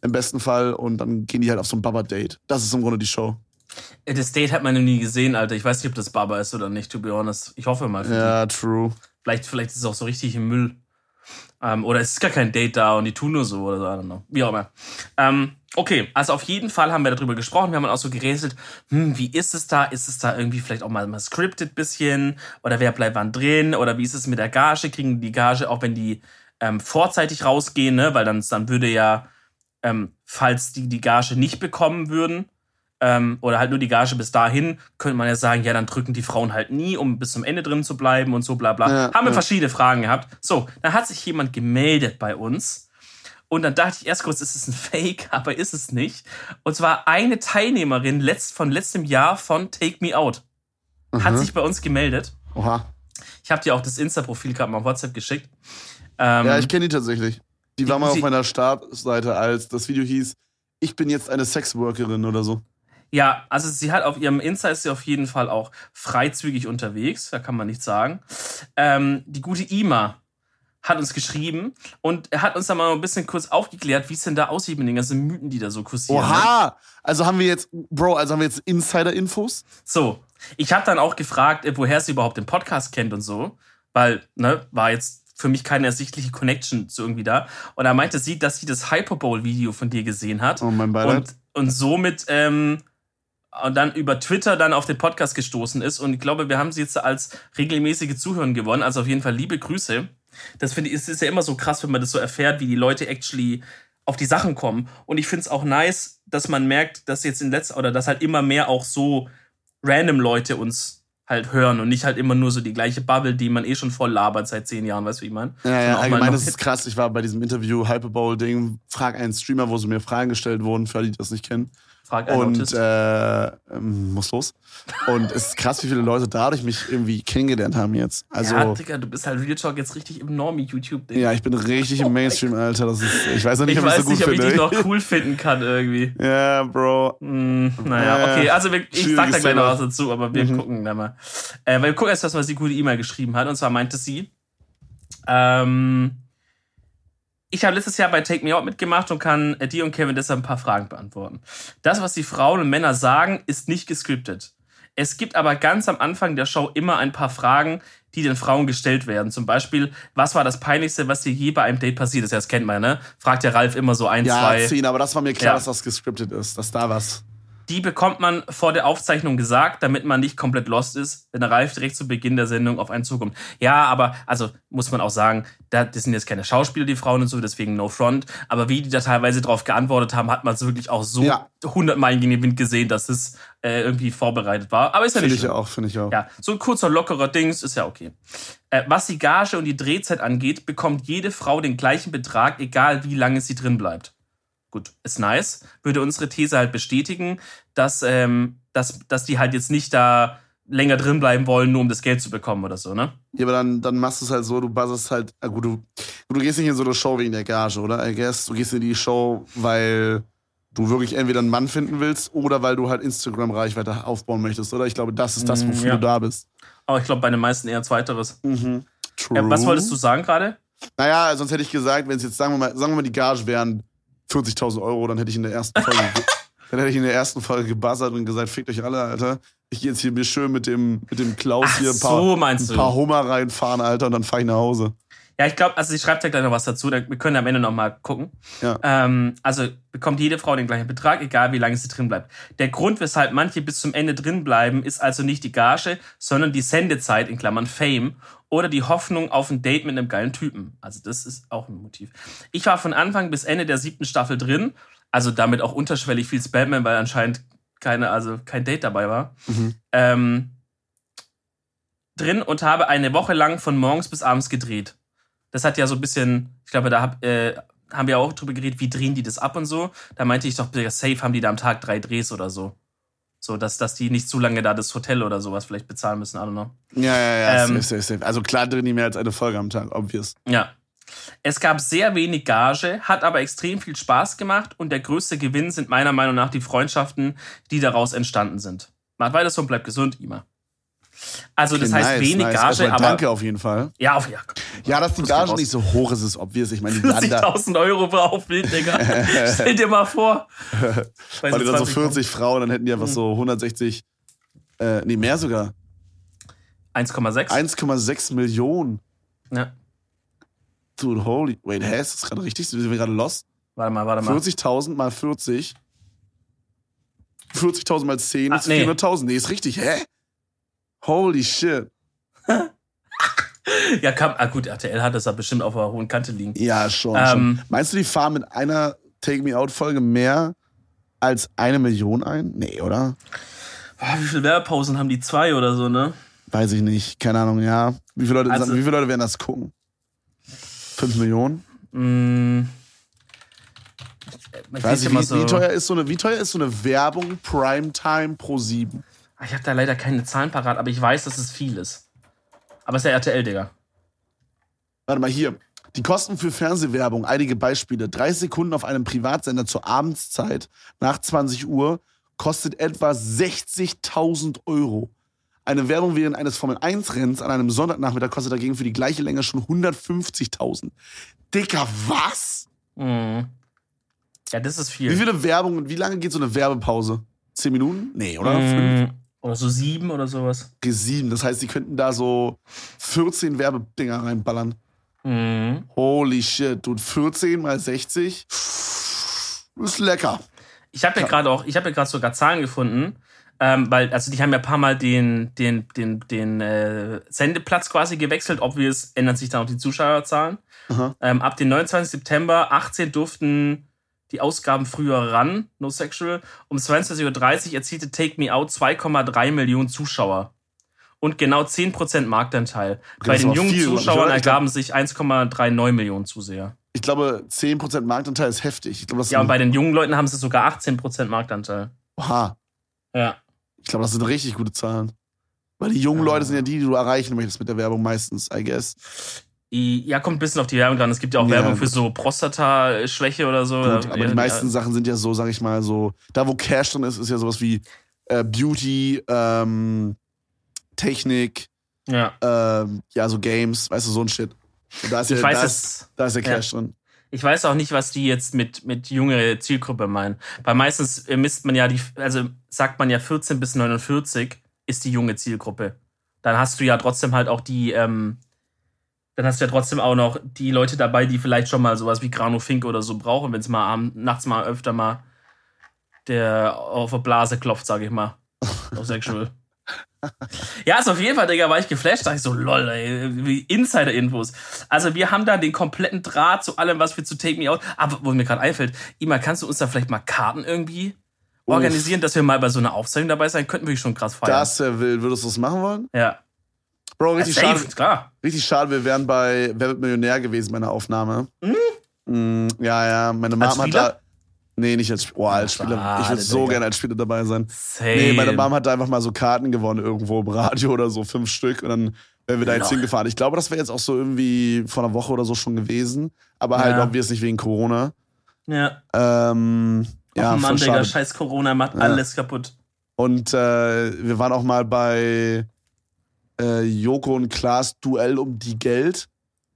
A: im besten Fall und dann gehen die halt auf so ein Baba-Date. Das ist im Grunde die Show.
B: Das Date hat man noch nie gesehen, Alter. Ich weiß nicht, ob das Baba ist oder nicht, to be honest. Ich hoffe mal. Die.
A: Ja, true.
B: Vielleicht, vielleicht ist es auch so richtig im Müll. Ähm, oder es ist gar kein Date da und die tun nur so oder so, I don't know. Wie auch immer. Ähm, okay, also auf jeden Fall haben wir darüber gesprochen. Wir haben auch so gerätselt, hm, wie ist es da? Ist es da irgendwie vielleicht auch mal, mal scripted bisschen? Oder wer bleibt wann drin? Oder wie ist es mit der Gage? Kriegen die Gage auch, wenn die ähm, vorzeitig rausgehen, ne? Weil dann, dann würde ja, ähm, falls die die Gage nicht bekommen würden, ähm, oder halt nur die Gage bis dahin, könnte man ja sagen, ja, dann drücken die Frauen halt nie, um bis zum Ende drin zu bleiben und so bla bla.
A: Ja,
B: Haben wir
A: ja.
B: verschiedene Fragen gehabt. So, dann hat sich jemand gemeldet bei uns. Und dann dachte ich erst kurz, ist es ein Fake, aber ist es nicht. Und zwar eine Teilnehmerin letzt, von letztem Jahr von Take Me Out. Hat
A: Mhm.
B: sich bei uns gemeldet.
A: Oha.
B: Ich habe dir auch das Insta-Profil gerade mal auf WhatsApp geschickt. Ähm,
A: Ja, ich kenne die tatsächlich. Die war mal auf meiner Startseite, als das Video hieß, ich bin jetzt eine Sexworkerin oder so.
B: Ja, also sie hat auf ihrem Insta ist sie auf jeden Fall auch freizügig unterwegs, da kann man nichts sagen. Ähm, die gute Ima hat uns geschrieben und er hat uns da mal ein bisschen kurz aufgeklärt, wie es denn da aussieht mit den ganzen Mythen, die da so kursieren. ne?
A: Oha! Also haben wir jetzt, Bro, also haben wir jetzt Insider-Infos?
B: So, ich habe dann auch gefragt, äh, woher sie überhaupt den Podcast kennt und so, weil, ne, war jetzt für mich keine ersichtliche Connection zu irgendwie da. Und da meinte sie, dass sie das Hyperbowl-Video von dir gesehen hat.
A: Oh, mein Beileid.
B: und, und somit ähm, und dann über Twitter dann auf den Podcast gestoßen ist. Und ich glaube, wir haben sie jetzt als regelmäßige Zuhörer gewonnen. Also auf jeden Fall liebe Grüße. Das finde ich, es ist ja immer so krass, wenn man das so erfährt, wie die Leute actually auf die Sachen kommen. Und ich finde es auch nice, dass man merkt, dass jetzt in letzter oder dass halt immer mehr auch so random Leute uns halt hören und nicht halt immer nur so die gleiche Bubble, die man eh schon voll labert seit zehn Jahren, weißt du, wie ich meine?
A: Ja, ja, allgemein, ist krass. Ich war bei diesem Interview Hyperbowl-Ding, frag einen Streamer, wo so mir Fragen gestellt wurden, für alle, die das nicht kennen.
B: Frag
A: Und äh, ähm, muss los. Und es ist krass, wie viele Leute dadurch mich irgendwie kennengelernt haben jetzt. Also,
B: ja,
A: ja,
B: Digga, du bist halt Real Talk jetzt richtig im Normie-YouTube-Ding.
A: ich bin richtig im Mainstream, Alter. Das ist, ich weiß noch nicht,
B: Ich
A: ob ich
B: weiß
A: so gut
B: nicht, ob ich
A: finde.
B: dich noch cool finden kann irgendwie.
A: ja, Bro.
B: Hm, naja,
A: Ja,
B: okay, also wir, ich sag da gleich noch was dazu, aber wir
A: Mhm.
B: gucken da mal. Äh, weil wir gucken erst, was die gute E-Mail geschrieben hat. Und zwar meinte sie, ähm, ich habe letztes Jahr bei Take Me Out mitgemacht und kann äh, dir und Kevin deshalb ein paar Fragen beantworten. Das, was die Frauen und Männer sagen, ist nicht gescriptet. Es gibt aber ganz am Anfang der Show immer ein paar Fragen, die den Frauen gestellt werden. Zum Beispiel, was war das Peinlichste, was dir je bei einem Date passiert ist? Ja, Das kennt man, ne? Fragt ja Ralf immer so ein,
A: Ja,
B: zwei.
A: zehn, aber das war mir klar,
B: Ja.
A: dass das gescriptet ist, dass da was.
B: Die bekommt man vor der Aufzeichnung gesagt, damit man nicht komplett lost ist, wenn der Ralf direkt zu Beginn der Sendung auf einen zukommt. Ja, aber, also muss man auch sagen, da, das sind jetzt keine Schauspieler, die Frauen und so, deswegen no front. Aber wie die da teilweise drauf geantwortet haben, hat man es wirklich auch so
A: Ja.
B: 100 Meilen gegen den Wind gesehen, dass es äh, irgendwie vorbereitet war. Aber ist ja
A: Finde
B: nicht
A: ich
B: schlimm.
A: auch, finde ich auch.
B: Ja, so ein kurzer, lockerer Dings ist ja okay. Äh, was die Gage und die Drehzeit angeht, bekommt jede Frau den gleichen Betrag, egal wie lange sie drin bleibt. Gut, ist nice. Würde unsere These halt bestätigen, dass, ähm, dass, dass die halt jetzt nicht da länger drin bleiben wollen, nur um das Geld zu bekommen oder so, ne?
A: Ja, aber dann, dann machst du es halt so, du buzzest halt, ah, gut, du, du gehst nicht in so eine Show wegen der Gage, oder? I guess, du gehst in die Show, weil du wirklich entweder einen Mann finden willst oder weil du halt Instagram-Reichweite aufbauen möchtest, oder? Ich glaube, das ist das,
B: Mm,
A: wofür
B: ja.
A: du da bist.
B: Aber ich glaube, bei den meisten eher Zweiteres.
A: Mhm. True.
B: Äh, was wolltest du sagen gerade?
A: Naja, sonst hätte ich gesagt, wenn es jetzt, sagen wir mal, sagen wir mal, die Gage wären 40.000 Euro, dann hätte ich in der ersten Folge, dann hätte ich in der ersten Folge gebuzzert und gesagt, fickt euch alle, Alter. Ich gehe jetzt hier mir schön mit dem, mit dem Klaus
B: Ach
A: hier ein paar,
B: so,
A: ein paar Hummer reinfahren, Alter, und dann fahre ich nach Hause.
B: Ja, ich glaube, also sie schreibt ja gleich noch was dazu, dann- wir können am Ende noch mal gucken.
A: Ja.
B: Ähm, also bekommt jede Frau den gleichen Betrag, egal wie lange sie drin bleibt. Der Grund, weshalb manche bis zum Ende drin bleiben, ist also nicht die Gage, sondern die Sendezeit in Klammern Fame oder die Hoffnung auf ein Date mit einem geilen Typen. Also das ist auch ein Motiv. Ich war von Anfang bis Ende der siebten Staffel drin, also damit auch unterschwellig viel Spamman, weil anscheinend keine, also kein Date dabei war.
A: Mhm.
B: Ähm, drin und habe eine Woche lang von morgens bis abends gedreht. Das hat ja so ein bisschen, ich glaube, da hab, äh, haben wir auch drüber geredet, wie drehen die das ab und so. Da meinte ich doch, safe haben die da am Tag drei Drehs oder so. So, dass, dass die nicht zu lange da das Hotel oder sowas vielleicht bezahlen müssen, I don't know.
A: Ja, ja, ja,
B: Ähm,
A: safe, safe, safe. Also klar drehen die mehr als eine Folge am Tag, obvious.
B: Ja. Es gab sehr wenig Gage, hat aber extrem viel Spaß gemacht und der größte Gewinn sind meiner Meinung nach die Freundschaften, die daraus entstanden sind. Macht weiter so und bleibt gesund, Ima. Also, das
A: Okay,
B: heißt
A: nice,
B: wenig
A: nice.
B: Gage,
A: Erstmal
B: aber.
A: Danke auf jeden Fall.
B: Ja, auf ja.
A: Ja, dass die Gage nicht so hoch ist, ist obvious. Ich meine, die landen da,
B: 40.000 Euro pro Bild, Digga. Stell dir mal vor.
A: Weil die dann so
B: 20
A: 40 Frauen, dann hätten die einfach
B: Mhm.
A: so 160, äh, nee, mehr sogar.
B: 1,6.
A: 1,6 Millionen.
B: Ja.
A: Dude, holy. Wait, hä? Ist das gerade richtig? Sind wir gerade lost?
B: Warte mal, warte mal.
A: 40.000 mal 40. 40.000 mal 10
B: Ah,
A: ist
B: nee.
A: 400.000. Nee, ist richtig. Hä? Holy shit.
B: Ja, kam, ah gut, RTL hat das ja bestimmt auf einer hohen Kante liegen.
A: Ja, schon.
B: Ähm.
A: schon. Meinst du, die fahren mit einer Take Me Out Folge mehr als eine Million ein? Nee, oder?
B: Boah, wie viele Werbepausen haben die? Zwei oder so, ne?
A: Weiß ich nicht. Keine Ahnung, ja. Wie viele Leute,
B: Also-
A: wie viele Leute werden das gucken? Fünf Millionen?
B: Mm. Ich,
A: Weiß
B: lese
A: ich,
B: mal
A: wie,
B: so-
A: wie, teuer ist so eine, wie teuer ist so eine Werbung Primetime pro 7?
B: Ah, Ich habe da leider keine Zahlen parat, aber ich weiß, dass es viel ist. Aber es ist ja RTL, Digga.
A: Warte mal hier. Die Kosten für Fernsehwerbung, einige Beispiele. 30 Sekunden auf einem Privatsender zur Abendszeit nach 20 Uhr kostet etwa 60.000 Euro. Eine Werbung während eines Formel-1-Renns an einem Sonntagnachmittag kostet dagegen für die gleiche Länge schon 150.000. Dicker, was?
B: Mhm. Ja, das ist viel.
A: Wie viele Werbungen, wie lange geht so eine Werbepause? Zehn Minuten? Nee, oder? Fünf?
B: Oder so sieben oder sowas.
A: Okay, sieben. Das heißt, die könnten da so 14 Werbedinger reinballern.
B: Mhm.
A: Holy shit, dude. 14 mal 60. Ist lecker.
B: Ich habe ja gerade auch, ich habe ja gerade sogar Zahlen gefunden, ähm, weil, also die haben ja ein paar Mal den, den, den, den äh, Sendeplatz quasi gewechselt. Obvious ändern sich dann auch die Zuschauerzahlen. Ähm, ab dem 29. September 18 durften die Ausgaben früher ran, No Sexual. Um 22.30 Uhr erzielte Take Me Out 2,3 Millionen Zuschauer. Und genau 10% Marktanteil. Bei
A: das ist
B: den jungen
A: viel.
B: Zuschauern ergaben sich 1,39 Millionen Zuseher.
A: Ich glaube, 10% Marktanteil ist heftig. Ich glaube, das
B: Ja, und bei den jungen Leuten haben sie sogar 18% Marktanteil.
A: Oha.
B: Ja.
A: Ich glaube, das sind richtig gute Zahlen. Weil die jungen
B: Ja.
A: Leute sind ja die, die du erreichen möchtest mit der Werbung meistens, I guess.
B: Ja, kommt ein bisschen auf die Werbung dran. Es gibt ja auch
A: Ja,
B: Werbung für
A: gut.
B: so Prostata-Schwäche oder so.
A: Gut,
B: Ja,
A: aber die
B: ja,
A: meisten Sachen sind ja so, sag ich mal, so, da wo Cash drin ist, ist ja sowas wie äh, Beauty, ähm, Technik,
B: Ja.
A: ähm, ja, so Games, weißt du, so ein Shit. Und da ist, ja,
B: Ich weiß
A: da, ist, da ist
B: Ja.
A: Cash drin.
B: Ich weiß auch nicht, was die jetzt mit, mit junge Zielgruppe meinen. Weil meistens äh, misst man ja die, also sagt man ja 14 bis 49 ist die junge Zielgruppe. Dann hast du ja trotzdem halt auch die, ähm, dann hast du ja trotzdem auch noch die Leute dabei, die vielleicht schon mal sowas wie Grano Fink oder so brauchen, wenn es mal abend, nachts mal öfter mal der auf der Blase klopft, sag ich mal. Auf sexual. ja, also auf jeden Fall, Digga, war ich geflasht. Dachte ich so, lol, ey, wie Insider-Infos. Also wir haben da den kompletten Draht zu allem, was wir zu Take Me Out. Aber wo mir gerade einfällt, Ima, kannst du uns da vielleicht mal Karten irgendwie organisieren, dass wir mal bei so einer Aufzeichnung dabei sein könnten? Würde ich schon krass feiern.
A: Das wäre wild. Würdest du das machen wollen?
B: ja.
A: Bro, richtig
B: Safe,
A: schade.
B: klar.
A: Richtig schade, wir wären bei Wer wird Millionär gewesen bei einer Aufnahme. Mm, ja, ja, meine Mom hat da. Nee, nicht als, oh, als Spieler. Ich würde so gerne als Spieler dabei sein.
B: Safe.
A: Nee, meine Mom hat da einfach mal so Karten gewonnen irgendwo im Radio oder so, fünf Stück. Und dann wären wir da jetzt
B: Lol.
A: hingefahren. Ich glaube, das wäre jetzt auch so irgendwie vor einer Woche oder so schon gewesen. Aber halt
B: Ja.
A: obvious nicht wegen Corona.
B: Ja.
A: Ähm, ja,
B: Ja, Mann, Digga, scheiß Corona macht
A: Ja.
B: alles kaputt.
A: Und äh, wir waren auch mal bei äh, Joko und Klaas Duell um die Geld.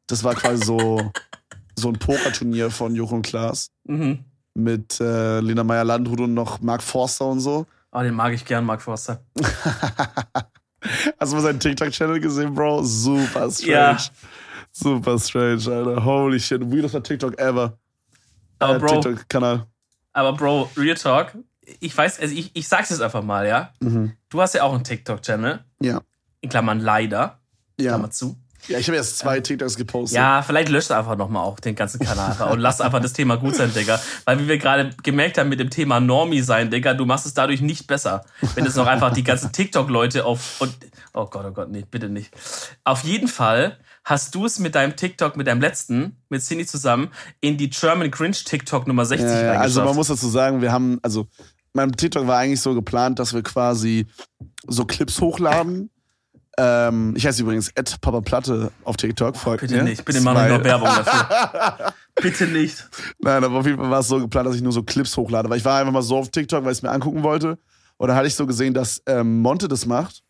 A: Das war quasi so, so ein Pokerturnier von Joko und Klaas
B: Mhm.
A: mit äh, Lena Meyer-Landrut und noch Mark Forster und so.
B: Oh, den mag ich gern, Mark Forster.
A: Hast du mal seinen TikTok-Channel gesehen, Bro? Super strange.
B: Ja.
A: Super strange, Alter. Holy shit. Weirdester TikTok ever.
B: Aber
A: Äh,
B: Bro,
A: TikTok-Kanal.
B: aber Bro, Real Talk. Ich weiß, also ich, ich sag's jetzt einfach mal, ja.
A: Mhm.
B: Du hast ja auch einen TikTok-Channel.
A: Ja.
B: In Klammern leider.
A: Ja.
B: Klammer zu.
A: ja, ich habe erst zwei TikToks gepostet.
B: Ja, vielleicht löscht einfach nochmal auch den ganzen Kanal und lass einfach das Thema gut sein, Digga. Weil wie wir gerade gemerkt haben mit dem Thema Normie sein, Digga, du machst es dadurch nicht besser. Wenn es noch einfach die ganzen TikTok-Leute auf und oh Gott, oh Gott, nee, bitte nicht. Auf jeden Fall hast du es mit deinem TikTok, mit deinem letzten, mit Cindy zusammen, in die German Cringe TikTok Nummer 60
A: Ja, ja, also man muss dazu sagen, wir haben, also mein TikTok war eigentlich so geplant, dass wir quasi so Clips hochladen. Ähm, ich heiße übrigens Ed Papa Platte auf TikTok. Folgt
B: Bitte
A: mir.
B: nicht, bitte mach nicht noch Werbung dafür. bitte nicht.
A: Nein, aber auf jeden Fall war es so geplant, dass ich nur so Clips hochlade. Weil ich war einfach mal so auf TikTok, weil ich es mir angucken wollte. Und dann hatte ich so gesehen, dass ähm, Monte das macht.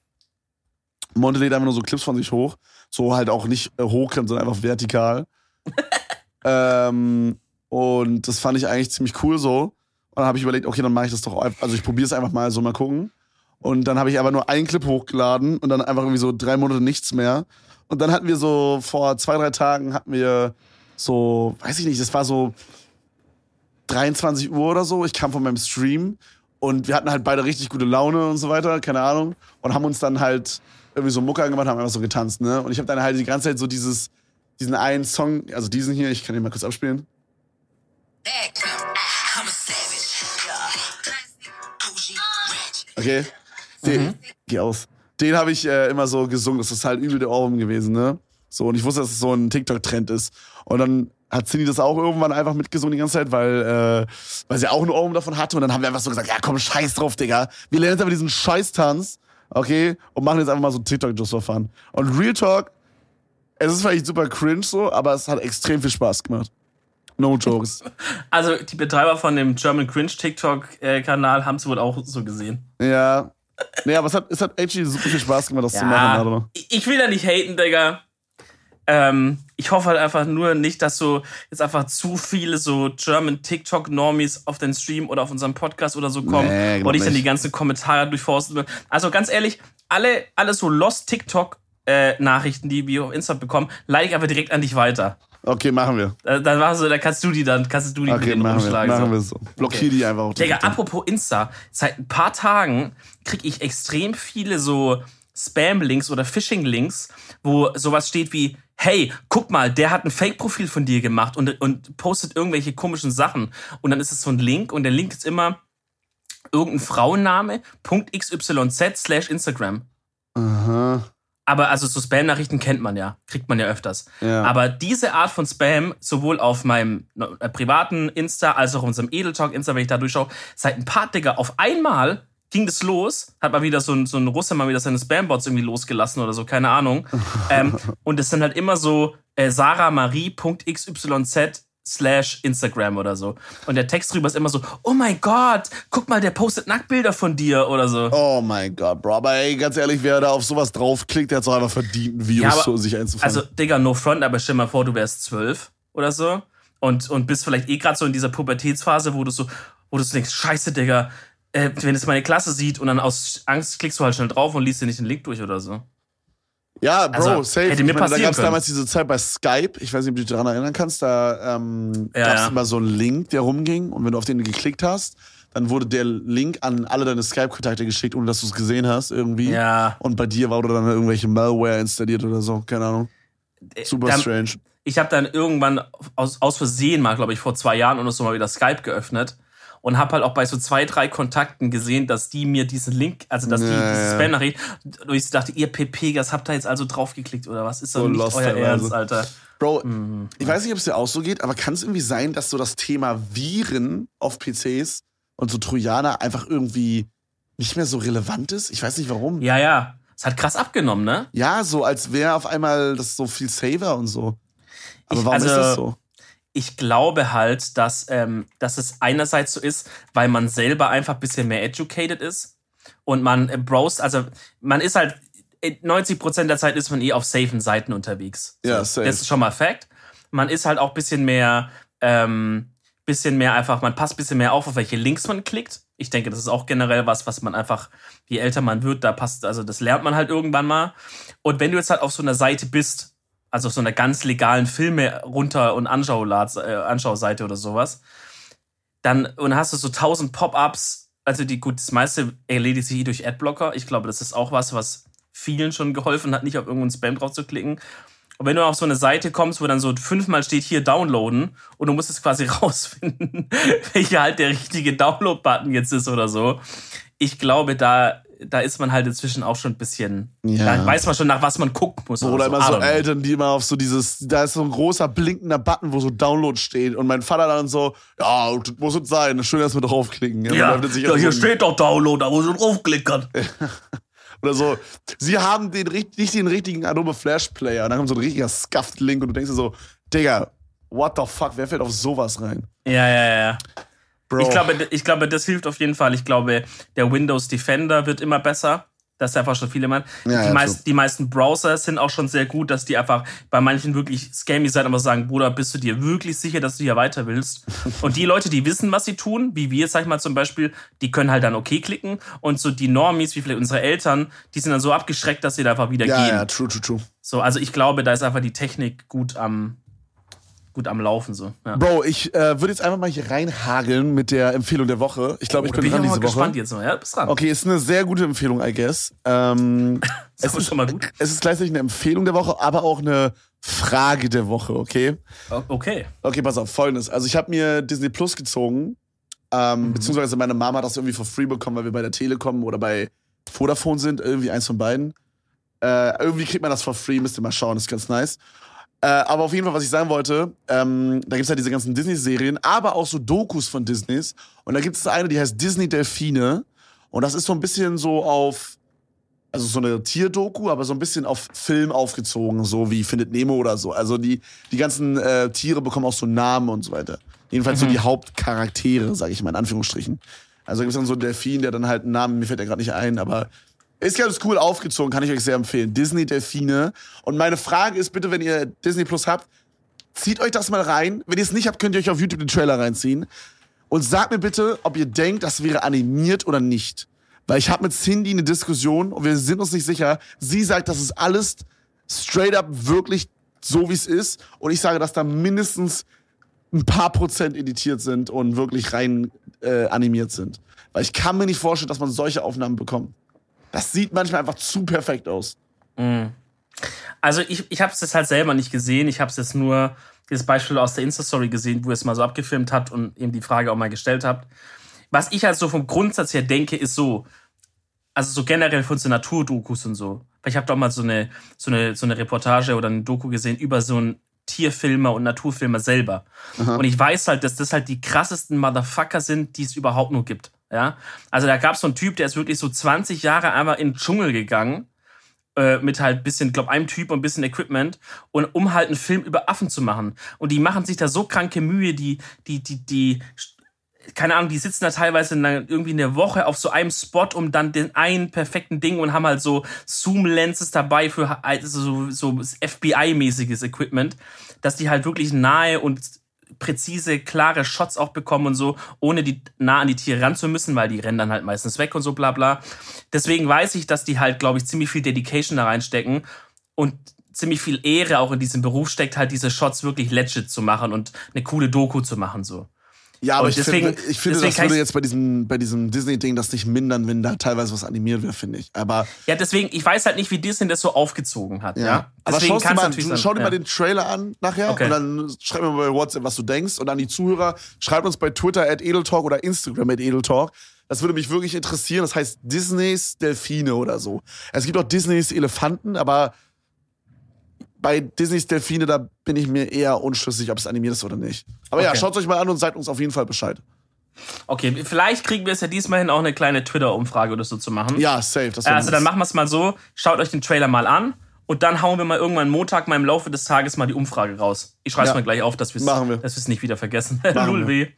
A: Monte lädt einfach nur so Clips von sich hoch. So halt auch nicht äh, hochkant, sondern einfach vertikal. ähm, und das fand ich eigentlich ziemlich cool so. Und dann habe ich überlegt, okay, dann mache ich das doch einfach. Also ich probiere es einfach mal so mal gucken. Und dann habe ich aber nur einen Clip hochgeladen und dann einfach irgendwie so drei Monate nichts mehr. Und dann hatten wir so vor zwei, drei Tagen hatten wir so, weiß ich nicht, das war so 23 Uhr oder so. Ich kam von meinem Stream und wir hatten halt beide richtig gute Laune und so weiter, keine Ahnung. Und haben uns dann halt irgendwie so Mucke angemacht, haben einfach so getanzt, ne? Und ich habe dann halt die ganze Zeit so dieses, diesen einen Song, also diesen hier, ich kann den mal kurz abspielen. Okay? Den, Geh aus. Den habe ich äh, immer so gesungen. Das ist halt übel der Ohrwurm gewesen, ne? So, und ich wusste, dass es so ein TikTok-Trend ist. Und dann hat Cindy das auch irgendwann einfach mitgesungen die ganze Zeit, weil, äh, weil sie auch einen Ohrwurm davon hatte. Und dann haben wir einfach so gesagt, ja komm, scheiß drauf, Digga. Wir lernen jetzt aber diesen Scheiß-Tanz, okay? Und machen jetzt einfach mal so TikTok-Just for fun. Und Real Talk, es ist vielleicht super cringe so, aber es hat extrem viel Spaß gemacht. No jokes.
B: Also die Betreiber von dem German Cringe TikTok-Kanal haben es wohl auch so gesehen.
A: ja. Nee, aber es hat, es hat actually super viel Spaß gemacht, das zu machen,
B: ich will da nicht haten, Digga. Ähm, ich hoffe halt einfach nur nicht, dass so jetzt einfach zu viele so German TikTok-Normies auf den Stream oder auf unserem Podcast oder so kommen
A: Nee,
B: und ich dann die ganzen Kommentare durchforsten will. Also ganz ehrlich, alle, alle so Lost TikTok-Nachrichten, die wir auf Insta bekommen, leite ich aber direkt an dich weiter.
A: Okay, machen wir.
B: Da, dann machst du, da kannst du die dann, kannst du die mit
A: Okay,
B: denen
A: machen wir,
B: rumschlagen.
A: machen
B: so.
A: wir so. Blockier die einfach auf
B: Digga, apropos Insta, seit ein paar Tagen kriege ich extrem viele so Spam-Links oder Phishing-Links, wo sowas steht wie, hey, guck mal, der hat ein Fake-Profil von dir gemacht und, und postet irgendwelche komischen Sachen. Und dann ist es so ein Link und der Link ist immer irgendein Frauenname, .xyz slash Instagram.
A: Aha.
B: Aber also so Spam-Nachrichten kennt man ja, kriegt man ja öfters.
A: Ja.
B: Aber diese Art von Spam, sowohl auf meinem äh, privaten Insta als auch auf unserem Edeltalk Insta, wenn ich da durchschaue, seit ein paar Digga, auf einmal ging das los, hat mal wieder so ein, so ein Russe mal wieder seine Spambots irgendwie losgelassen oder so, keine Ahnung. ähm, und es sind halt immer so äh, saramarie.xyz slash Instagram oder so. Und der Text drüber ist immer so, oh mein Gott, guck mal, der postet Nacktbilder von dir oder so.
A: Oh mein Gott, Bro. Aber ey, ganz ehrlich, wer da auf sowas draufklickt, der hat doch einfach verdient, ein Virus
B: Ja, aber-
A: zu sich einzufangen.
B: Also, Digga, no front, aber stell mal vor, du wärst zwölf oder so und, und bist vielleicht eh gerade so in dieser Pubertätsphase, wo du so, wo du so denkst, scheiße, Digga, äh, wenn es meine Klasse sieht und dann aus Angst klickst du halt schnell drauf und liest dir nicht den Link durch oder so.
A: Ja, Bro,
B: also,
A: safe.
B: hätte mir
A: ich meine, da gab es damals diese Zeit bei Skype, ich weiß nicht, ob du dich daran erinnern kannst, da ähm,
B: Ja,
A: gab es
B: ja.
A: immer so einen Link, der rumging und wenn du auf den geklickt hast, dann wurde der Link an alle deine Skype-Kontakte geschickt, ohne dass du es gesehen hast irgendwie.
B: Ja.
A: Und bei dir wurde dann irgendwelche Malware installiert oder so, keine Ahnung. Super
B: Dann-
A: strange.
B: ich habe dann irgendwann aus, aus Versehen mal, glaube ich, vor zwei Jahren oder so mal wieder Skype geöffnet und habe halt auch bei so zwei, drei Kontakten gesehen, dass die mir diesen Link, also dass die
A: Ja,
B: diese
A: ja.
B: Spam-Nachricht, und ich dachte, ihr PPgas habt da jetzt also draufgeklickt oder was? Ist doch
A: So
B: nicht
A: lost
B: euer. Ernst, Alter.
A: Bro,
B: Mhm.
A: ich weiß nicht, ob es dir auch so geht, aber kann es irgendwie sein, dass so das Thema Viren auf PCs und so Trojaner einfach irgendwie nicht mehr so relevant ist? Ich weiß nicht warum.
B: Ja, ja. Es hat krass abgenommen, ne?
A: Ja, so als wäre auf einmal das so viel safer und so. Aber
B: Ich-
A: warum ist
B: also-
A: das so?
B: Ich glaube halt, dass, ähm, dass es einerseits so ist, weil man selber einfach ein bisschen mehr educated ist und man äh, browst, also man ist halt, äh, 90% der Zeit ist man eh auf safen Seiten unterwegs.
A: Ja,
B: so,
A: safe.
B: Das ist schon mal Fact. Man ist halt auch ein bisschen mehr, ähm, bisschen mehr einfach, man passt ein bisschen mehr auf, auf welche Links man klickt. Ich denke, das ist auch generell was, was man einfach, je älter man wird, da passt, also das lernt man halt irgendwann mal. Und wenn du jetzt halt auf so einer Seite bist, also auf so einer ganz legalen Filme runter- und äh, Anschauseite oder sowas, dann und hast du so tausend Pop-ups, also die gut, das meiste erledigt sich durch Adblocker. Ich glaube, das ist auch was, was vielen schon geholfen hat, nicht auf irgendeinen Spam drauf zu klicken. Und wenn du auf so eine Seite kommst, wo dann so fünfmal steht, hier downloaden, und du musst es quasi rausfinden, welcher halt der richtige Download-Button jetzt ist oder so. Ich glaube, da, da ist man halt inzwischen auch schon ein bisschen,
A: Ja.
B: da weiß man schon, nach was man gucken muss.
A: Oder
B: so.
A: immer so. Eltern, die immer auf so dieses, da ist so ein großer blinkender Button, wo so Download steht. Und mein Vater dann so, ja, das muss es sein, schön erstmal draufklicken.
B: Ja,
A: man
B: ja, hier
A: so
B: steht doch Download, da muss du draufklickern.
A: Oder so, sie haben den, nicht den richtigen Adobe Flash Player. Und dann kommt so ein richtiger scuffed Link und du denkst dir so, Digga, what the fuck, wer fällt auf sowas rein?
B: Ja, ja, ja.
A: Bro.
B: Ich glaube, ich glaube, das hilft auf jeden Fall. Ich glaube, der Windows Defender wird immer besser. Das ist einfach schon viele machen.
A: Ja,
B: die,
A: ja,
B: meist, die meisten Browser sind auch schon sehr gut, dass die einfach bei manchen wirklich scammy sein, aber sagen, Bruder, bist du dir wirklich sicher, dass du hier weiter willst? Und die Leute, die wissen, was sie tun, wie wir, sag ich mal zum Beispiel, die können halt dann okay klicken. Und so die Normies, wie vielleicht unsere Eltern, die sind dann so abgeschreckt, dass sie da einfach wieder
A: ja,
B: gehen.
A: ja, true, true, true.
B: So, also ich glaube, da ist einfach die Technik gut am, gut am Laufen. So. Ja.
A: Bro, ich äh, würde jetzt einfach mal hier reinhageln mit der Empfehlung der Woche. Ich glaube, ich
B: Oh, da
A: bin
B: bin
A: dran
B: ich
A: diese Woche.
B: gespannt jetzt noch. Ja, bist dran.
A: Okay, ist eine sehr gute Empfehlung, I guess. Ähm,
B: Das ist schon mal gut.
A: es ist gleichzeitig eine Empfehlung der Woche, aber auch eine Frage der Woche, okay?
B: Okay.
A: Okay, pass auf, folgendes. Also ich habe mir Disney Plus gezogen, ähm, beziehungsweise meine Mama hat das irgendwie for free bekommen, weil wir bei der Telekom oder bei Vodafone sind, irgendwie eins von beiden. Äh, irgendwie kriegt man das for free, müsst ihr mal schauen, ist ganz nice. Äh, aber auf jeden Fall, was ich sagen wollte, ähm, da gibt's halt diese ganzen Disney-Serien, aber auch so Dokus von Disneys. Und da gibt es eine, die heißt Disney Delfine. Und das ist so ein bisschen so auf, also so eine Tierdoku, aber so ein bisschen auf Film aufgezogen, so wie Findet Nemo oder so. Also die, die ganzen äh, Tiere bekommen auch so Namen und so weiter. Jedenfalls so die Hauptcharaktere, sage ich mal in Anführungsstrichen. Also da gibt's dann so einen Delfin, der dann halt einen Namen, mir fällt der gerade nicht ein, aber ist ganz cool aufgezogen, kann ich euch sehr empfehlen. Disney Delfine. Und meine Frage ist bitte, wenn ihr Disney Plus habt, zieht euch das mal rein. Wenn ihr es nicht habt, könnt ihr euch auf YouTube den Trailer reinziehen. Und sagt mir bitte, ob ihr denkt, das wäre animiert oder nicht. Weil ich habe mit Cindy eine Diskussion und wir sind uns nicht sicher. Sie sagt, das ist alles straight up wirklich so, wie es ist. Und ich sage, dass da mindestens ein paar Prozent editiert sind und wirklich rein äh, animiert sind. Weil ich kann mir nicht vorstellen, dass man solche Aufnahmen bekommt. Das sieht manchmal einfach zu perfekt aus.
B: Also ich, ich habe es jetzt halt selber nicht gesehen. Ich habe es jetzt nur dieses Beispiel aus der Insta-Story gesehen, wo ihr es mal so abgefilmt habt und eben die Frage auch mal gestellt habt. Was ich halt so vom Grundsatz her denke, ist so, also so generell von so Naturdokus und so. Weil ich habe doch mal so eine, so, eine, so eine Reportage oder eine Doku gesehen über so einen Tierfilmer und Naturfilmer selber. Und ich weiß halt, dass das halt die krassesten Motherfucker sind, die es überhaupt nur gibt. Ja? Also da gab es so einen Typ, der ist wirklich so 20 Jahre einmal in den Dschungel gegangen äh, mit halt bisschen, glaub, einem Typ und bisschen Equipment und um halt einen Film über Affen zu machen. Und die machen sich da so kranke Mühe, die, die, die, die, keine Ahnung, die sitzen da teilweise einer, irgendwie in der Woche auf so einem Spot, um dann den einen perfekten Ding und haben halt so Zoom-Lenses dabei für also so, so FBI-mäßiges Equipment, dass die halt wirklich nahe und präzise, klare Shots auch bekommen und so, ohne die nah an die Tiere ran zu müssen, weil die rennen dann halt meistens weg und so bla bla. Deswegen weiß ich, dass die halt, glaube ich, ziemlich viel Dedication da reinstecken und ziemlich viel Ehre auch in diesem Beruf steckt, halt diese Shots wirklich legit zu machen und eine coole Doku zu machen so.
A: Ja, aber ich
B: deswegen-
A: finde, ich finde das würde jetzt bei diesem, bei diesem Disney-Ding das nicht mindern, wenn da teilweise was animiert wäre, finde ich. Aber,
B: Ja, deswegen, ich weiß halt nicht, wie Disney das so aufgezogen hat. Ja.
A: ja. Aber
B: Deswegen
A: schau dir
B: kann's
A: mal, du,
B: sein-
A: schau dir
B: ja.
A: mal den Trailer an nachher
B: Okay.
A: und dann schreib mir mal bei WhatsApp, was du denkst. Und an die Zuhörer, schreibt uns bei Twitter at Edeltalk oder Instagram at Edeltalk. Das würde mich wirklich interessieren. Das heißt Disneys Delfine oder so. Es gibt auch Disneys Elefanten, aber bei Disneys Delfine, da bin ich mir eher unschlüssig, ob es animiert ist oder nicht. Aber ja,
B: Okay.
A: schaut euch mal an und sagt uns auf jeden Fall Bescheid.
B: Okay, vielleicht kriegen wir es ja diesmal hin, auch eine kleine Twitter-Umfrage oder so zu machen.
A: Ja, safe. Das
B: Also dann machen wir es mal so, schaut euch den Trailer mal an und dann hauen wir mal irgendwann Montag mal im Laufe des Tages mal die Umfrage raus. Ich schreibe es
A: Ja.
B: mal gleich auf, dass wir
A: Machen wir.
B: es nicht wieder vergessen. Lul weh.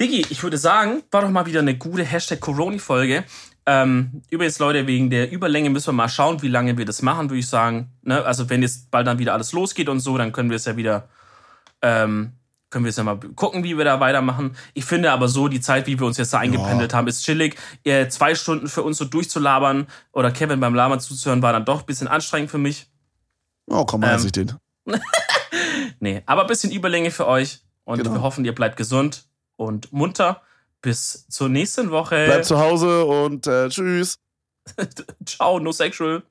B: Diggi, ich würde sagen, war doch mal wieder eine gute Hashtag Corona-Folge. Ähm, übrigens, Leute, wegen der Überlänge müssen wir mal schauen, wie lange wir das machen, würde ich sagen. Ne? Also wenn jetzt bald dann wieder alles losgeht und so, dann können wir es ja wieder, ähm, können wir es ja mal gucken, wie wir da weitermachen. Ich finde aber so, die Zeit, wie wir uns jetzt da eingependelt haben, ist chillig. Äh, zwei Stunden für uns so durchzulabern oder Kevin beim Labern zuzuhören, war dann doch ein bisschen anstrengend für mich.
A: Oh, komm mal,
B: Ähm,
A: ähm, ich den.
B: Nee, aber ein bisschen Überlänge für euch. Und
A: Genau.
B: wir hoffen, ihr bleibt gesund und munter. Bis zur nächsten Woche.
A: Bleibt zu Hause und äh, tschüss.
B: Ciao, no sexual.